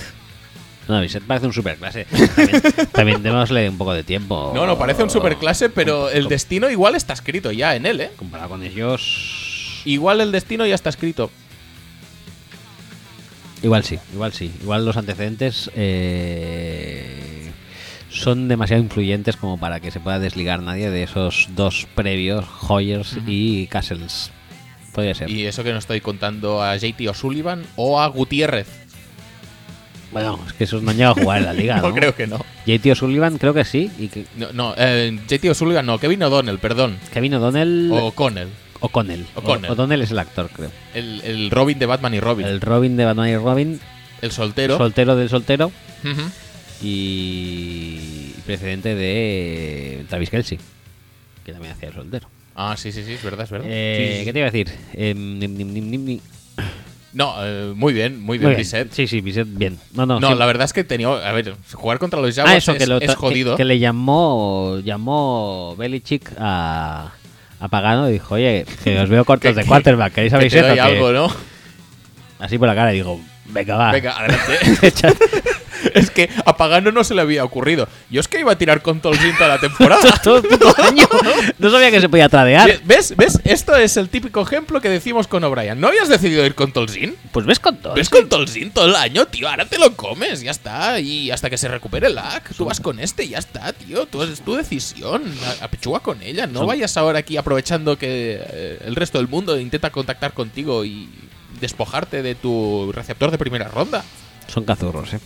No, Bisset parece un superclase. También, también démosle un poco de tiempo. No, no, parece un superclase, pero el destino igual está escrito ya en él, ¿eh? Comparado con ellos. Igual el destino ya está escrito. Igual sí, igual sí. Igual los antecedentes eh, son demasiado influyentes como para que se pueda desligar nadie de esos dos previos, Hoyers y Castles. Podría ser. Y eso que no estoy contando a JT O'Sullivan o a Gutiérrez. Bueno, es que esos no han llegado a jugar en la liga, ¿no? No creo que no. JT O'Sullivan creo que sí. Y que No, no eh, JT O'Sullivan no, Kevin O'Donnell, perdón. Kevin O'Donnell. O O'Connell. O'Connell. O'Connell. O- O'Donnell es el actor, creo. El, el Robin de Batman y Robin. El Robin de Batman y Robin. El soltero. Soltero del soltero. Y precedente de Travis Kelsey. Que también hacía el soltero. Ah, sí, sí, sí, es verdad, es verdad. Eh, Sí, sí, sí. ¿Qué te iba a decir? Em, nim, nim, nim, nim, nim. No, eh, muy bien, muy bien. Brissett. Sí, sí, Bisset, bien. No, no, No, sí. la verdad es que tenía. A ver, jugar contra los Jaguars Ah, eso, es, que, lo es jodido. que, que le llamó llamó Belichick a, a Pagano y dijo, oye, que os veo cortos Que- de quarterback, ¿queréis que abrir te doy algo, ¿no? Así por la cara y digo, venga, va. Venga, adelante. es que a Pagano no se le había ocurrido. Yo es que iba a tirar con Tolzien toda la temporada. Todo el puto año. No sabía que se podía tradear. ¿Ves? ¿Ves? Esto es el típico ejemplo que decimos con O'Brien. ¿No habías decidido ir con Tolzien? Pues ves con todo. ¿Ves con Tolzien todo el año, tío? Ahora te lo comes, ya está. Y hasta que se recupere el lag, tú vas con este ya está, tío. Tú, es tu decisión. A- Apechuga con ella. No vayas ahora aquí aprovechando que eh, el resto del mundo intenta contactar contigo y despojarte de tu receptor de primera ronda. Son cazurros, eh.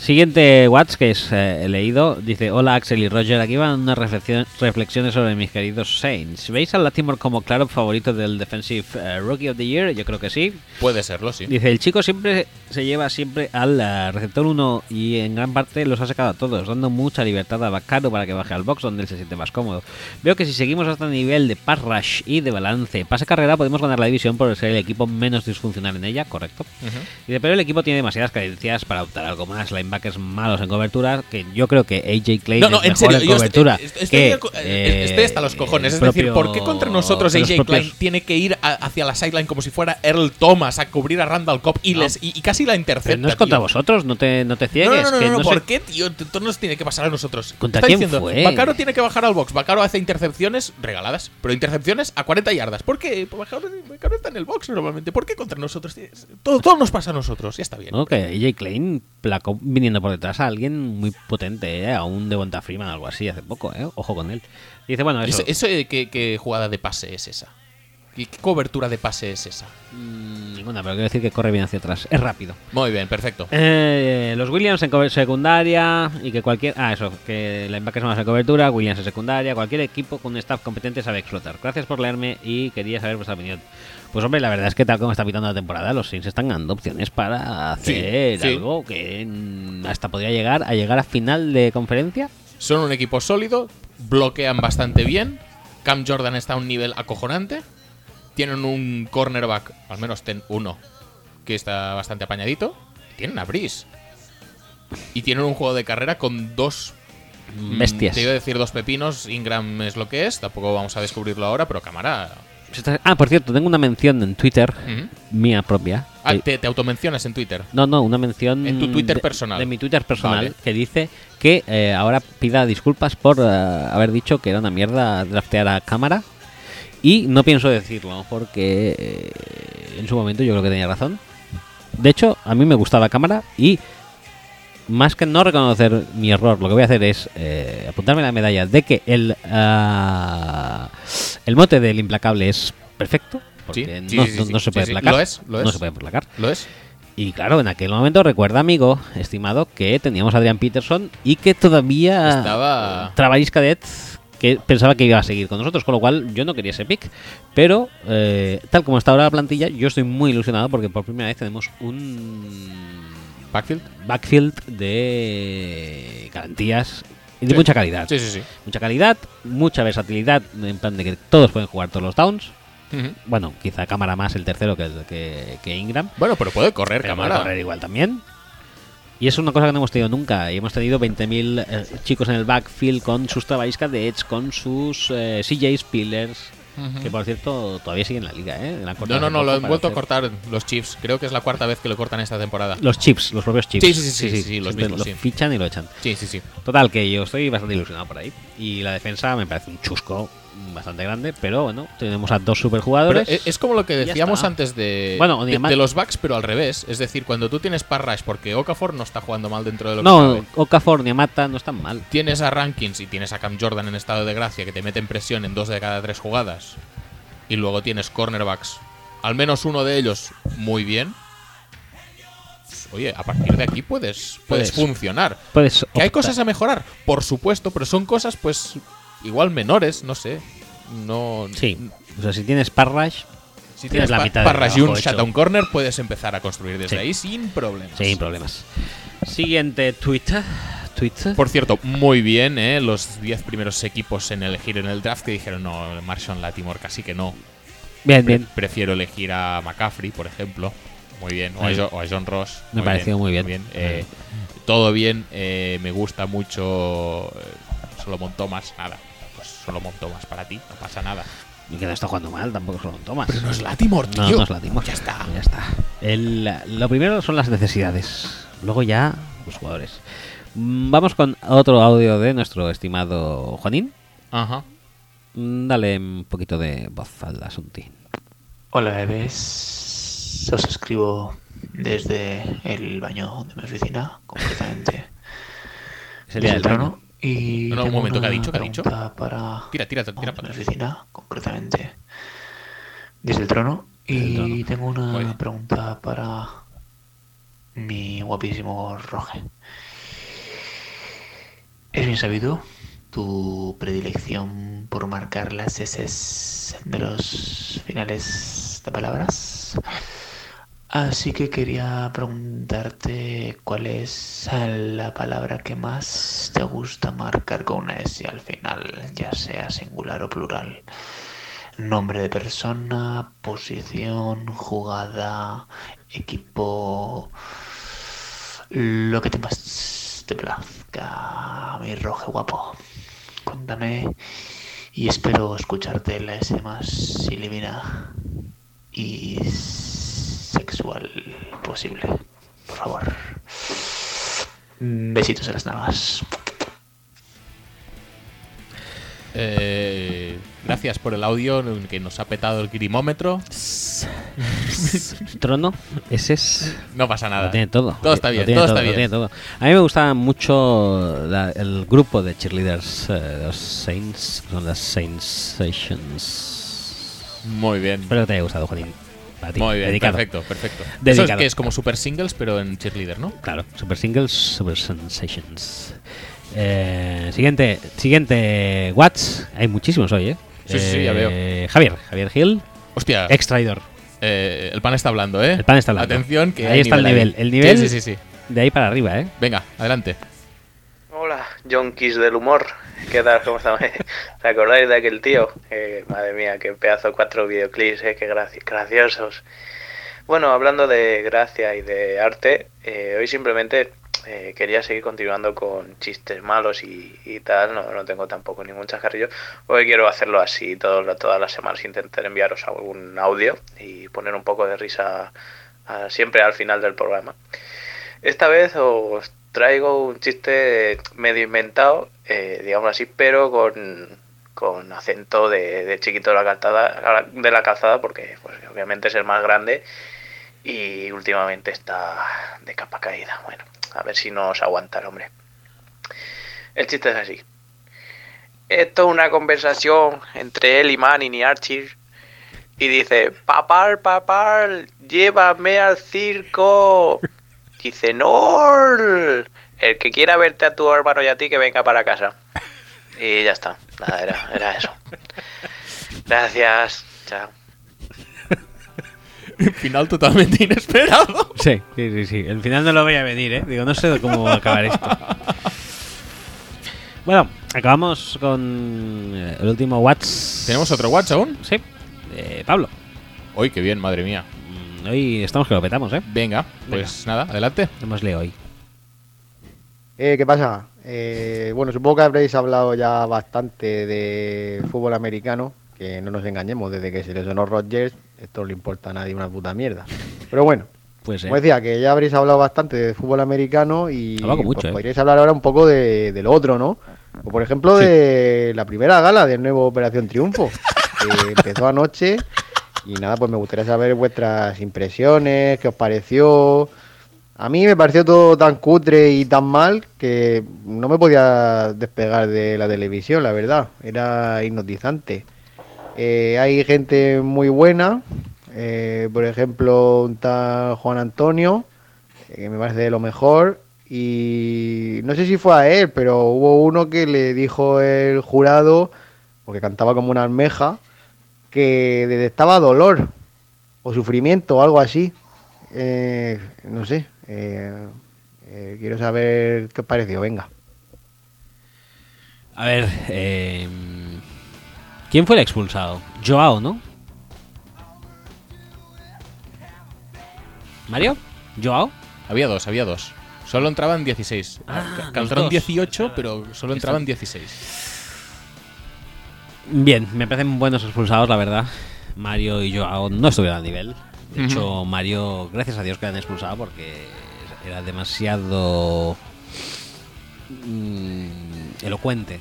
Siguiente Watts que es eh, he leído, dice, hola Axel y Roger, aquí van unas reflexiones sobre mis queridos Saints. ¿Veis a Latimore como claro favorito del Defensive eh, Rookie of the Year? Yo creo que sí. Puede serlo, sí. Dice, el chico siempre se lleva siempre al eh, receptor 1 y en gran parte los ha sacado a todos, dando mucha libertad a Bacaro para que baje al box donde él se siente más cómodo. Veo que si seguimos a este nivel de pass rush y de balance, pase carrera, podemos ganar la división por ser el equipo menos disfuncional en ella, correcto. Ujú. Y de pero el equipo tiene demasiadas carencias para optar algo más. Linebackers malos en cobertura, que yo creo que AJ Clay No, es no, en mejor serio, en yo cobertura. estoy, estoy- que, estoy- eh, estoy hasta los cojones. Es decir, ¿por qué contra nosotros AJ propios- Klein tiene que ir a- hacia la sideline como si fuera Earl Thomas a cubrir a Randall Cobb y, No. les, y, y casi la intercepta? Pero no es contra tío? vosotros, no te, no te No, ciegues. no, no, que no, ¿por sé- qué, tío? Esto nos tiene que pasar a nosotros. ¿Contra quién diciendo, fue? Bacaro tiene que bajar al box. Bacaro hace intercepciones regaladas, pero intercepciones a 40 yardas. ¿Por qué? Pues Bacaro, Bacaro está en el box normalmente. ¿Por qué contra nosotros? Todo, todo nos pasa a nosotros. Ya está bien. Que AJ Klein placó viniendo por detrás a alguien muy potente, ¿eh? a un Devonta Freeman, algo así, hace poco, ¿eh? ojo con él. Dice, bueno, eso. Eso, eso, ¿qué, qué jugada de pase es esa? ¿Qué, qué cobertura de pase es esa? Mm, Ninguna, pero quiero decir que corre bien hacia atrás. Es rápido. Muy bien, perfecto. Eh, los Williams en secundaria y que cualquier. Ah, eso, que la linebackers más en cobertura, Williams en secundaria. Cualquier equipo con un staff competente sabe explotar. Gracias por leerme y quería saber vuestra opinión. Pues hombre, la verdad es que tal como está pitando la temporada, los Saints están ganando opciones para hacer sí. algo que hasta podría llegar a llegar a final de conferencia. Son un equipo sólido, bloquean bastante bien. Cam Jordan está a un nivel acojonante. Tienen un cornerback, al menos ten uno, que está bastante apañadito. Tienen a Breeze. Y tienen un juego de carrera con dos mm, Bestias. Te iba a decir dos pepinos. Ingram es lo que es. Tampoco vamos a descubrirlo ahora, pero cámara. Ah, por cierto, tengo una mención en Twitter, mía propia. Ah, que- te, te automencionas en Twitter. No, no, una mención. En tu Twitter de- personal. De mi Twitter personal, Vale. que dice que eh, ahora pida disculpas por eh, haber dicho que era una mierda draftear a cámara. Y no pienso decirlo, porque eh, en su momento yo creo que tenía razón. De hecho, a mí me gustaba cámara y más que no reconocer mi error, lo que voy a hacer es eh, apuntarme la medalla de que el, ah, el mote del implacable es perfecto. Porque Sí, no, sí, sí, no- sí, no se puede placar. Lo es, lo No es. se puede placar. ¿Lo es? Y claro, en aquel momento recuerda, amigo, estimado, que teníamos a Adrian Peterson y que todavía Estaba- Travaris Cadet que pensaba que iba a seguir con nosotros, con lo cual yo no quería ese pick. Pero eh, tal como está ahora la plantilla, yo estoy muy ilusionado porque por primera vez tenemos un ¿Backfield? backfield de garantías y de Sí. mucha calidad. Sí, sí, sí. Mucha calidad, mucha versatilidad, en plan de que todos pueden jugar todos los downs. Bueno, quizá cámara más el tercero que, que, que Ingram. Bueno, pero puede correr, Pero puede cámara. correr igual también. Y es una cosa que no hemos tenido nunca. Y hemos tenido 20.000 eh, chicos en el backfield con sus Travis Cadets, con sus eh, CJ Spillers. Que por cierto, todavía siguen en la liga, ¿eh? La No, no, no, lo han vuelto a cortar los Chiefs. Creo que es la cuarta vez que lo cortan esta temporada. Los chips, los propios chips. Sí, sí, sí, sí, sí, sí, los mismos, fichan y lo echan. Sí, sí, sí. Total, que yo estoy bastante ilusionado por ahí. Y la defensa me parece un chusco bastante grande. Pero bueno, tenemos a dos superjugadores. e- es como lo que decíamos antes de, Bueno, de, los backs, pero al revés. Es decir, cuando tú tienes Parrash, porque Okafor no está jugando mal dentro de lo que no. Okafor ni Mata no están mal. Tienes a Rankins y tienes a Cam Jordan en estado de gracia que te meten presión en dos de cada tres jugadas. Y luego tienes cornerbacks, al menos uno de ellos muy bien. Pues, Oye, a partir de aquí puedes, puedes, Puedes. funcionar. Pues ¿Que hay cosas a mejorar? Por supuesto, pero son cosas, pues, igual menores, no sé. No. Sí. O sea, si tienes Parrash, Si Tienes tienes la mitad Parrash y un shutdown corner, puedes empezar a construir desde Sí. ahí sin problemas. sin problemas. Siguiente Twitter. Twitter. Por cierto, muy bien, ¿eh? Los 10 primeros equipos en elegir en el draft que dijeron, no, Marshall Latimore casi que no. Bien, Pre- bien. Prefiero elegir a McCaffrey, por ejemplo. Muy bien. O a, Muy Jo- o a John Ross. Me pareció muy bien. Eh, todo bien. eh, me gusta mucho eh, Solomon Thomas. Nada. Pues Solomon Thomas para ti. No pasa nada. Y que no está jugando mal, tampoco son Thomas. Pero no es Latimore, tío. No, no es Latimore. Ya está. Ya está. El- lo primero son las necesidades. Luego ya los jugadores. Mm, Vamos con otro audio de nuestro estimado Juanín. Ajá. Mm, Dale un poquito de voz al asunto. Hola bebés, os escribo desde el baño de mi oficina, concretamente Es el día el del trono. Y No, no, un tengo momento, ¿qué ha dicho? ¿Qué ha dicho? Para Tira, tira, tira para atrás. oficina, concretamente desde el trono. Desde el Y trono. tengo una pregunta para mi guapísimo Roge. Es bien sabido tu predilección por marcar las S de los finales de palabras. Así que quería preguntarte cuál es la palabra que más te gusta marcar con una S al final, ya sea singular o plural. Nombre de persona, posición, jugada, equipo, lo que te más te plazca, mi roje guapo. Cuéntame y espero escucharte la S más ilumina y sexual posible. Por favor. Besitos en las nalgas. Eh, gracias por el audio que nos ha petado el grimómetro. Trono, ese es. No pasa nada. Lo tiene todo. Todo está Lo bien, tiene todo está lo bien. tiene todo. A mí me gusta mucho la- el grupo de cheerleaders eh, de los Saints, que son las Saints Sations. Muy bien. Espero que te haya gustado, Juanín. Para ti. Muy bien, dedicado. perfecto, perfecto. Eso es que es como super singles, pero en cheerleader, ¿no? Claro, Super Singles, Super Sensations. Eh, siguiente, siguiente Watts. Hay muchísimos hoy, ¿eh? Sí, sí, sí, ya Eh, Javier, Javier Gil, Hostia, ex traidor. eh, el pan está hablando, ¿eh? El pan está hablando. Atención, que Ahí hay está el nivel. El nivel- Sí, sí, sí, sí. De ahí para arriba, ¿eh? Venga, adelante. Hola, junkies del humor. ¿Qué tal? ¿Cómo estamos? ¿Te acordáis de aquel tío? Eh, madre mía, qué pedazo cuatro videoclips, eh, qué graci- graciosos. Bueno, hablando de gracia y de arte, eh, hoy simplemente eh, quería seguir continuando con chistes malos y, tal. No, tengo tampoco ningún chascarrillo. Hoy quiero hacerlo así todo, todas las semanas, intentar enviaros algún audio y poner un poco de risa ah, siempre al final del programa. Esta vez os traigo un chiste medio inventado, eh, digamos así, pero con, con acento de, chiquito de la calzada, de la calzada, porque pues, obviamente es el más grande y últimamente está de capa caída. Bueno, a ver si nos aguanta el hombre. El chiste es así. Esto es una conversación entre él y Manning y Archie. Y dice, papá, papá, llévame al circo. Dice, no, el que quiera verte a tu hermano y a ti que venga para casa. Y ya está, nada, era, era eso. Gracias, chao. Final totalmente inesperado. Sí, sí, sí, sí. El final no lo voy a venir, ¿eh? Digo, no sé cómo va a acabar esto. Bueno, acabamos con eh, el último Watts. ¿Tenemos otro WhatsApp aún? Sí. Eh, Pablo, Uy, qué bien, madre mía. Hoy estamos que lo petamos, ¿eh? Venga, pues nada, adelante. Démosle hoy. Eh, ¿Qué pasa? Eh, bueno, supongo que habréis hablado ya bastante de fútbol americano, que no nos engañemos, desde que se lesionó Rodgers, esto no le importa a nadie una puta mierda. Pero bueno, Pues, eh, como decía, que ya habréis hablado bastante de fútbol americano y mucho, pues, eh. podríais hablar ahora un poco de, de lo otro, ¿no? O por ejemplo Sí. de la primera gala del nuevo Operación Triunfo, que empezó anoche y nada, pues me gustaría saber vuestras impresiones, qué os pareció. A mí me pareció todo tan cutre y tan mal que no me podía despegar de la televisión, la verdad. Era hipnotizante. Eh, hay gente muy buena, eh, por ejemplo, un tal Juan Antonio, que me parece de lo mejor. Y no sé si fue a él, pero hubo uno que le dijo el jurado, porque cantaba como una almeja, que detectaba dolor o sufrimiento o algo así. Eh, no sé. eh, eh, quiero saber qué os pareció. Venga. a ver, eh, ¿quién fue el expulsado? Joao, ¿no? ¿Mario? ¿Joao? Había dos, había dos. Solo entraban 16. Ah, Cantaron dos. 18, pero solo entraban 16. Bien, me parecen buenos expulsados, la verdad. Mario y Joao no estuvieron al nivel. De hecho, Mario, gracias a Dios que le han expulsado porque era demasiado mm, elocuente.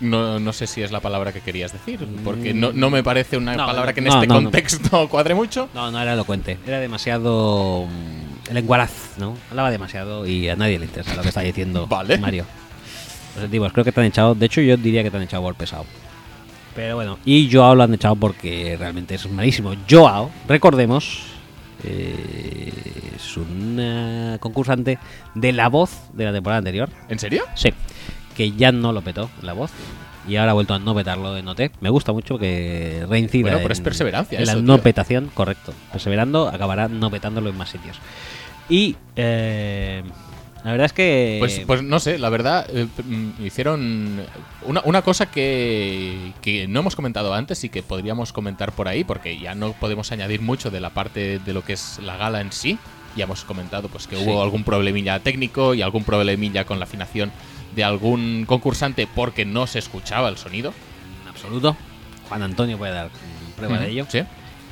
No, no sé si es la palabra que querías decir, porque no, no me parece una No, palabra que en este contexto cuadre mucho. No, no era elocuente. Era demasiado. mm, El enguaraz, ¿no? Hablaba demasiado y a nadie le interesa lo que está diciendo Vale. Mario. Antiguos, creo que te han echado. De hecho, yo diría que te han echado por pesado. Pero bueno, y Joao lo han echado porque realmente es malísimo. Joao, recordemos, eh, es un eh, concursante de La Voz de la temporada anterior. ¿En serio? Sí, que ya no lo petó La Voz. Y ahora ha vuelto a no petarlo en OT. Me gusta mucho que reincida Bueno, pero es perseverancia en la no petación, correcto. Perseverando, acabará no petándolo en más sitios. Y eh, la verdad es que... Pues, pues no sé, la verdad, eh, mm, hicieron una, una cosa que, que no hemos comentado antes y que podríamos comentar por ahí, porque ya no podemos añadir mucho de la parte de lo que es la gala en sí. Ya hemos comentado pues que Sí. hubo algún problemilla técnico y algún problemilla con la afinación de algún concursante porque no se escuchaba el sonido. en absoluto. Juan Antonio puede dar prueba de ello. Sí.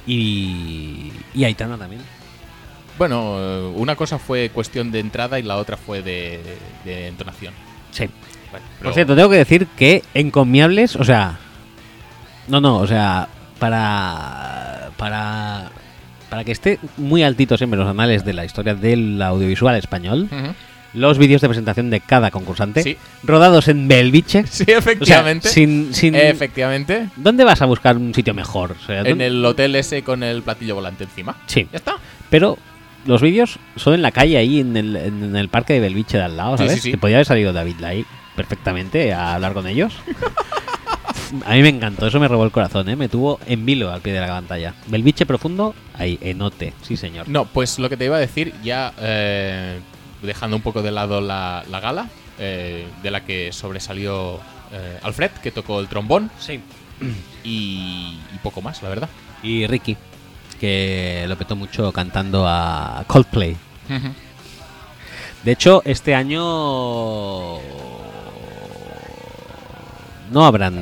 Y, y Aitana también. Bueno, eh, una cosa fue cuestión de entrada y la otra fue de, de entonación. Sí. Por cierto, tengo que decir que encomiables, o sea... No, no, o sea, para... Para... Para que esté muy altito siempre los anales de la historia del audiovisual español, los vídeos de presentación de cada concursante, Sí. rodados en Belviche. Sí, O sea, efectivamente. sin, sin- Efectivamente. ¿Dónde vas a buscar un sitio mejor? O sea, En ¿dónde- el hotel ese con el platillo volante encima. Sí, Ya está. pero los vídeos son en la calle ahí, en el, en el parque de Belviche de al lado, Sí, ¿sabes? sí, sí. Que podía haber salido David Lai perfectamente a hablar con ellos. a mí me encantó, eso me robó el corazón, ¿eh? Me tuvo en vilo al pie de la pantalla. Belviche profundo, ahí, enote, sí señor. No, pues lo que te iba a decir, ya eh, dejando un poco de lado la, la gala, eh, de la que sobresalió eh, Alfred, que tocó el trombón, Sí. y, y poco más, la verdad. Y Ricky, que lo petó mucho cantando a Coldplay. De hecho, este año no habrán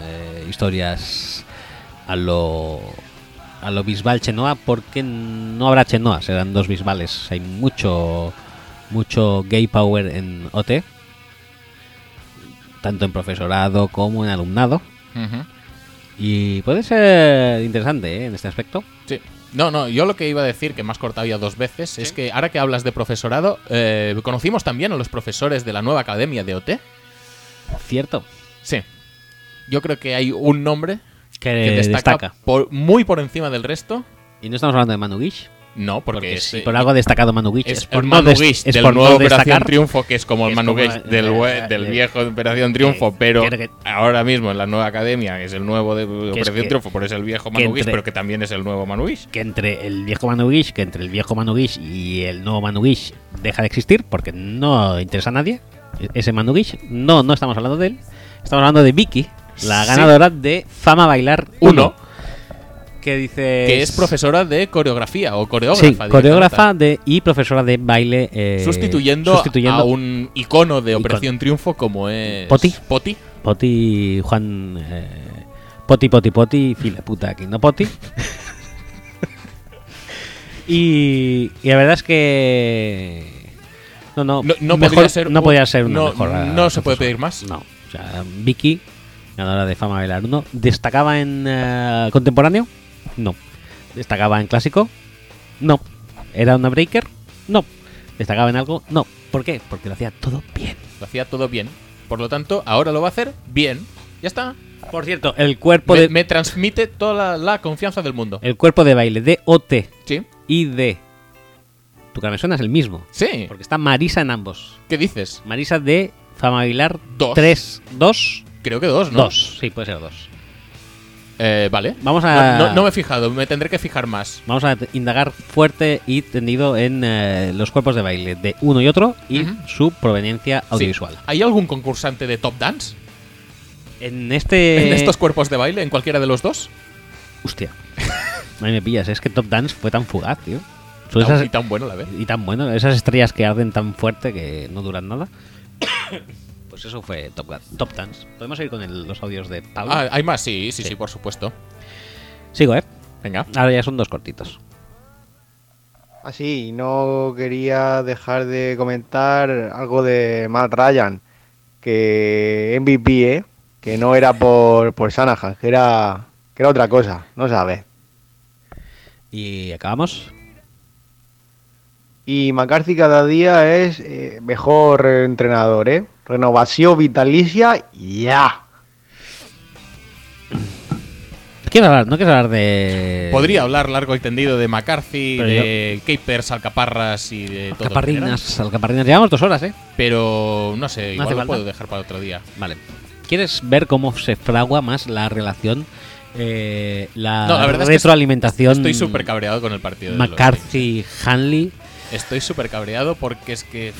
eh, historias a lo a lo Bisbal Chenoa porque no habrá Chenoa, serán dos Bisbales. Hay mucho mucho gay power en OT, tanto en profesorado como en alumnado. Ujú. Y puede ser interesante ¿eh? en este aspecto. Sí. No, no, yo lo que iba a decir, que me has cortado ya dos veces, es que ahora que hablas de profesorado, eh, conocimos también a los profesores de la nueva academia de OT. Cierto. Sí. Yo creo que hay un nombre Que, que destaca, destaca. por- muy por encima del resto. Y no estamos hablando de Manu Guish, No, porque, porque es, si eh, por algo ha destacado Manu Guish. es, por el no Manu des- Guish es del por no nuevo Operación. Triunfo, que es como el es Manu como, Guish del, eh, eh, del eh, viejo de Operación Triunfo, que- pero que- ahora mismo en la nueva academia, que es el nuevo de Operación que- Triunfo, por eso es el viejo que Manu Guish, entre- pero que también es el nuevo Manu Guish. que entre el viejo Manu Guish, que entre el viejo y el nuevo Manu Guish deja de existir porque no interesa a nadie. E- Ese Manu Guish, no, no estamos hablando de él. Estamos hablando de Vicky, la Sí. ganadora de Fama Bailar 1. Que dice. Que es profesora de coreografía o coreógrafa. Sí, coreógrafa de, y profesora de baile. eh, Sustituyendo, sustituyendo a un icono de Icono. Operación Triunfo como es. Poti. Poti. Poti, Juan. eh, poti, Poti, Poti, fila puta aquí, no Poti. y, y la verdad es que. No, no, No, no mejor- podría ser. no un- podía ser una no, mejor. eh, No se puede pedir más. No, o sea, Vicky, ganadora de Fama Bailar 1, ¿destacaba en eh, contemporáneo? No. ¿Destacaba en clásico? No. ¿Era una breaker? No. ¿Destacaba en algo? No. ¿Por qué? Porque lo hacía todo bien. Lo hacía todo bien. Por lo tanto, ahora lo va a hacer bien. Ya está. Por cierto, el cuerpo Me, de me transmite toda la, la confianza del mundo. el cuerpo de baile de OT Sí. y de tu suena es el mismo, Sí. porque está Marisa en ambos. ¿Qué dices? Marisa de Fama Bailar Dos. 3, 2, Creo que dos, ¿no? 2. Sí, puede ser 2. Eh, vale. Vamos a No, no- no me he fijado, me tendré que fijar más. Vamos a indagar fuerte y tendido en eh, los cuerpos de baile de uno y otro y su proveniencia Sí. audiovisual. ¿Hay algún concursante de Top Dance En este. en estos cuerpos de baile, en cualquiera de los dos? Hostia. Ahí me pillas, es que Top Dance fue tan fugaz, tío. Son Tan- esas- y tan bueno la vez. y tan bueno, esas estrellas que arden tan fuerte que no duran nada. Pues eso fue Top, Gun- Top Dance. Podemos ir con el- los audios de Pablo. Ah, ¿hay más? Sí, sí, sí, Sí. por supuesto. Sigo, ¿eh? Venga. Ahora ya son dos cortitos. Así, no quería dejar de comentar algo de Matt Ryan, que MVP, ¿eh? que no era por, por Shanahan, que era, que era otra cosa, no sabes. Y acabamos. Y McCarthy cada día es eh, mejor entrenador, ¿eh? Renovación vitalicia, ya. Quiero hablar, no quiero hablar de. Podría hablar largo y tendido de McCarthy, Pero de Capers, Alcaparras y de todo. Alcaparrinas, alcaparrinas. Llevamos dos horas, ¿eh? Pero no sé, No igual hace lo falta. puedo dejar para otro día. Vale. ¿Quieres ver cómo se fragua más la relación, eh, la, No, la verdad es que retroalimentación Estoy súper cabreado con el partido. McCarthy-Hanley? Estoy súper cabreado porque es que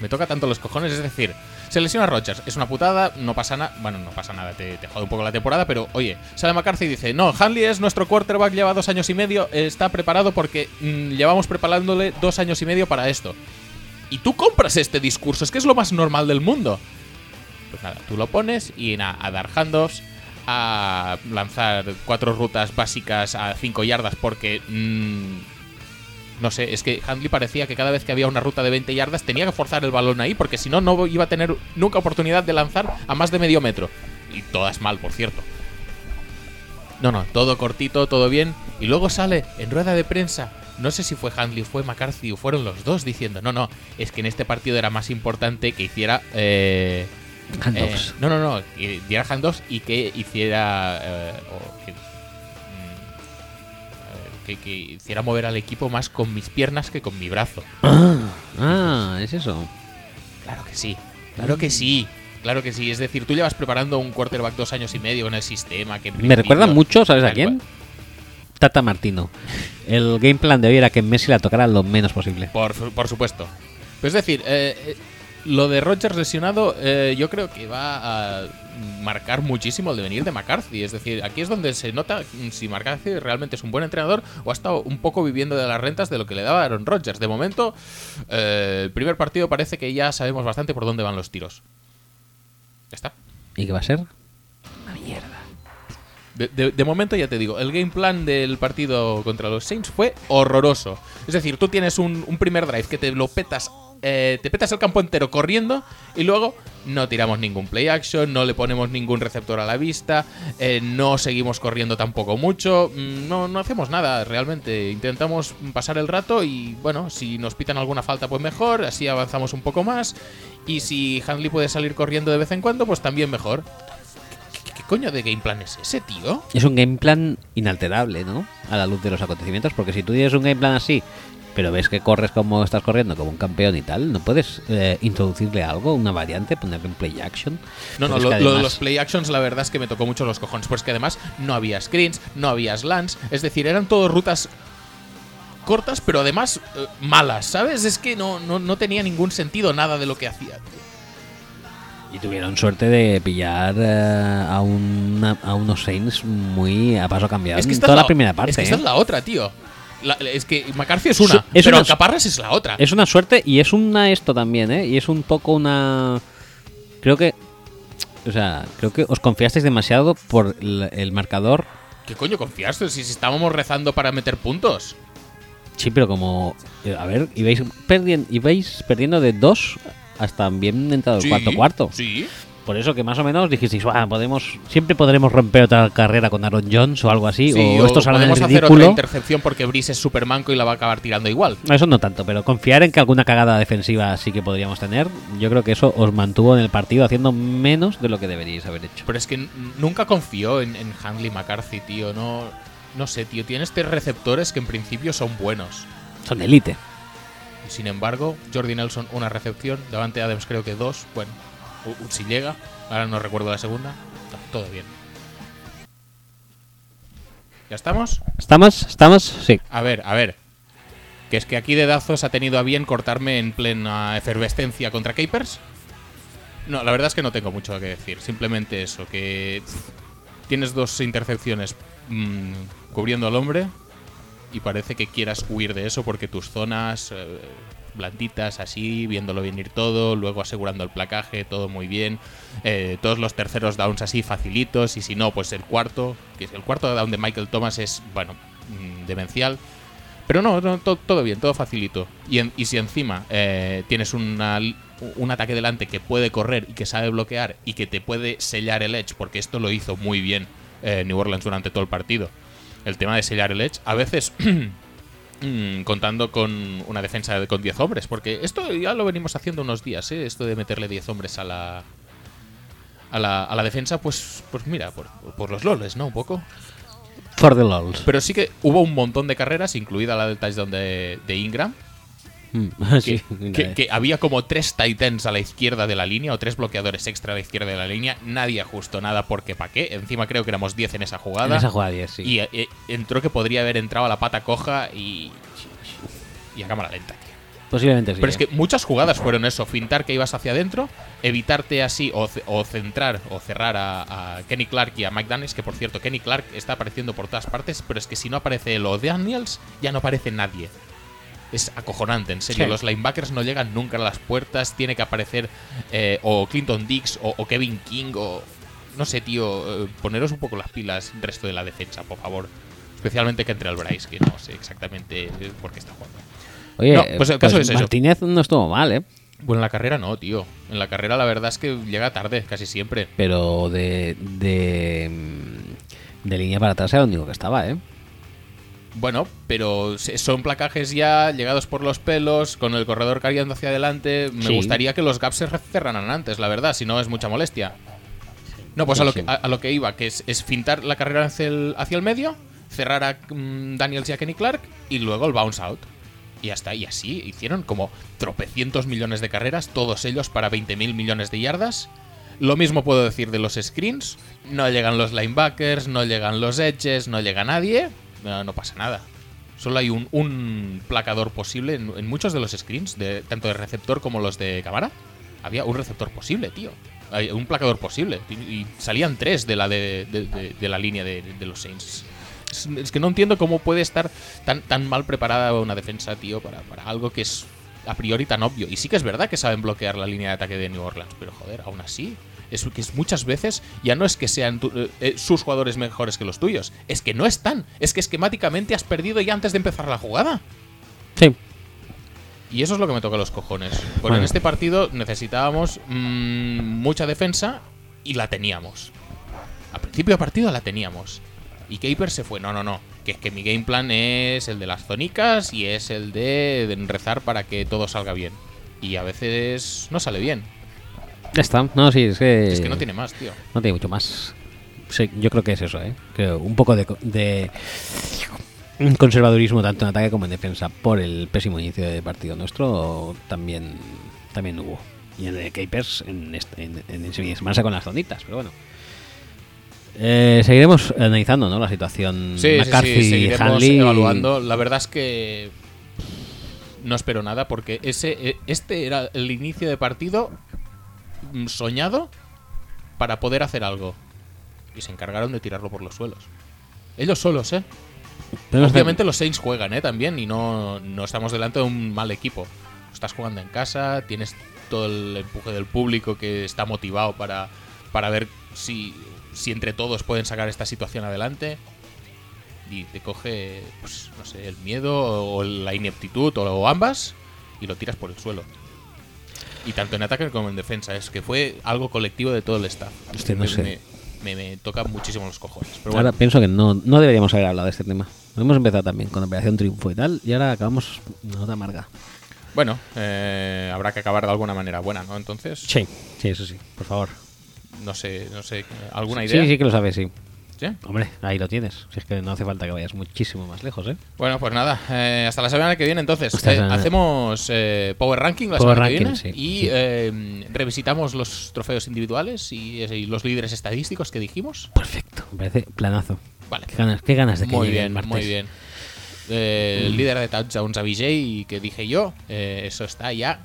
me toca tanto los cojones. Es decir, se lesiona Rogers, es una putada, no pasa nada. Bueno, no pasa nada, te, te jode un poco la temporada, pero oye, sale McCarthy y dice: No, Hanley es nuestro quarterback, lleva dos años y medio, está preparado porque mm, llevamos preparándole dos años y medio para esto. Y tú compras este discurso, es que es lo más normal del mundo. Pues nada, tú lo pones y nada, a dar handoffs, a lanzar cuatro rutas básicas a cinco yardas porque. mm, no sé, es que Handley parecía que cada vez que había una ruta de 20 yardas tenía que forzar el balón ahí porque si no, no iba a tener nunca oportunidad de lanzar a más de medio metro. Y todas mal, por cierto. No, no, todo cortito, todo bien. Y luego sale en rueda de prensa no sé si fue Handley, fue McCarthy o fueron los dos diciendo, no, no, es que en este partido era más importante que hiciera... eh, eh, no, no, no, que diera handoffs y que hiciera... o que, eh, que, que hiciera mover al equipo más con mis piernas que con mi brazo. Ah, es eso. Claro que sí, claro que sí. Claro que sí, es decir, tú llevas preparando un quarterback dos años y medio con el sistema que en Me recuerda mucho, ¿sabes a quién? Tata Martino. El game plan de hoy era que Messi la tocara lo menos posible. Por, por supuesto. Pero es decir, eh, eh, lo de Rodgers lesionado eh, yo creo que va a marcar muchísimo el devenir de McCarthy. Es decir, aquí es donde se nota si McCarthy realmente es un buen entrenador o ha estado un poco viviendo de las rentas de lo que le daba Aaron Rodgers. De momento, eh, el primer partido parece que ya sabemos bastante por dónde van los tiros. Ya está. ¿Y qué va a ser? De, de- de momento ya te digo, el game plan del partido contra los Saints fue horroroso. Es decir, tú tienes un, un primer drive que te lo petas, eh, te petas el campo entero corriendo y luego no tiramos ningún play action, no le ponemos ningún receptor a la vista, eh, no seguimos corriendo tampoco mucho, mm, no, no hacemos nada realmente. Intentamos pasar el rato y bueno, si nos pitan alguna falta pues mejor, así avanzamos un poco más y si Handley puede salir corriendo de vez en cuando pues también mejor. ¿Qué, coño de game plan es ese, tío? Es un game plan inalterable, ¿no? A la luz de los acontecimientos, porque si tú tienes un game plan así, pero ves que corres como estás corriendo, como un campeón y tal, ¿no puedes eh, introducirle algo, una variante, ponerle un play action? No, no, lo, de los play actions la verdad es que me tocó mucho los cojones, pues que además no había screens, no había slants, es decir, eran todo rutas cortas, pero además eh, malas, ¿sabes? Es que no, no, no tenía ningún sentido nada de lo que hacía. tío. Y tuvieron suerte de pillar eh, a, una- a unos Saints muy a paso cambiado Es que en toda la, primera parte. Es que ¿eh? esta es la otra, tío. La- es que McCarthy es una, es pero una- Caparras es la otra. Es una suerte y es una esto también, ¿eh? Y es un poco una... Creo que... O sea, creo que os confiasteis demasiado por el, el marcador. ¿Qué coño confiaste? Si, si estábamos rezando para meter puntos. Sí, pero como... eh, A ver, ibais, perdien- ibais perdiendo de dos hasta bien entrado el Sí, cuarto cuarto. Sí. Por eso que más o menos dijisteis, "Buah, podemos, siempre podremos romper otra carrera con Aaron Jones o algo así. Sí, o esto sale podemos hacer otra intercepción porque Brice es super manco y la va a acabar tirando igual. Eso no tanto, pero confiar en que alguna cagada defensiva sí que podríamos tener, yo creo que eso os mantuvo en el partido haciendo menos de lo que deberíais haber hecho. Pero es que nunca confió en, en Handley McCarthy, tío. No, no sé, tío. Tienes tres receptores que en principio son buenos. Son élite. Sin embargo, Jordi Nelson una recepción. Davante Adams creo que dos. Bueno, si llega. Ahora no recuerdo la segunda. Todo bien. ¿Ya estamos? ¿Estamos? ¿Estamos? Sí. A ver, a ver. Que es que aquí de Dazos ha tenido a bien cortarme en plena efervescencia contra Capers. No, la verdad es que no tengo mucho que decir. Simplemente eso, que pff, tienes dos intercepciones mm, cubriendo al hombre y parece que quieras huir de eso porque tus zonas eh, blanditas así, viéndolo venir todo, luego asegurando el placaje, todo muy bien. Eh, todos los terceros downs así facilitos y si no, pues el cuarto, que es el cuarto down de Michael Thomas es, bueno, mm, demencial. Pero no, no, to- todo bien, todo facilito. Y, si encima eh, tienes una un ataque delante que puede correr y que sabe bloquear y que te puede sellar el edge, porque esto lo hizo muy bien eh, New Orleans durante todo el partido. El tema de sellar el edge, a veces mm, contando con una defensa de- con 10 hombres, porque esto ya lo venimos haciendo unos días, ¿eh? esto de meterle 10 hombres a la, a la, a la defensa, pues, pues mira, por, por los loles, ¿no? Un poco. For the lols. Pero sí que hubo un montón de carreras, incluida la del touchdown de, de Ingram, que, sí, que- que había como tres Titans a la izquierda de la línea o tres bloqueadores extra a la izquierda de la línea. Nadie ajustó nada porque pa' qué. Encima creo que éramos 10 en esa jugada. En esa jugada 10, sí. Y eh, entró que podría haber entrado a la pata coja y. Y a cámara lenta. Posiblemente sí. Pero es ¿eh? que muchas jugadas fueron eso: fintar que ibas hacia adentro, evitarte así o, ce- o centrar o cerrar a, a Kenny Clark y a Mike Daniels. Que por cierto, Kenny Clark está apareciendo por todas partes, pero es que si no aparece él o Daniels, ya no aparece nadie. Es acojonante, en serio. Sí. Los linebackers no llegan nunca a las puertas. Tiene que aparecer eh, o Clinton Dix o, o Kevin King o. No sé, tío. eh, poneros un poco las pilas, resto de la defensa, por favor. Especialmente que entre el Bryce, que no sé exactamente eh, por qué está jugando. Oye, no, pues el caso es eso. Martínez no estuvo mal, ¿eh? Bueno, en la carrera no, tío. En la carrera la verdad es que llega tarde, casi siempre. Pero de, de, mm, de línea para atrás era el único que estaba, ¿eh? Bueno, pero son placajes ya llegados por los pelos, con el corredor cayendo hacia adelante. Me Sí. gustaría que los gaps se cerraran antes, la verdad, si no es mucha molestia. No, pues a, lo que, a, a lo que iba, que es, es fintar la carrera hacia el, hacia el medio, cerrar a mm, Daniels y a Kenny Clark y luego el bounce out. Y ya está, y así hicieron como tropecientos millones de carreras, todos ellos para 20.000 millones de yardas. Lo mismo puedo decir de los screens. No llegan los linebackers, no llegan los edges, no llega nadie. No, pasa nada. Solo hay un, un placador posible en, muchos de los screens, de, tanto de receptor como los de cámara. Había un receptor posible, tío. Un placador posible. Y, salían tres de la, de, de- la línea de, de los Saints. Es, es que no entiendo cómo puede estar tan, tan mal preparada una defensa, tío, para, para algo que es a priori tan obvio. Y sí que es verdad que saben bloquear la línea de ataque de New Orleans, pero joder, aún así. Es que muchas veces ya no es que sean tu- eh, eh, sus jugadores mejores que los tuyos, es que no están. Es que esquemáticamente has perdido ya antes de empezar la jugada. Sí. Y eso es lo que me toca los cojones. Porque Bueno. en este partido necesitábamos mm, mucha defensa y la teníamos. A principio de partido la teníamos. Y Caper se fue. No, no, no. Que es que mi game plan es el de las zonicas y es el de, de rezar para que todo salga bien. Y a veces no sale bien. Ya está. No, sí, es que. Es que no tiene más, tío. No tiene mucho más. Sí, yo creo que es eso, ¿eh? Creo un poco de, de un conservadurismo tanto en ataque como en defensa por el pésimo inicio de partido nuestro también también hubo. Y en el Capers en, este, en, en, semanasa con las zonitas, pero bueno. Eh, seguiremos analizando ¿no? la situación Sí, McCarthy sí, seguiremos Hanley. evaluando. La verdad es que no espero nada porque ese eh, este era el inicio de partido soñado para poder hacer algo. Y se encargaron de tirarlo por los suelos. Ellos solos, ¿eh? Pero Obviamente los Saints juegan, ¿eh? También y no, no estamos delante de un mal equipo. Estás jugando en casa, tienes todo el empuje del público que está motivado para, para ver si, si entre todos pueden sacar esta situación adelante. Y te coge, pues, no sé, el miedo o la ineptitud o ambas y lo tiras por el suelo. Y tanto en ataque como en defensa. Es que fue algo colectivo de todo el staff. Hostia, no me, sé. me, me- me toca muchísimo los cojones. Pero Ahora bueno, pienso que no, no deberíamos haber hablado de este tema. Hemos empezado también con Operación Triunfo y tal, y ahora acabamos nota amarga. bueno eh, habrá que acabar de alguna manera buena, ¿no? Entonces, Sí, sí, eso sí, por favor. no sé, no sé, ¿alguna idea? Sí, sí que lo sabes, sí. ¿Sí? Hombre, ahí lo tienes. Si es que no hace falta que vayas muchísimo más lejos, ¿eh? Bueno, pues nada, eh, hasta la semana que viene entonces. Eh, hacemos eh, Power Ranking la Power semana que Ranking, viene sí, y sí. revisitamos los trofeos individuales y, y los líderes estadísticos que dijimos. Perfecto, me parece planazo. Vale. Qué ganas, qué ganas de que Muy llegue el bien, martes. muy bien. El líder de touchdowns a BJ que dije yo, eh, eso está ya.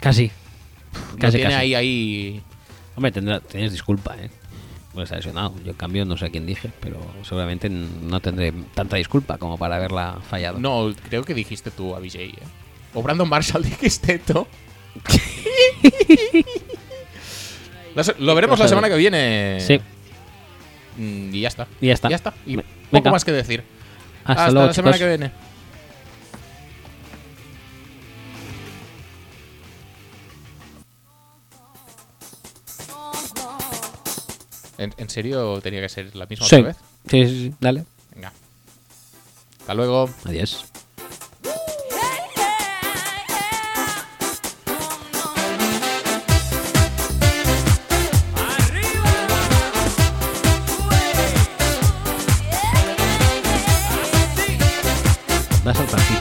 Casi. Casi, tiene casi. ahí, ahí. Hombre, tendrá, tienes disculpa, ¿eh? Está lesionado. Yo, en cambio, no sé quién dije, pero seguramente no tendré tanta disculpa como para haberla fallado. No, creo que dijiste tú a BJ, ¿eh? O Brandon Marshall dijiste tú. Lo veremos la semana que viene. Sí. Mm, Y ya está. Y ya está. Ya está. Y poco venga. más que decir. Hasta, luego, la semana chicos. que viene. ¿En, serio tenía que ser la misma otra vez? Sí, sí, sí, dale. Venga. Hasta luego. Adiós. Vas a partir